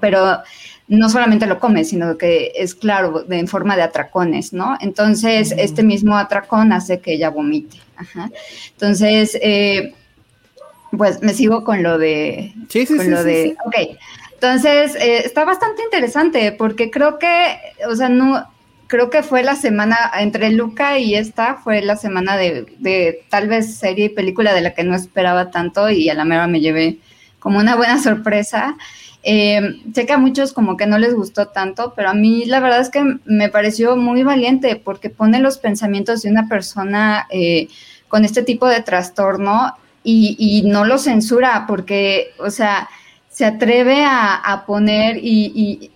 [SPEAKER 8] pero, no solamente lo come, sino que es claro, en forma de atracones, ¿no? Entonces, este mismo atracón hace que ella vomite. Ajá. Entonces, eh, pues me sigo con lo de...
[SPEAKER 5] Sí, sí,
[SPEAKER 8] con lo de, Ok. Entonces, eh, está bastante interesante porque creo que, o sea, no, creo que fue la semana, entre Luca y esta, fue la semana de, tal vez serie y película de la que no esperaba tanto y a la mera me llevé como una buena sorpresa. Eh, sé que a muchos como que no les gustó tanto, pero a mí la verdad es que me pareció muy valiente porque pone los pensamientos de una persona eh, con este tipo de trastorno y, no lo censura porque, o sea, se atreve a, poner y,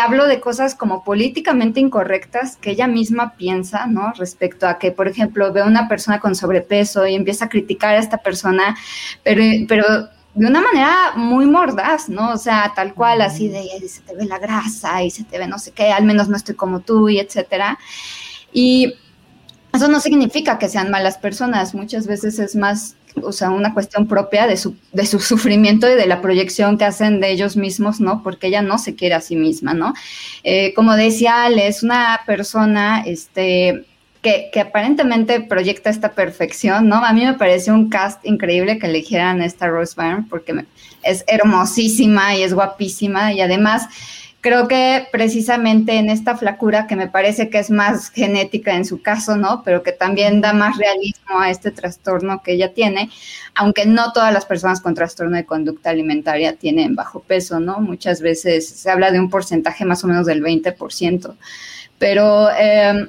[SPEAKER 8] hablo de cosas como políticamente incorrectas que ella misma piensa, ¿no? Respecto a que, por ejemplo, ve a una persona con sobrepeso y empieza a criticar a esta persona, pero de una manera muy mordaz, ¿no? O sea, tal cual, así de, se te ve la grasa y se te ve no sé qué, al menos no estoy como tú y etcétera. Y eso no significa que sean malas personas, muchas veces es más o sea, una cuestión propia de su, de su sufrimiento y de la proyección que hacen de ellos mismos, ¿no? Porque ella no se quiere a sí misma, ¿no? Eh, como decía Ale, es una persona, este, que, que, aparentemente proyecta esta perfección, ¿no? A mí me pareció un cast increíble que eligieran esta Rose Byrne porque es hermosísima y es guapísima y además Creo que precisamente en esta flacura, que me parece que es más genética en su caso, ¿no? Pero que también da más realismo a este trastorno que ella tiene, aunque no todas las personas con trastorno de conducta alimentaria tienen bajo peso, ¿no? Muchas veces se habla de un porcentaje más o menos del 20%. Pero em,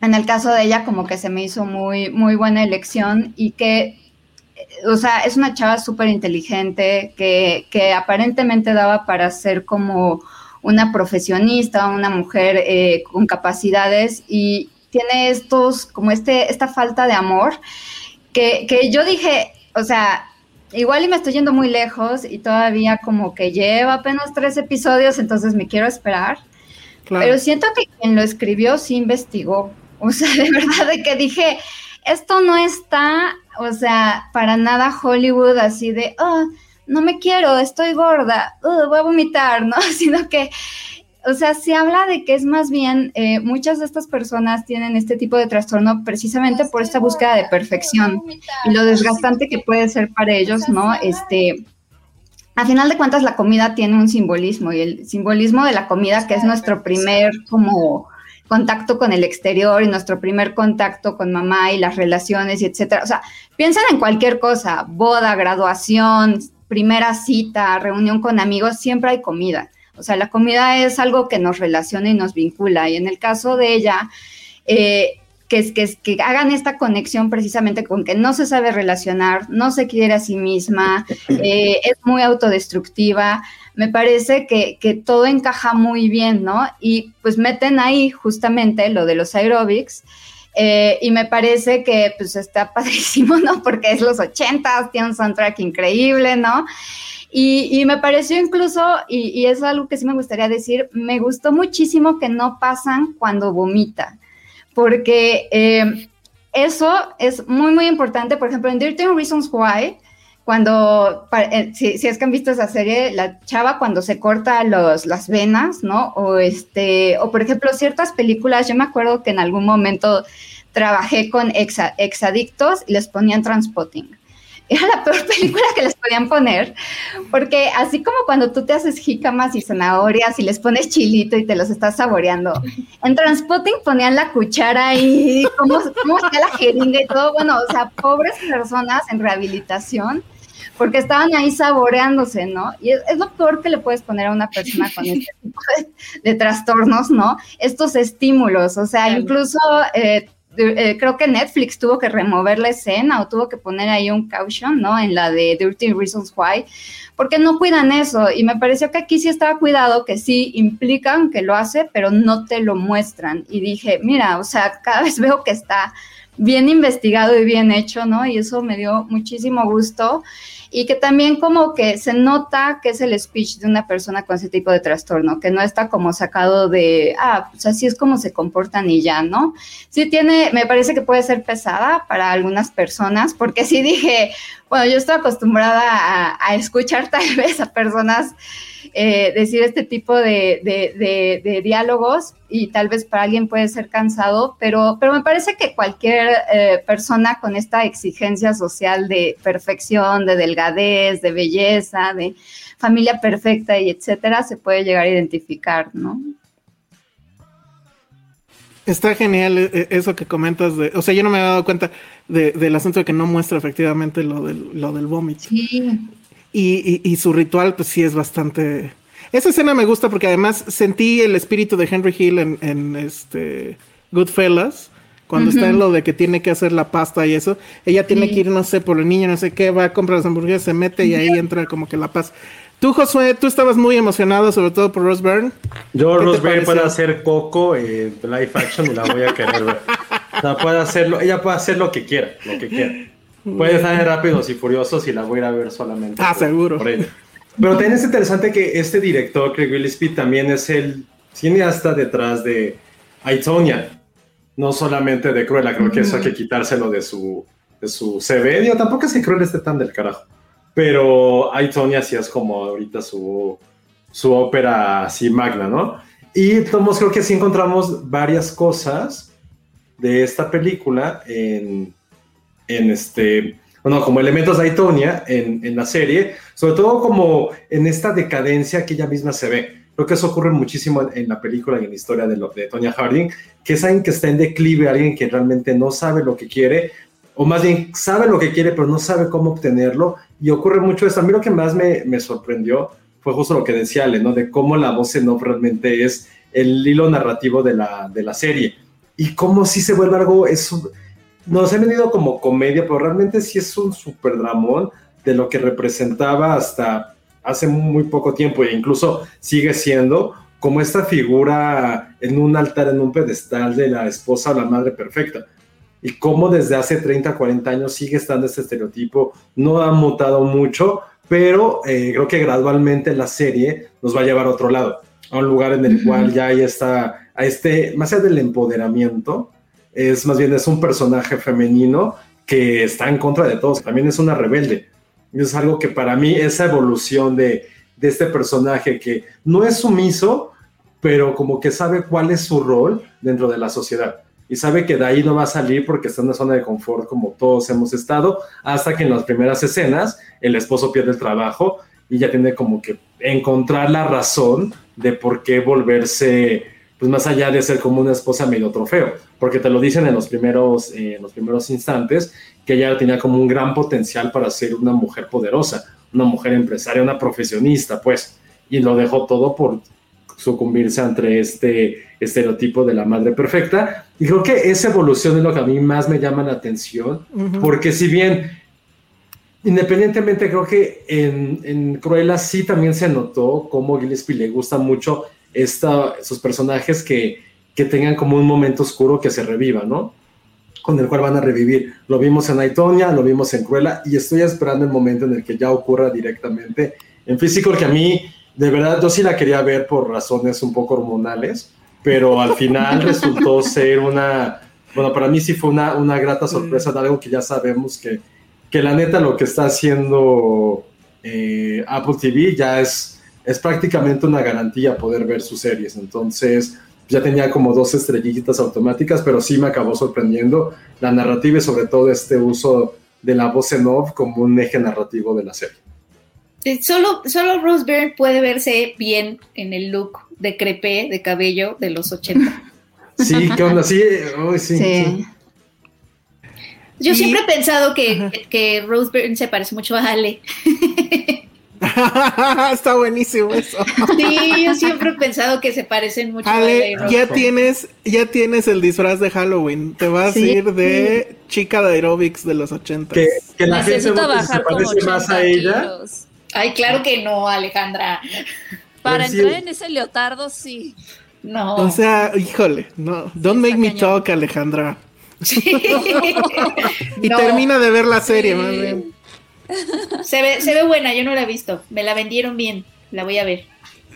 [SPEAKER 8] en el caso de ella, como que se me hizo muy, muy buena elección y que o sea, es una chava súper inteligente que, que, aparentemente daba para ser como una profesionista, una mujer eh, con capacidades y tiene estos, como este, esta falta de amor, que, que yo dije, o sea, igual y me estoy yendo muy lejos y todavía como que lleva apenas tres episodios, entonces me quiero esperar. Pero siento que quien lo escribió sí investigó. O sea, de verdad de que dije, esto no está, o sea, para nada Hollywood así de, oh, no me quiero, estoy gorda, voy a vomitar, ¿no? Sino que, o sea, se habla de que es más bien, eh, muchas de estas personas tienen este tipo de trastorno precisamente por esta búsqueda de perfección y lo desgastante que puede ser para ellos, ¿no? Este, a final de cuentas la comida tiene un simbolismo y el simbolismo de la comida que es nuestro primer como contacto con el exterior y nuestro primer contacto con mamá y las relaciones y etcétera. O sea, piensan en cualquier cosa, boda, graduación, primera cita, reunión con amigos, siempre hay comida. O sea, la comida es algo que nos relaciona y nos vincula. Y en el caso de ella, eh, que, que, que hagan esta conexión precisamente con que no se sabe relacionar, no se quiere a sí misma, eh, es muy autodestructiva. Me parece que, que, todo encaja muy bien, ¿no? Y pues meten ahí justamente lo de los aerobics. Eh, y me parece que pues está padrísimo, ¿no? Porque es los 80, tiene un soundtrack increíble, ¿no? Y, me pareció incluso, y, es algo que sí me gustaría decir, me gustó muchísimo que no pasan cuando vomita, porque eh, eso es muy, muy importante. Por ejemplo, en Dirty Reasons Why, cuando, eh, si, es que han visto esa serie, la chava cuando se corta los, las venas, ¿no? O este, o por ejemplo, ciertas películas, yo me acuerdo que en algún momento trabajé con ex, exadictos y les ponían transpotting. Era la peor película que les podían poner, porque así como cuando tú te haces jícamas y zanahorias y les pones chilito y te los estás saboreando, en Transpotting ponían la cuchara y cómo, cómo hacía la jeringa y todo, bueno, o sea, pobres personas en rehabilitación, porque estaban ahí saboreándose, ¿no? Y es, lo peor que le puedes poner a una persona con este tipo de, trastornos, ¿no? Estos estímulos, o sea, incluso... Eh, eh, creo que Netflix tuvo que remover la escena o tuvo que poner ahí un caution, ¿no? En la de Dirty Reasons Why, porque no cuidan eso. Y me pareció que aquí sí estaba cuidado, que sí implican que lo hace, pero no te lo muestran. Y dije, mira, o sea, cada vez veo que está bien investigado y bien hecho, ¿no? Y eso me dio muchísimo gusto y que también como que se nota que es el speech de una persona con ese tipo de trastorno, que no está como sacado de, ah, pues así es como se comportan y ya, ¿no? Sí tiene, me parece que puede ser pesada para algunas personas, porque sí dije, bueno, yo estoy acostumbrada a, a escuchar tal vez a personas eh, decir este tipo de, diálogos y tal vez para alguien puede ser cansado, pero, pero me parece que cualquier eh, persona con esta exigencia social de perfección, de delgadez, de belleza, de familia perfecta y etcétera, se puede llegar a identificar, ¿no?
[SPEAKER 5] Está genial eh, eso que comentas de, o sea, yo no me había dado cuenta del asunto de que no muestra efectivamente lo del, lo del vómito.
[SPEAKER 8] Sí.
[SPEAKER 5] Y, su ritual, pues sí es bastante. Esa escena me gusta porque además sentí el espíritu de Henry Hill en, este Goodfellas. Cuando está en lo de que tiene que hacer la pasta y eso, ella tiene que ir, no sé, por el niño, no sé qué, va a comprar las hamburguesas, se mete y ahí entra como que la paz. Tú, Josué, tú estabas muy emocionado, sobre todo por Rose Byrne.
[SPEAKER 3] Yo, Rose Byrne puede hacer Coco en live action y la voy a querer ver. O sea, puede hacerlo, ella puede hacer lo que quiera, lo que quiera. Puede estar en Rápidos y Furiosos y la voy a ir a ver solamente.
[SPEAKER 5] Ah, seguro.
[SPEAKER 3] Pero también es interesante que este director, Craig Gillespie, también es el cineasta detrás de Aitonia. No solamente de Cruella, creo que eso hay que quitárselo de su, de su CV. Digo, tampoco es que Cruella esté tan del carajo. Pero Aitonia sí es como ahorita su, su ópera así magna, ¿no? Y Tomos, creo que sí encontramos varias cosas de esta película en en este, bueno, como elementos de Aitonia en, en, la serie, sobre todo como en esta decadencia que ella misma se ve. Creo que eso ocurre muchísimo en, la película y en la historia de, lo, de Tonya Harding, que es alguien que está en declive, alguien que realmente no sabe lo que quiere, o más bien sabe lo que quiere, pero no sabe cómo obtenerlo, y ocurre mucho eso. A mí lo que más me, me sorprendió fue justo lo que decía Ale, ¿no? De cómo la voz en off realmente es el hilo narrativo de la, de la serie, y cómo si se vuelve algo, es nos ha venido como comedia, pero realmente sí es un super dramón de lo que representaba hasta hace muy poco tiempo e incluso sigue siendo como esta figura en un altar, en un pedestal de la esposa o la madre perfecta. Y cómo desde hace 30, 40 años sigue estando este estereotipo, no ha mutado mucho, pero eh, creo que gradualmente la serie nos va a llevar a otro lado, a un lugar en el cual ya hay esta, a este, más allá del empoderamiento, es más bien es un personaje femenino que está en contra de todos, también es una rebelde. Es algo que para mí esa evolución de, de este personaje que no es sumiso, pero como que sabe cuál es su rol dentro de la sociedad y sabe que de ahí no va a salir porque está en una zona de confort como todos hemos estado, hasta que en las primeras escenas el esposo pierde el trabajo y ya tiene como que encontrar la razón de por qué volverse pues más allá de ser como una esposa medio trofeo, porque te lo dicen en los primeros, eh, en los primeros instantes, que ella tenía como un gran potencial para ser una mujer poderosa, una mujer empresaria, una profesionista, pues, y lo dejó todo por sucumbirse ante este estereotipo de la madre perfecta. Y creo que esa evolución es lo que a mí más me llama la atención, porque si bien independientemente creo que en, en Cruella sí también se notó cómo Gillespie le gusta mucho esta, esos personajes que, que tengan como un momento oscuro que se reviva, ¿no? Con el cual van a revivir. Lo vimos en Aitonia, lo vimos en Cruella y estoy esperando el momento en el que ya ocurra directamente en físico, que a mí, de verdad, yo sí la quería ver por razones un poco hormonales, pero al final resultó ser una, bueno, para mí sí fue una, una grata sorpresa de algo que ya sabemos que, que la neta lo que está haciendo eh, Apple TV ya es es prácticamente una garantía poder ver sus series. Entonces, ya tenía como dos estrellitas automáticas, pero sí me acabó sorprendiendo la narrativa y sobre todo este uso de la voz en off como un eje narrativo de la serie.
[SPEAKER 6] Eh, Solo, solo Rose Byrne puede verse bien en el look de crepé, de cabello de los 80.
[SPEAKER 3] Sí, ¿qué onda? Sí, sí,
[SPEAKER 8] Sí.
[SPEAKER 3] sí.
[SPEAKER 6] Yo
[SPEAKER 5] Y-
[SPEAKER 6] siempre he pensado que, que Rose Byrne se parece mucho a Ale.
[SPEAKER 5] Está buenísimo eso.
[SPEAKER 6] Sí, yo siempre he pensado que se parecen mucho a Ale Rose
[SPEAKER 5] ya tienes, ya tienes el disfraz de Halloween. Te vas
[SPEAKER 8] Sí.
[SPEAKER 5] a ir de chica de aerobics de los 80.
[SPEAKER 3] Que, que la gente
[SPEAKER 4] Necesito
[SPEAKER 3] se
[SPEAKER 4] bajar como
[SPEAKER 3] parece más
[SPEAKER 4] 80
[SPEAKER 3] a ella.
[SPEAKER 4] kilos.
[SPEAKER 6] Ay, claro que no, Alejandra.
[SPEAKER 4] Para entrar en ese leotardo, sí.
[SPEAKER 6] No.
[SPEAKER 5] O sea, híjole, no. Don't make me
[SPEAKER 4] cañón.
[SPEAKER 5] talk, Alejandra. Y
[SPEAKER 6] No.
[SPEAKER 5] termina de ver la serie, más bien.
[SPEAKER 6] Se ve, se ve buena, yo no la he visto. Me la vendieron bien. La voy a ver.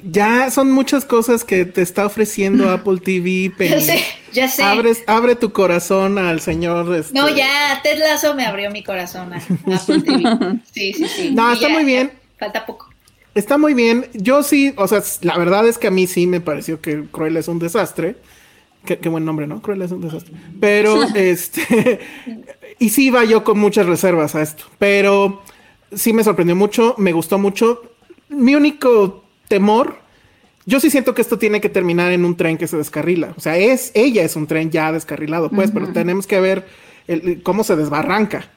[SPEAKER 5] Ya son muchas cosas que te está ofreciendo Apple TV,
[SPEAKER 6] Ya sé, ya sé.
[SPEAKER 5] Abres, abre tu corazón al señor. este-
[SPEAKER 6] No, ya, Ted Lasso me abrió mi corazón a Apple TV. Sí, sí, sí.
[SPEAKER 5] No,
[SPEAKER 6] Y
[SPEAKER 5] está
[SPEAKER 6] ya,
[SPEAKER 5] muy bien.
[SPEAKER 6] Falta poco.
[SPEAKER 5] Está muy bien. Yo sí, o sea, la verdad es que a mí sí me pareció que Cruella es un desastre. Qué, qué buen nombre, ¿no? Cruella es un desastre. Pero, este, y sí iba yo con muchas reservas a esto. Pero sí me sorprendió mucho, me gustó mucho. Mi único temor, yo sí siento que esto tiene que terminar en un tren que se descarrila. O sea, es, ella es un tren ya descarrilado, pues, pero tenemos que ver el- cómo se desbarranca.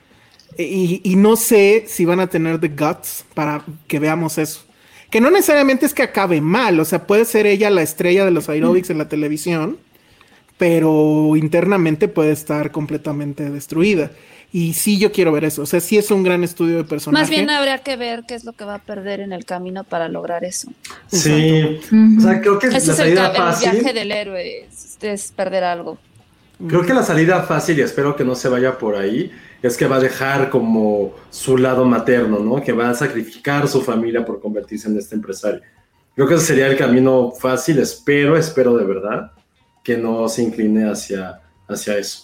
[SPEAKER 5] Y, y no sé si van a tener the guts para que veamos eso. Que no necesariamente es que acabe mal, o sea, puede ser ella la estrella de los aerobics en la televisión, pero internamente puede estar completamente destruida. Y sí, yo quiero ver eso. O sea, sí es un gran estudio de personaje.
[SPEAKER 4] Más bien habría que ver qué es lo que va a perder en el camino para lograr eso.
[SPEAKER 3] Sí. O sea, creo que
[SPEAKER 4] Ese
[SPEAKER 3] la
[SPEAKER 4] es el,
[SPEAKER 3] salida
[SPEAKER 4] ca- el
[SPEAKER 3] fácil.
[SPEAKER 4] viaje del héroe, es, es perder algo.
[SPEAKER 3] Creo que la salida fácil, y espero que no se vaya por ahí, es que va a dejar como su lado materno, ¿no? Que va a sacrificar su familia por convertirse en este empresario. Creo que ese sería el camino fácil, espero, espero de verdad, que no se incline hacia, hacia eso.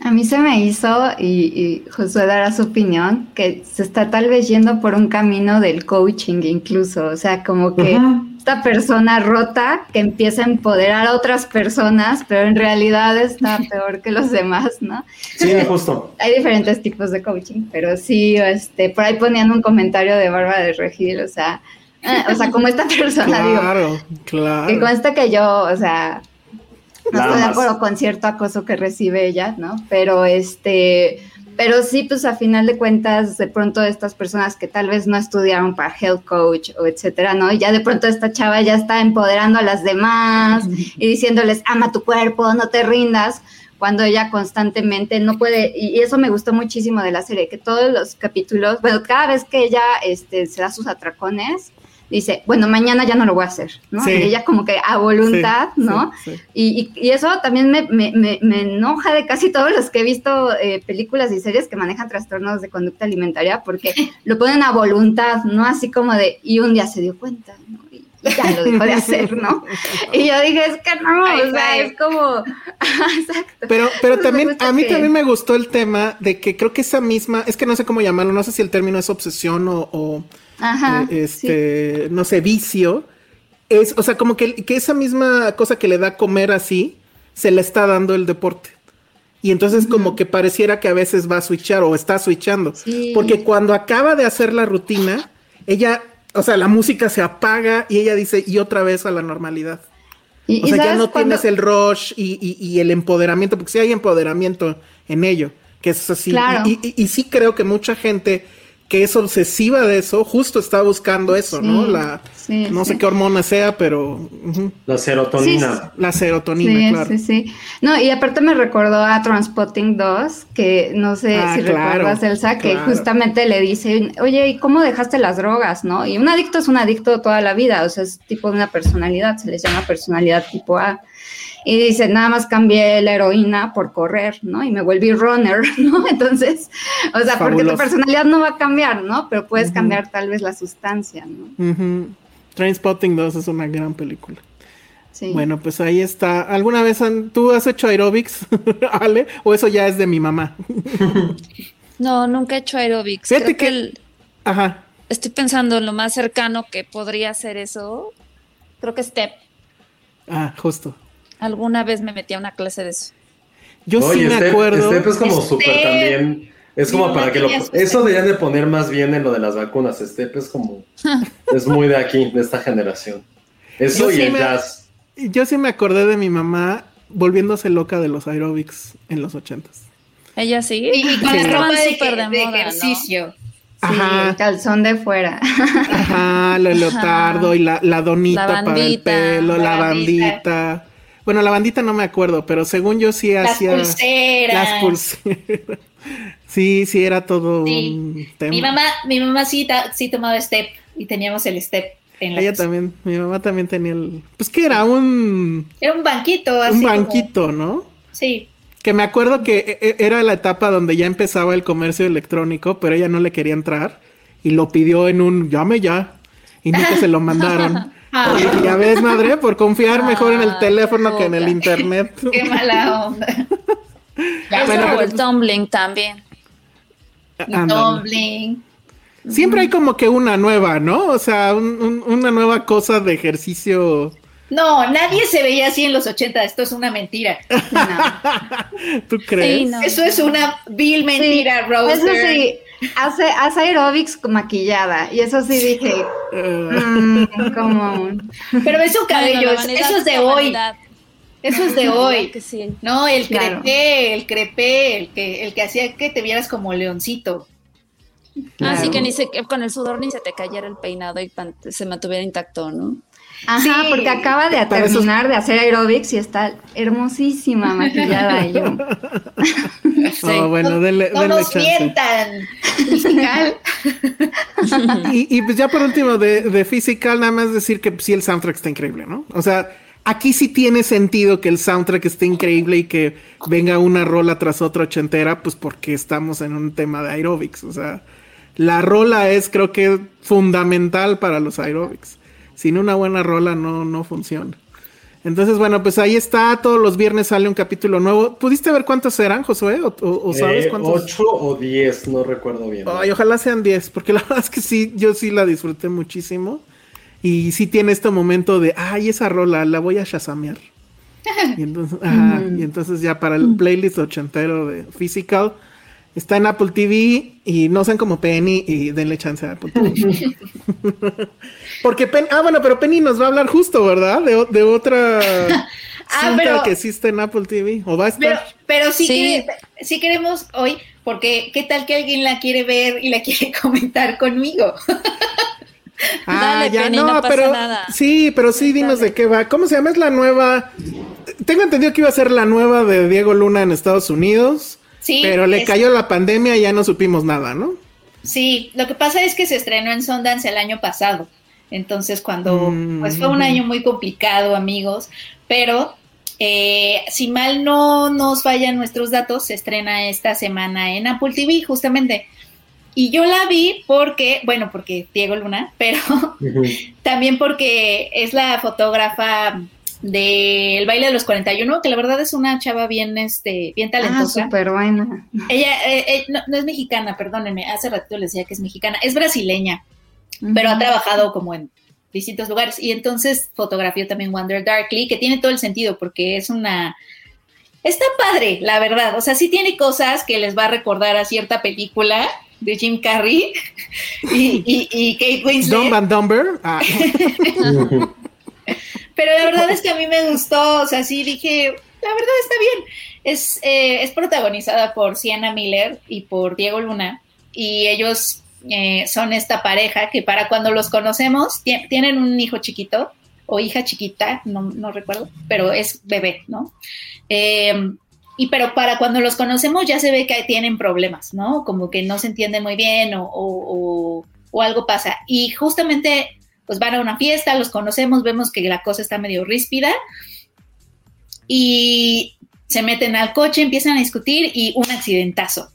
[SPEAKER 8] A mí se me hizo, y, y Josué dará su opinión, que se está tal vez yendo por un camino del coaching incluso, o sea, como que esta persona rota que empieza a empoderar a otras personas, pero en realidad está peor que los demás, ¿no?
[SPEAKER 3] Sí, justo.
[SPEAKER 8] Hay diferentes tipos de coaching, pero sí, este, por ahí ponían un comentario de Bárbara de Regil, o sea, eh, o sea, como esta persona, digo,
[SPEAKER 5] Claro, claro.
[SPEAKER 8] que consta que yo, o sea, no estoy de acuerdo con cierto acoso que recibe ella, ¿no? Pero este, pero sí, pues a final de cuentas, de pronto estas personas que tal vez no estudiaron para health coach o etcétera, ¿no? Y ya de pronto esta chava ya está empoderando a las demás y diciéndoles, ama tu cuerpo, no te rindas, cuando ella constantemente no puede, y y eso me gustó muchísimo de la serie, que todos los capítulos, bueno, cada vez que ella este, se da sus atracones, dice, bueno, mañana ya no lo voy a hacer, ¿no?
[SPEAKER 5] Sí.
[SPEAKER 8] Y ella como que a voluntad,
[SPEAKER 5] Sí,
[SPEAKER 8] ¿no?
[SPEAKER 5] sí.
[SPEAKER 8] Y, y- y eso también me, me- me- me enoja de casi todos los que he visto eh, películas y series que manejan trastornos de conducta alimentaria porque lo ponen a voluntad, ¿no? Así como de, y un día se dio cuenta, ¿no? Ya lo dejó de hacer, ¿no? Y yo dije, es que no,
[SPEAKER 6] Ay,
[SPEAKER 8] o sea, es como, exacto.
[SPEAKER 5] Pero, pero
[SPEAKER 8] Me
[SPEAKER 5] también, a mí
[SPEAKER 8] que-
[SPEAKER 5] también me gustó el tema de que creo que esa misma, es que no sé cómo llamarlo, no sé si el término es obsesión o, o,
[SPEAKER 8] Ajá,
[SPEAKER 5] eh, este, no sé, vicio. Es, o sea, como que, que esa misma cosa que le da comer así, se le está dando el deporte. Y entonces como que pareciera que a veces va a switchar o está switchando.
[SPEAKER 8] Sí.
[SPEAKER 5] Porque cuando acaba de hacer la rutina, ella, o sea, la música se apaga y ella dice, y otra vez a la normalidad.
[SPEAKER 8] Y,
[SPEAKER 5] O sea, ya
[SPEAKER 8] ¿sabes
[SPEAKER 5] no tienes el rush y, y- y el empoderamiento, porque sí hay empoderamiento en ello, que es así.
[SPEAKER 8] Claro.
[SPEAKER 5] Y sí creo que mucha gente que es obsesiva de eso, justo está buscando eso,
[SPEAKER 8] Sí,
[SPEAKER 5] ¿no? La,
[SPEAKER 8] sí,
[SPEAKER 5] no sé
[SPEAKER 8] sí.
[SPEAKER 5] qué hormona sea, pero
[SPEAKER 3] La serotonina.
[SPEAKER 5] la serotonina,
[SPEAKER 8] Sí,
[SPEAKER 5] claro.
[SPEAKER 8] sí, sí. No, y aparte me recordó a Transpotting 2, que no sé
[SPEAKER 5] Ah,
[SPEAKER 8] si
[SPEAKER 5] claro,
[SPEAKER 8] recuerdas, Elsa, que
[SPEAKER 5] claro.
[SPEAKER 8] justamente le dice, oye, ¿y cómo dejaste las drogas, no? Y un adicto es un adicto toda la vida, o sea, es tipo de una personalidad, se les llama personalidad tipo A. Y dice, nada más cambié la heroína por correr, ¿no? Y me volví runner, ¿no? Entonces, o sea, porque tu personalidad no va a cambiar, ¿no? Pero puedes cambiar tal vez la sustancia, ¿no?
[SPEAKER 5] Ujú. Trainspotting 2 es una gran película.
[SPEAKER 8] Sí.
[SPEAKER 5] Bueno, pues ahí está. ¿Alguna vez han- tú has hecho aerobics, Ale? ¿O eso ya es de mi mamá?
[SPEAKER 4] No, nunca he hecho aerobics.
[SPEAKER 5] Fíjate
[SPEAKER 4] Creo que,
[SPEAKER 5] que-
[SPEAKER 4] el-
[SPEAKER 5] Ajá.
[SPEAKER 4] estoy pensando en lo más cercano que podría ser eso. Creo que Step.
[SPEAKER 5] Ah, justo.
[SPEAKER 4] Alguna vez me metí a una clase de eso.
[SPEAKER 5] Yo sí me
[SPEAKER 3] Step-
[SPEAKER 5] acuerdo.
[SPEAKER 3] Step es como
[SPEAKER 6] Step.
[SPEAKER 3] súper también Es como para
[SPEAKER 6] no
[SPEAKER 3] que lo... Eso deberían de poner más bien en lo de las vacunas. Step es como... es muy de aquí, de esta generación. Eso
[SPEAKER 5] Yo
[SPEAKER 3] y
[SPEAKER 5] sí
[SPEAKER 3] el
[SPEAKER 5] me-
[SPEAKER 3] jazz.
[SPEAKER 5] Yo sí me acordé de mi mamá volviéndose loca de los aerobics en los ochentas.
[SPEAKER 4] Ella sí.
[SPEAKER 6] Y, y con
[SPEAKER 5] Sí.
[SPEAKER 6] la ropa de,
[SPEAKER 4] súper
[SPEAKER 6] de
[SPEAKER 4] de moda, ¿no?
[SPEAKER 6] ejercicio.
[SPEAKER 8] Sí,
[SPEAKER 5] Ajá.
[SPEAKER 8] el calzón de fuera.
[SPEAKER 5] Ajá, lo leotardo y la, la donita
[SPEAKER 4] La
[SPEAKER 5] para el pelo, la,
[SPEAKER 6] la bandita.
[SPEAKER 5] bandita. Bueno, la bandita no me acuerdo, pero según yo sí
[SPEAKER 6] Las
[SPEAKER 5] hacía
[SPEAKER 6] pulseras.
[SPEAKER 5] las pulseras. Sí, sí, era todo
[SPEAKER 6] Sí.
[SPEAKER 5] un tema.
[SPEAKER 6] Mi mamá, mi mamá sí, tomaba step y teníamos el step en la
[SPEAKER 5] Ella también, mi mamá también tenía el... Pues que era un,
[SPEAKER 6] Era un banquito así
[SPEAKER 5] un
[SPEAKER 6] como-
[SPEAKER 5] banquito, ¿no?
[SPEAKER 6] sí.
[SPEAKER 5] Que me acuerdo que e- e- era la etapa donde ya empezaba el comercio electrónico, pero ella no le quería entrar y lo pidió en un llame ya y nunca se lo mandaron.
[SPEAKER 6] Ah.
[SPEAKER 5] Ya ves, madre, por confiar mejor en el
[SPEAKER 4] Ah,
[SPEAKER 5] teléfono que en el internet.
[SPEAKER 6] Qué mala onda.
[SPEAKER 4] Eso
[SPEAKER 5] Bueno,
[SPEAKER 4] o
[SPEAKER 5] pero
[SPEAKER 4] el tumbling también.
[SPEAKER 5] Ándale.
[SPEAKER 6] Tumbling.
[SPEAKER 5] Siempre hay como que una nueva, ¿no? O sea, un- un- una nueva cosa de ejercicio.
[SPEAKER 6] No, nadie se veía así en los 80. Esto es una mentira.
[SPEAKER 8] No.
[SPEAKER 5] ¿Tú crees?
[SPEAKER 4] Sí, no.
[SPEAKER 6] Eso es una vil mentira, Rose.
[SPEAKER 8] Eso sí, hace, hace aerobics maquillada. Y eso sí dije, mm, como...
[SPEAKER 6] Pero es su cabello,
[SPEAKER 4] Bueno, vanidad
[SPEAKER 6] eso es de hoy.
[SPEAKER 4] vanidad.
[SPEAKER 6] Eso es de hoy.
[SPEAKER 4] vanidad que sí.
[SPEAKER 6] No, el
[SPEAKER 8] Claro.
[SPEAKER 6] crepé, el crepé, el que, el que hacía que te vieras como leoncito.
[SPEAKER 4] Así
[SPEAKER 8] Claro.
[SPEAKER 4] que ni se, que con el sudor ni se te cayera el peinado y pan- se mantuviera intacto, ¿no?
[SPEAKER 8] Ajá,
[SPEAKER 6] Sí.
[SPEAKER 8] porque acaba de
[SPEAKER 5] esos-
[SPEAKER 8] terminar de hacer aerobics y está hermosísima maquillada. Y yo,
[SPEAKER 5] oh, bueno, denle,
[SPEAKER 6] no
[SPEAKER 5] denle
[SPEAKER 6] nos
[SPEAKER 5] chance.
[SPEAKER 6] mientan. Musical.
[SPEAKER 5] Y, y pues ya por último, de, de Physical, nada más decir que sí, el soundtrack está increíble, ¿no? O sea, aquí sí tiene sentido que el soundtrack esté increíble y que venga una rola tras otra ochentera, pues porque estamos en un tema de aerobics. O sea, la rola es, creo que, fundamental para los aerobics. Sin una buena rola no, no funciona. Entonces, bueno, pues ahí está. Todos los viernes sale un capítulo nuevo. ¿Pudiste ver cuántos serán, Josué? ¿O, o- o sabes
[SPEAKER 3] Eh,
[SPEAKER 5] cuántos?
[SPEAKER 3] ¿Ocho o diez? No recuerdo bien.
[SPEAKER 5] Ay, ojalá sean 10, porque la verdad es que sí, yo sí la disfruté muchísimo. Y sí tiene este momento de, ay, esa rola, la voy a shazamear. Y entonces, ajá, y entonces ya para el playlist ochentero de Physical, está en Apple TV y no sean como Penny y denle chance a Apple TV. porque Penny, ah, bueno, pero Penny nos va a hablar justo, ¿verdad? De, de otra
[SPEAKER 6] Ah,
[SPEAKER 5] cinta
[SPEAKER 6] pero-
[SPEAKER 5] que existe en Apple TV. ¿O va a estar?
[SPEAKER 6] Pero, pero sí,
[SPEAKER 4] Sí.
[SPEAKER 6] quere- sí queremos hoy, porque qué tal que alguien la quiere ver y la quiere comentar conmigo.
[SPEAKER 5] Ah,
[SPEAKER 4] Dale,
[SPEAKER 5] ya
[SPEAKER 4] Penny,
[SPEAKER 5] no,
[SPEAKER 4] no pasa
[SPEAKER 5] pero
[SPEAKER 4] nada.
[SPEAKER 5] sí, pero sí, dinos de qué va. ¿Cómo se llama? Es la nueva. Tengo entendido que iba a ser la nueva de Diego Luna en Estados Unidos,
[SPEAKER 6] Sí,
[SPEAKER 5] pero le
[SPEAKER 6] es-
[SPEAKER 5] cayó la pandemia y ya no supimos nada, ¿no?
[SPEAKER 6] Sí, lo que pasa es que se estrenó en Sundance el año pasado. Entonces, cuando,
[SPEAKER 5] Mm.
[SPEAKER 6] pues fue un año muy complicado, amigos, pero eh, si mal no nos fallan nuestros datos, se estrena esta semana en Apple TV, justamente. Y yo la vi porque, bueno, porque Diego Luna, pero también porque es la fotógrafa del baile de los 41, que la verdad es una chava bien, este, bien
[SPEAKER 8] ah,
[SPEAKER 6] talentosa.
[SPEAKER 8] súper buena.
[SPEAKER 6] Ella eh, eh, no, no es mexicana, perdónenme, hace ratito les decía que es mexicana, es brasileña, pero ha trabajado como en distintos lugares y entonces fotografió también Wonder Darkly, que tiene todo el sentido porque es una... Está padre, la verdad, o sea, sí tiene cosas que les va a recordar a cierta película de Jim Carrey y, y, y Kate Winslet.
[SPEAKER 5] Dumb and Dumber. Ah,
[SPEAKER 6] Pero la verdad es que a mí me gustó, o sea, sí dije, la verdad está bien. Es, eh, es protagonizada por Sienna Miller y por Diego Luna, y ellos eh, son esta pareja que para cuando los conocemos, ti- tienen un hijo chiquito o hija chiquita, no, no recuerdo, pero es bebé, ¿no? Eh, y pero para cuando los conocemos ya se ve que tienen problemas, ¿no? Como que no se entienden muy bien o- o algo pasa. Y justamente pues van a una fiesta, los conocemos, vemos que la cosa está medio ríspida y se meten al coche, empiezan a discutir y un accidentazo.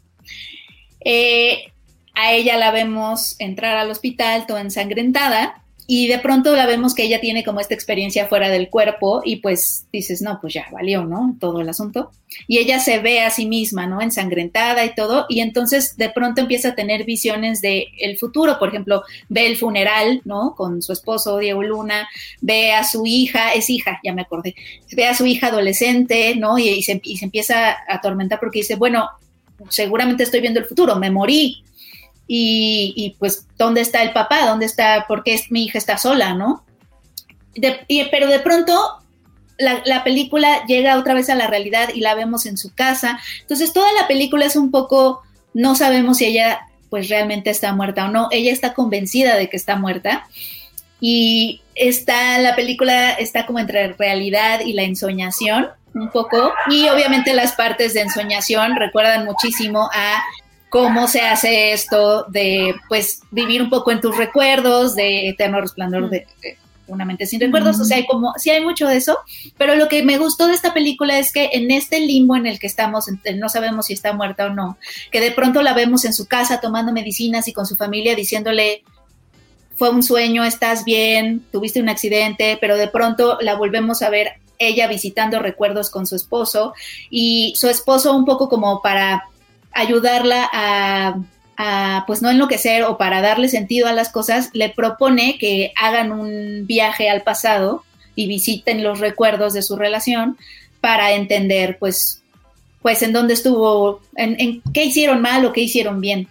[SPEAKER 6] Eh, a ella la vemos entrar al hospital toda ensangrentada y de pronto la vemos que ella tiene como esta experiencia fuera del cuerpo y pues dices, no, pues ya valió, ¿no? Todo el asunto. Y ella se ve a sí misma, ¿no? Ensangrentada y todo y entonces de pronto empieza a tener visiones de el futuro, por ejemplo, ve el funeral, ¿no? Con su esposo Diego Luna, ve a su hija, es hija, ya me acordé, ve a su hija adolescente, ¿no? Y, y se, y se empieza a atormentar porque dice, bueno, seguramente estoy viendo el futuro, me morí. Y, pues, ¿dónde está el papá? ¿Dónde está? ¿Por qué mi hija está sola, no? Pero de pronto la, la, película llega otra vez a la realidad y la vemos en su casa. Entonces toda la película es un poco, no sabemos si ella pues realmente está muerta o no. Ella está convencida de que está muerta. Y está, la película está como entre realidad y la ensoñación, un poco. Y obviamente las partes de ensoñación recuerdan muchísimo a cómo se hace esto de pues vivir un poco en tus recuerdos, de eterno resplandor de, de una mente sin recuerdos, o sea, hay como, sí hay mucho de eso, pero lo que me gustó de esta película es que en este limbo en el que estamos, no sabemos si está muerta o no, que de pronto la vemos en su casa tomando medicinas y con su familia diciéndole, fue un sueño, estás bien, tuviste un accidente, pero de pronto la volvemos a ver ella visitando recuerdos con su esposo y su esposo un poco como para ayudarla a a pues no enloquecer o para darle sentido a las cosas, le propone que hagan un viaje al pasado y visiten los recuerdos de su relación para entender pues pues en dónde estuvo, en, en qué hicieron mal o qué hicieron bien.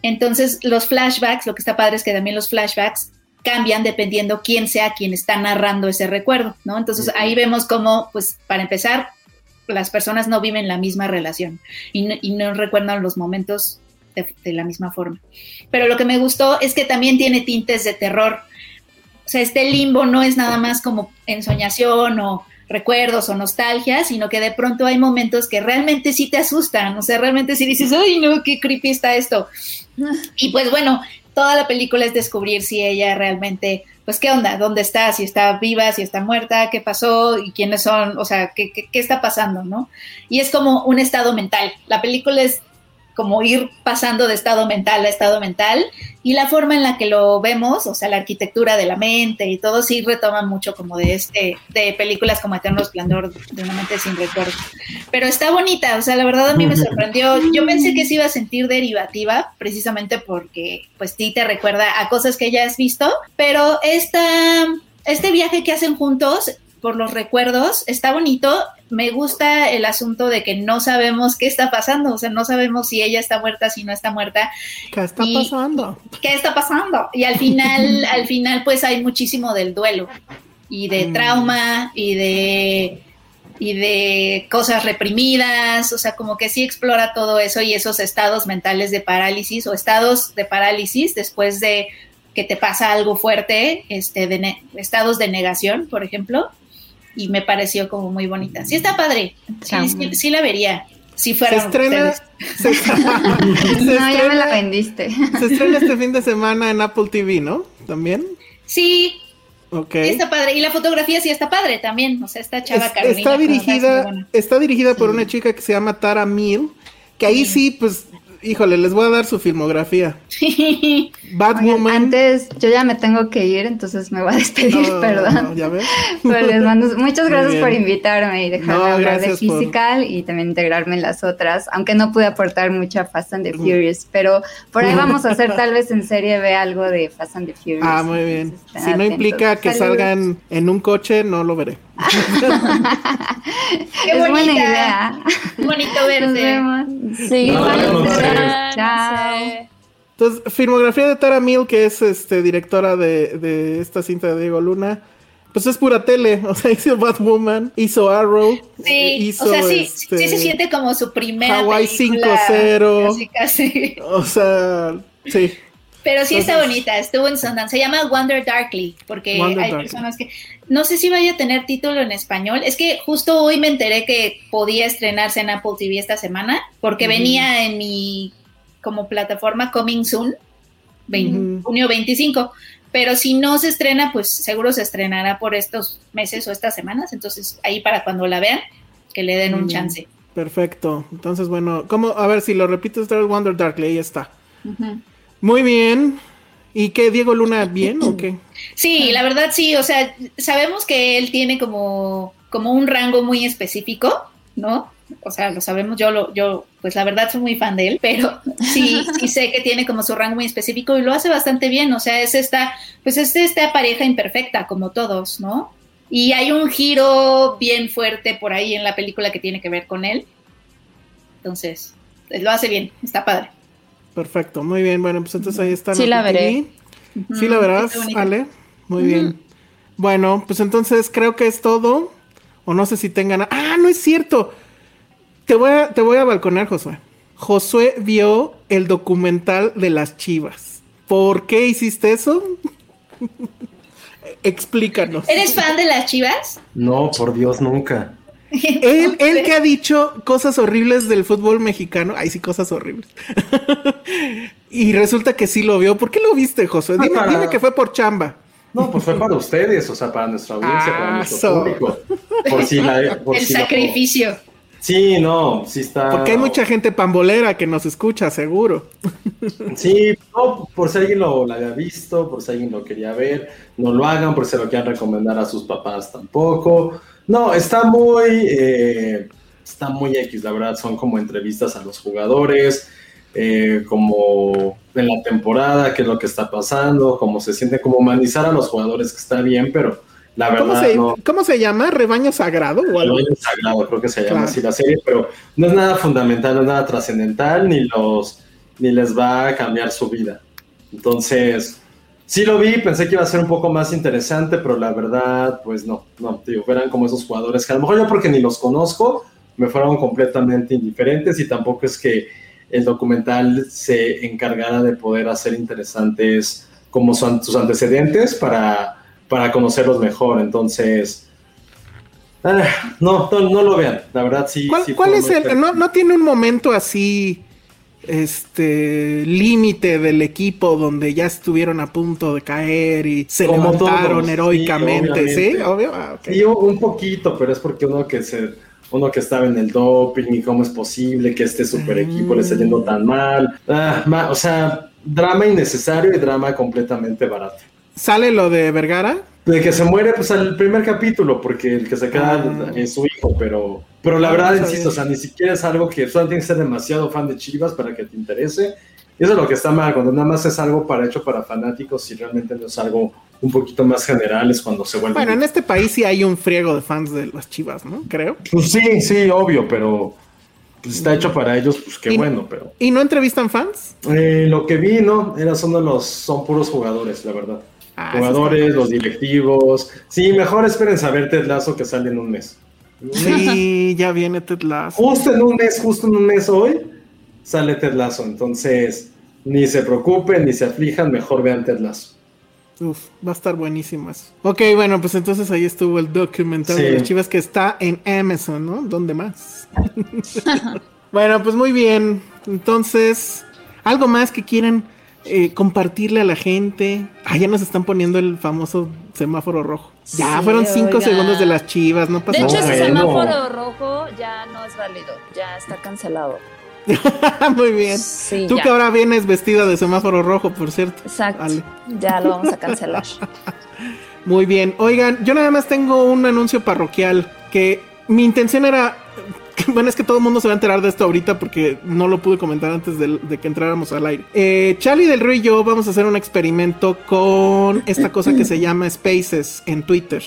[SPEAKER 6] Entonces los flashbacks, lo que está padre es que también los flashbacks cambian dependiendo quién sea quien está narrando ese recuerdo, ¿no? Entonces ahí vemos cómo, pues para empezar, las personas no viven la misma relación y no, y no recuerdan los momentos de, de, la misma forma. Pero lo que me gustó es que también tiene tintes de terror. O sea, este limbo no es nada más como ensoñación o recuerdos o nostalgia, sino que de pronto hay momentos que realmente sí te asustan, o sea, realmente sí dices, ay, no, qué creepy está esto. Y pues bueno, toda la película es descubrir si ella realmente, pues qué onda, dónde está, si está viva, si está muerta, qué pasó y quiénes son, o sea, qué, qué, qué está pasando, ¿no? Y es como un estado mental. La película es como ir pasando de estado mental a estado mental y la forma en la que lo vemos, o sea, la arquitectura de la mente y todo sí retoma mucho como de este de películas como Eterno Esplendor de una mente sin recuerdo. Pero está bonita, o sea, la verdad a mí me sorprendió. Yo pensé que se iba a sentir derivativa precisamente porque pues sí te recuerda a cosas que ya has visto, pero esta este viaje que hacen juntos por los recuerdos, está bonito. Me gusta el asunto de que no sabemos qué está pasando, o sea, no sabemos si ella está muerta, si no está muerta.
[SPEAKER 5] ¿Qué está y, pasando?
[SPEAKER 6] ¿Qué está pasando? Y al final, al final, pues hay muchísimo del duelo y de trauma y de y de cosas reprimidas, o sea, como que sí explora todo eso y esos estados mentales de parálisis o estados de parálisis después de que te pasa algo fuerte, este, de estados de negación, por ejemplo, y me pareció como muy bonita. Sí está padre, sí, sí, sí la vería. Si fuera
[SPEAKER 5] se estrena,
[SPEAKER 8] se, se no, estrena, ya me la vendiste.
[SPEAKER 5] Se estrena este fin de semana en Apple TV, ¿no? ¿También?
[SPEAKER 6] Sí.
[SPEAKER 5] Okay.
[SPEAKER 6] Sí está padre. Y la fotografía sí está padre también. O sea, esta chava
[SPEAKER 5] es,
[SPEAKER 6] Carolina.
[SPEAKER 5] Está dirigida, está dirigida sí. por una chica que se llama Tara Mill, que ahí sí, sí pues híjole, les voy a dar su filmografía.
[SPEAKER 8] Batwoman. Antes, yo ya me tengo que ir, entonces me voy a despedir, no, perdón. No,
[SPEAKER 5] ¿Ya ves?
[SPEAKER 8] Pero les mando, muchas gracias por invitarme y dejarme no, hablar de Physical por... y también integrarme en las otras, aunque no pude aportar mucho a Fast and the Furious, pero por ahí vamos a hacer tal vez en serie ve algo de Fast and the Furious.
[SPEAKER 5] Ah, muy bien. Entonces, si no implica que Saludos. salgan en un coche, no lo veré.
[SPEAKER 6] Qué
[SPEAKER 8] es
[SPEAKER 6] bonita.
[SPEAKER 8] buena idea.
[SPEAKER 6] Bonito verte.
[SPEAKER 8] Sí,
[SPEAKER 3] no, no, no,
[SPEAKER 8] Chao.
[SPEAKER 5] Entonces, filmografía de Tara Mill, que es este directora de, de, esta cinta de Diego Luna. Pues es pura tele, o sea, hizo Batwoman, hizo Arrow,
[SPEAKER 6] sí,
[SPEAKER 5] hizo
[SPEAKER 6] o sea, sí,
[SPEAKER 5] este,
[SPEAKER 6] sí se siente como su primera
[SPEAKER 5] Hawaii
[SPEAKER 6] 5-0. Casi, casi.
[SPEAKER 5] O sea, sí.
[SPEAKER 6] Pero sí Entonces, está bonita, estuvo en Sundance. Se llama Wonder Darkly, porque Wonder hay Darkly. personas que. No sé si vaya a tener título en español. Es que justo hoy me enteré que podía estrenarse en Apple TV esta semana, porque uh -huh. venía en mi como plataforma Coming Soon, 20, uh -huh. junio 25. Pero si no se estrena, pues seguro se estrenará por estos meses o estas semanas. Entonces, ahí para cuando la vean, que le den un uh -huh. chance.
[SPEAKER 5] Perfecto. Entonces, bueno, ¿cómo? A ver si lo repito, el Wonder Darkly, ahí está. Muy bien. ¿Y qué, Diego Luna, bien o qué?
[SPEAKER 6] Sí, la verdad sí, o sea, sabemos que él tiene como, como un rango muy específico, ¿no? O sea, lo sabemos, yo, lo, yo, pues la verdad soy muy fan de él, pero sí, sí sé que tiene como su rango muy específico y lo hace bastante bien, o sea, es esta, pues es esta pareja imperfecta, como todos, ¿no? Y hay un giro bien fuerte por ahí en la película que tiene que ver con él. Entonces, lo hace bien, está padre.
[SPEAKER 5] Perfecto, muy bien. Bueno, pues entonces ahí está.
[SPEAKER 4] Sí la veré.
[SPEAKER 5] Sí la verás. Ale. Muy bien. Bueno, pues entonces creo que es todo. O no sé si tengan. Ah, no es cierto. Te voy a, te voy a balconear, Josué. Josué vio el documental de las chivas. ¿Por qué hiciste eso? Explícanos.
[SPEAKER 6] ¿Eres fan de las chivas?
[SPEAKER 3] No, por Dios, nunca.
[SPEAKER 5] Él, él que ha dicho cosas horribles del fútbol mexicano. Ay, sí, cosas horribles. y resulta que sí lo vio. ¿Por qué lo viste, Josué? Dime,
[SPEAKER 3] para-
[SPEAKER 5] dime que fue por chamba.
[SPEAKER 3] No, pues fue para ustedes, o sea, para nuestra audiencia, para
[SPEAKER 5] Ah,
[SPEAKER 3] nuestro
[SPEAKER 5] so.
[SPEAKER 3] público. Por si la, por
[SPEAKER 6] El
[SPEAKER 3] si la-
[SPEAKER 6] sacrificio.
[SPEAKER 3] Sí, no, sí está.
[SPEAKER 5] Porque hay mucha gente pambolera que nos escucha, seguro.
[SPEAKER 3] Sí, no, por si alguien lo, lo había visto, por si alguien lo quería ver, no lo hagan, por si lo quieran recomendar a sus papás tampoco. No, está muy, eh, está muy X, la verdad, son como entrevistas a los jugadores, eh, como en la temporada, qué es lo que está pasando, cómo se siente, como humanizar a los jugadores, que está bien, pero la
[SPEAKER 5] ¿Cómo
[SPEAKER 3] verdad
[SPEAKER 5] se,
[SPEAKER 3] no.
[SPEAKER 5] cómo se llama? ¿Rebaño sagrado o algo?
[SPEAKER 3] Rebaño sagrado, creo que se llama
[SPEAKER 5] Claro.
[SPEAKER 3] así la serie, pero no es nada fundamental, no es nada trascendental, ni los ni les va a cambiar su vida. Entonces, sí lo vi, pensé que iba a ser un poco más interesante, pero la verdad, pues no, no, digo, eran como esos jugadores que a lo mejor yo porque ni los conozco, me fueron completamente indiferentes y tampoco es que el documental se encargara de poder hacer interesantes como son sus antecedentes para, para conocerlos mejor. Entonces, ah, no, no, no lo vean, la verdad sí.
[SPEAKER 5] ¿Cuál,
[SPEAKER 3] sí
[SPEAKER 5] cuál es el.? No, no tiene un momento así. Este límite del equipo donde ya estuvieron a punto de caer y se
[SPEAKER 3] Como
[SPEAKER 5] levantaron
[SPEAKER 3] todos,
[SPEAKER 5] heroicamente,
[SPEAKER 3] sí.
[SPEAKER 5] Obvio. Ah.
[SPEAKER 3] Sí, un- poquito, pero es porque uno que se, uno que estaba en el doping y cómo es posible que este super equipo le esté yendo tan mal. Ah, ma- o sea, drama innecesario y drama completamente barato.
[SPEAKER 5] ¿Sale lo de Vergara?
[SPEAKER 3] De que se muere, pues al primer capítulo, porque el que se queda
[SPEAKER 5] Ah.
[SPEAKER 3] es su hijo, pero, pero la
[SPEAKER 5] Ah,
[SPEAKER 3] verdad,
[SPEAKER 5] no
[SPEAKER 3] insisto, o sea, ni siquiera es algo que solo tienes que ser demasiado fan de Chivas para que te interese. Y eso es lo que está mal, cuando nada más es algo para hecho para fanáticos y realmente no es algo un poquito más general, es cuando se vuelve.
[SPEAKER 5] Bueno, en este país sí hay un friego de fans de las chivas, ¿no? Creo.
[SPEAKER 3] Pues sí, sí, obvio, pero pues, está hecho para ellos, pues qué bueno, pero
[SPEAKER 5] ¿Y no entrevistan fans?
[SPEAKER 3] eh, lo que vi, no, era son de los, son puros jugadores, la verdad.
[SPEAKER 5] Ah,
[SPEAKER 3] jugadores, los directivos. Sí, mejor esperen saber Ted Lazo que sale en un mes.
[SPEAKER 5] Sí, ya viene Ted Lasso.
[SPEAKER 3] Justo en un mes, justo en un mes hoy, sale Ted Lazo. Entonces, ni se preocupen, ni se aflijan, mejor vean Ted Lazo.
[SPEAKER 5] Uf, va a estar buenísimo eso. Ok, bueno, pues entonces ahí estuvo el documental
[SPEAKER 3] Sí.
[SPEAKER 5] de las chivas que está en Amazon, ¿no? ¿Dónde más? bueno, pues muy bien. Entonces, ¿algo más que quieran eh, compartirle a la gente? Ah, ya nos están poniendo el famoso semáforo rojo. Ya
[SPEAKER 4] Sí,
[SPEAKER 5] fueron cinco segundos de las chivas, no
[SPEAKER 4] De
[SPEAKER 5] pasa
[SPEAKER 4] hecho,
[SPEAKER 3] No,
[SPEAKER 4] ese
[SPEAKER 3] bueno.
[SPEAKER 4] semáforo rojo ya no es válido, ya está cancelado.
[SPEAKER 5] nada. muy bien.
[SPEAKER 4] Sí,
[SPEAKER 5] Tú
[SPEAKER 4] ya.
[SPEAKER 5] que ahora vienes vestida de semáforo rojo, por cierto.
[SPEAKER 4] Exacto,
[SPEAKER 5] Ale.
[SPEAKER 4] ya lo vamos a cancelar.
[SPEAKER 5] Muy bien. Oigan, yo nada más tengo un anuncio parroquial que mi intención era... Bueno, es que todo el mundo se va a enterar de esto ahorita porque no lo pude comentar antes de, de que entráramos al aire. Eh, Charlie del Río y yo vamos a hacer un experimento con esta cosa que se llama Spaces en Twitter.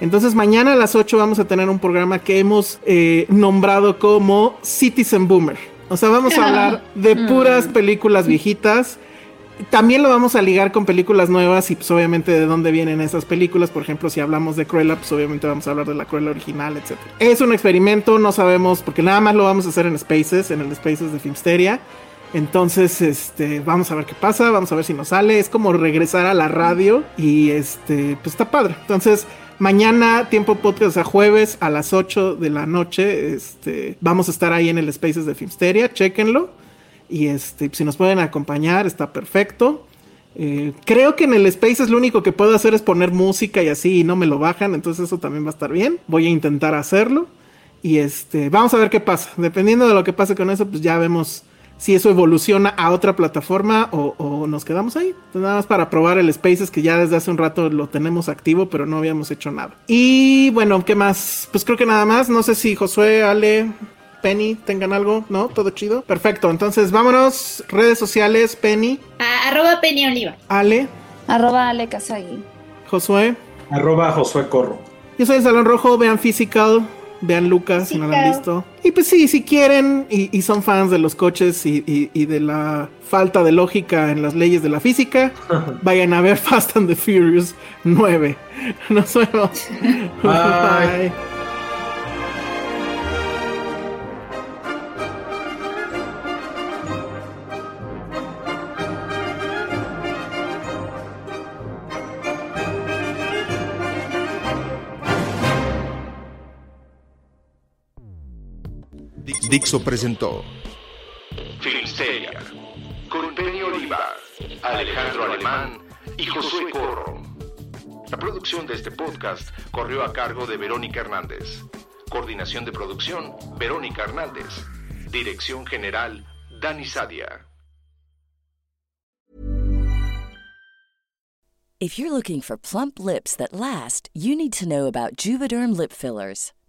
[SPEAKER 5] Entonces mañana a las 8 vamos a tener un programa que hemos eh, nombrado como Citizen Boomer. O sea, vamos a hablar de puras películas viejitas. También lo vamos a ligar con películas nuevas y pues obviamente de dónde vienen esas películas. Por ejemplo, si hablamos de Cruella, pues obviamente vamos a hablar de la Cruella original, etc. Es un experimento, no sabemos, porque nada más lo vamos a hacer en Spaces, en el Spaces de Filmsteria. Entonces, este, vamos a ver qué pasa, vamos a ver si nos sale. Es como regresar a la radio y este, pues está padre. Entonces, mañana, tiempo podcast a jueves a las 8 de la noche, este, vamos a estar ahí en el Spaces de Filmsteria, chéquenlo. Y este, si nos pueden acompañar, está perfecto. Eh, creo que en el Spaces lo único que puedo hacer es poner música y así y no me lo bajan, entonces eso también va a estar bien. Voy a intentar hacerlo. Y este, vamos a ver qué pasa. Dependiendo de lo que pase con eso, pues ya vemos si eso evoluciona a otra plataforma o, nos quedamos ahí. Nada más para probar el Spaces que ya desde hace un rato lo tenemos activo, pero no habíamos hecho nada. Y bueno, ¿qué más? Pues creo que nada más. No sé si Josué, Ale, Penny tengan algo, ¿no? Todo chido. Perfecto. Entonces vámonos. Redes sociales, Penny,
[SPEAKER 6] A- arroba Penny Oliva.
[SPEAKER 5] Ale,
[SPEAKER 4] Arroba Ale Kazagi.
[SPEAKER 5] Josué.
[SPEAKER 3] Arroba Josué Corro.
[SPEAKER 5] Yo soy el Salón Rojo, vean Physical Vean Lucas
[SPEAKER 6] Sí,
[SPEAKER 5] si no la han visto. Y pues sí, si quieren y, y son fans de los coches y, y- y de la falta de lógica en las leyes de la física, vayan a ver Fast and the Furious 9. Nos vemos.
[SPEAKER 3] Bye.
[SPEAKER 1] Dixo presentó Filmsteria con Penny Oliva, Alejandro Alemán y Josué Corro. La producción de este podcast corrió a cargo de Verónica Hernández. Coordinación de producción, Verónica Hernández. Dirección General, Dani Sadia.
[SPEAKER 9] If you're looking for plump lips that last, you need to know about Juvederm lip fillers.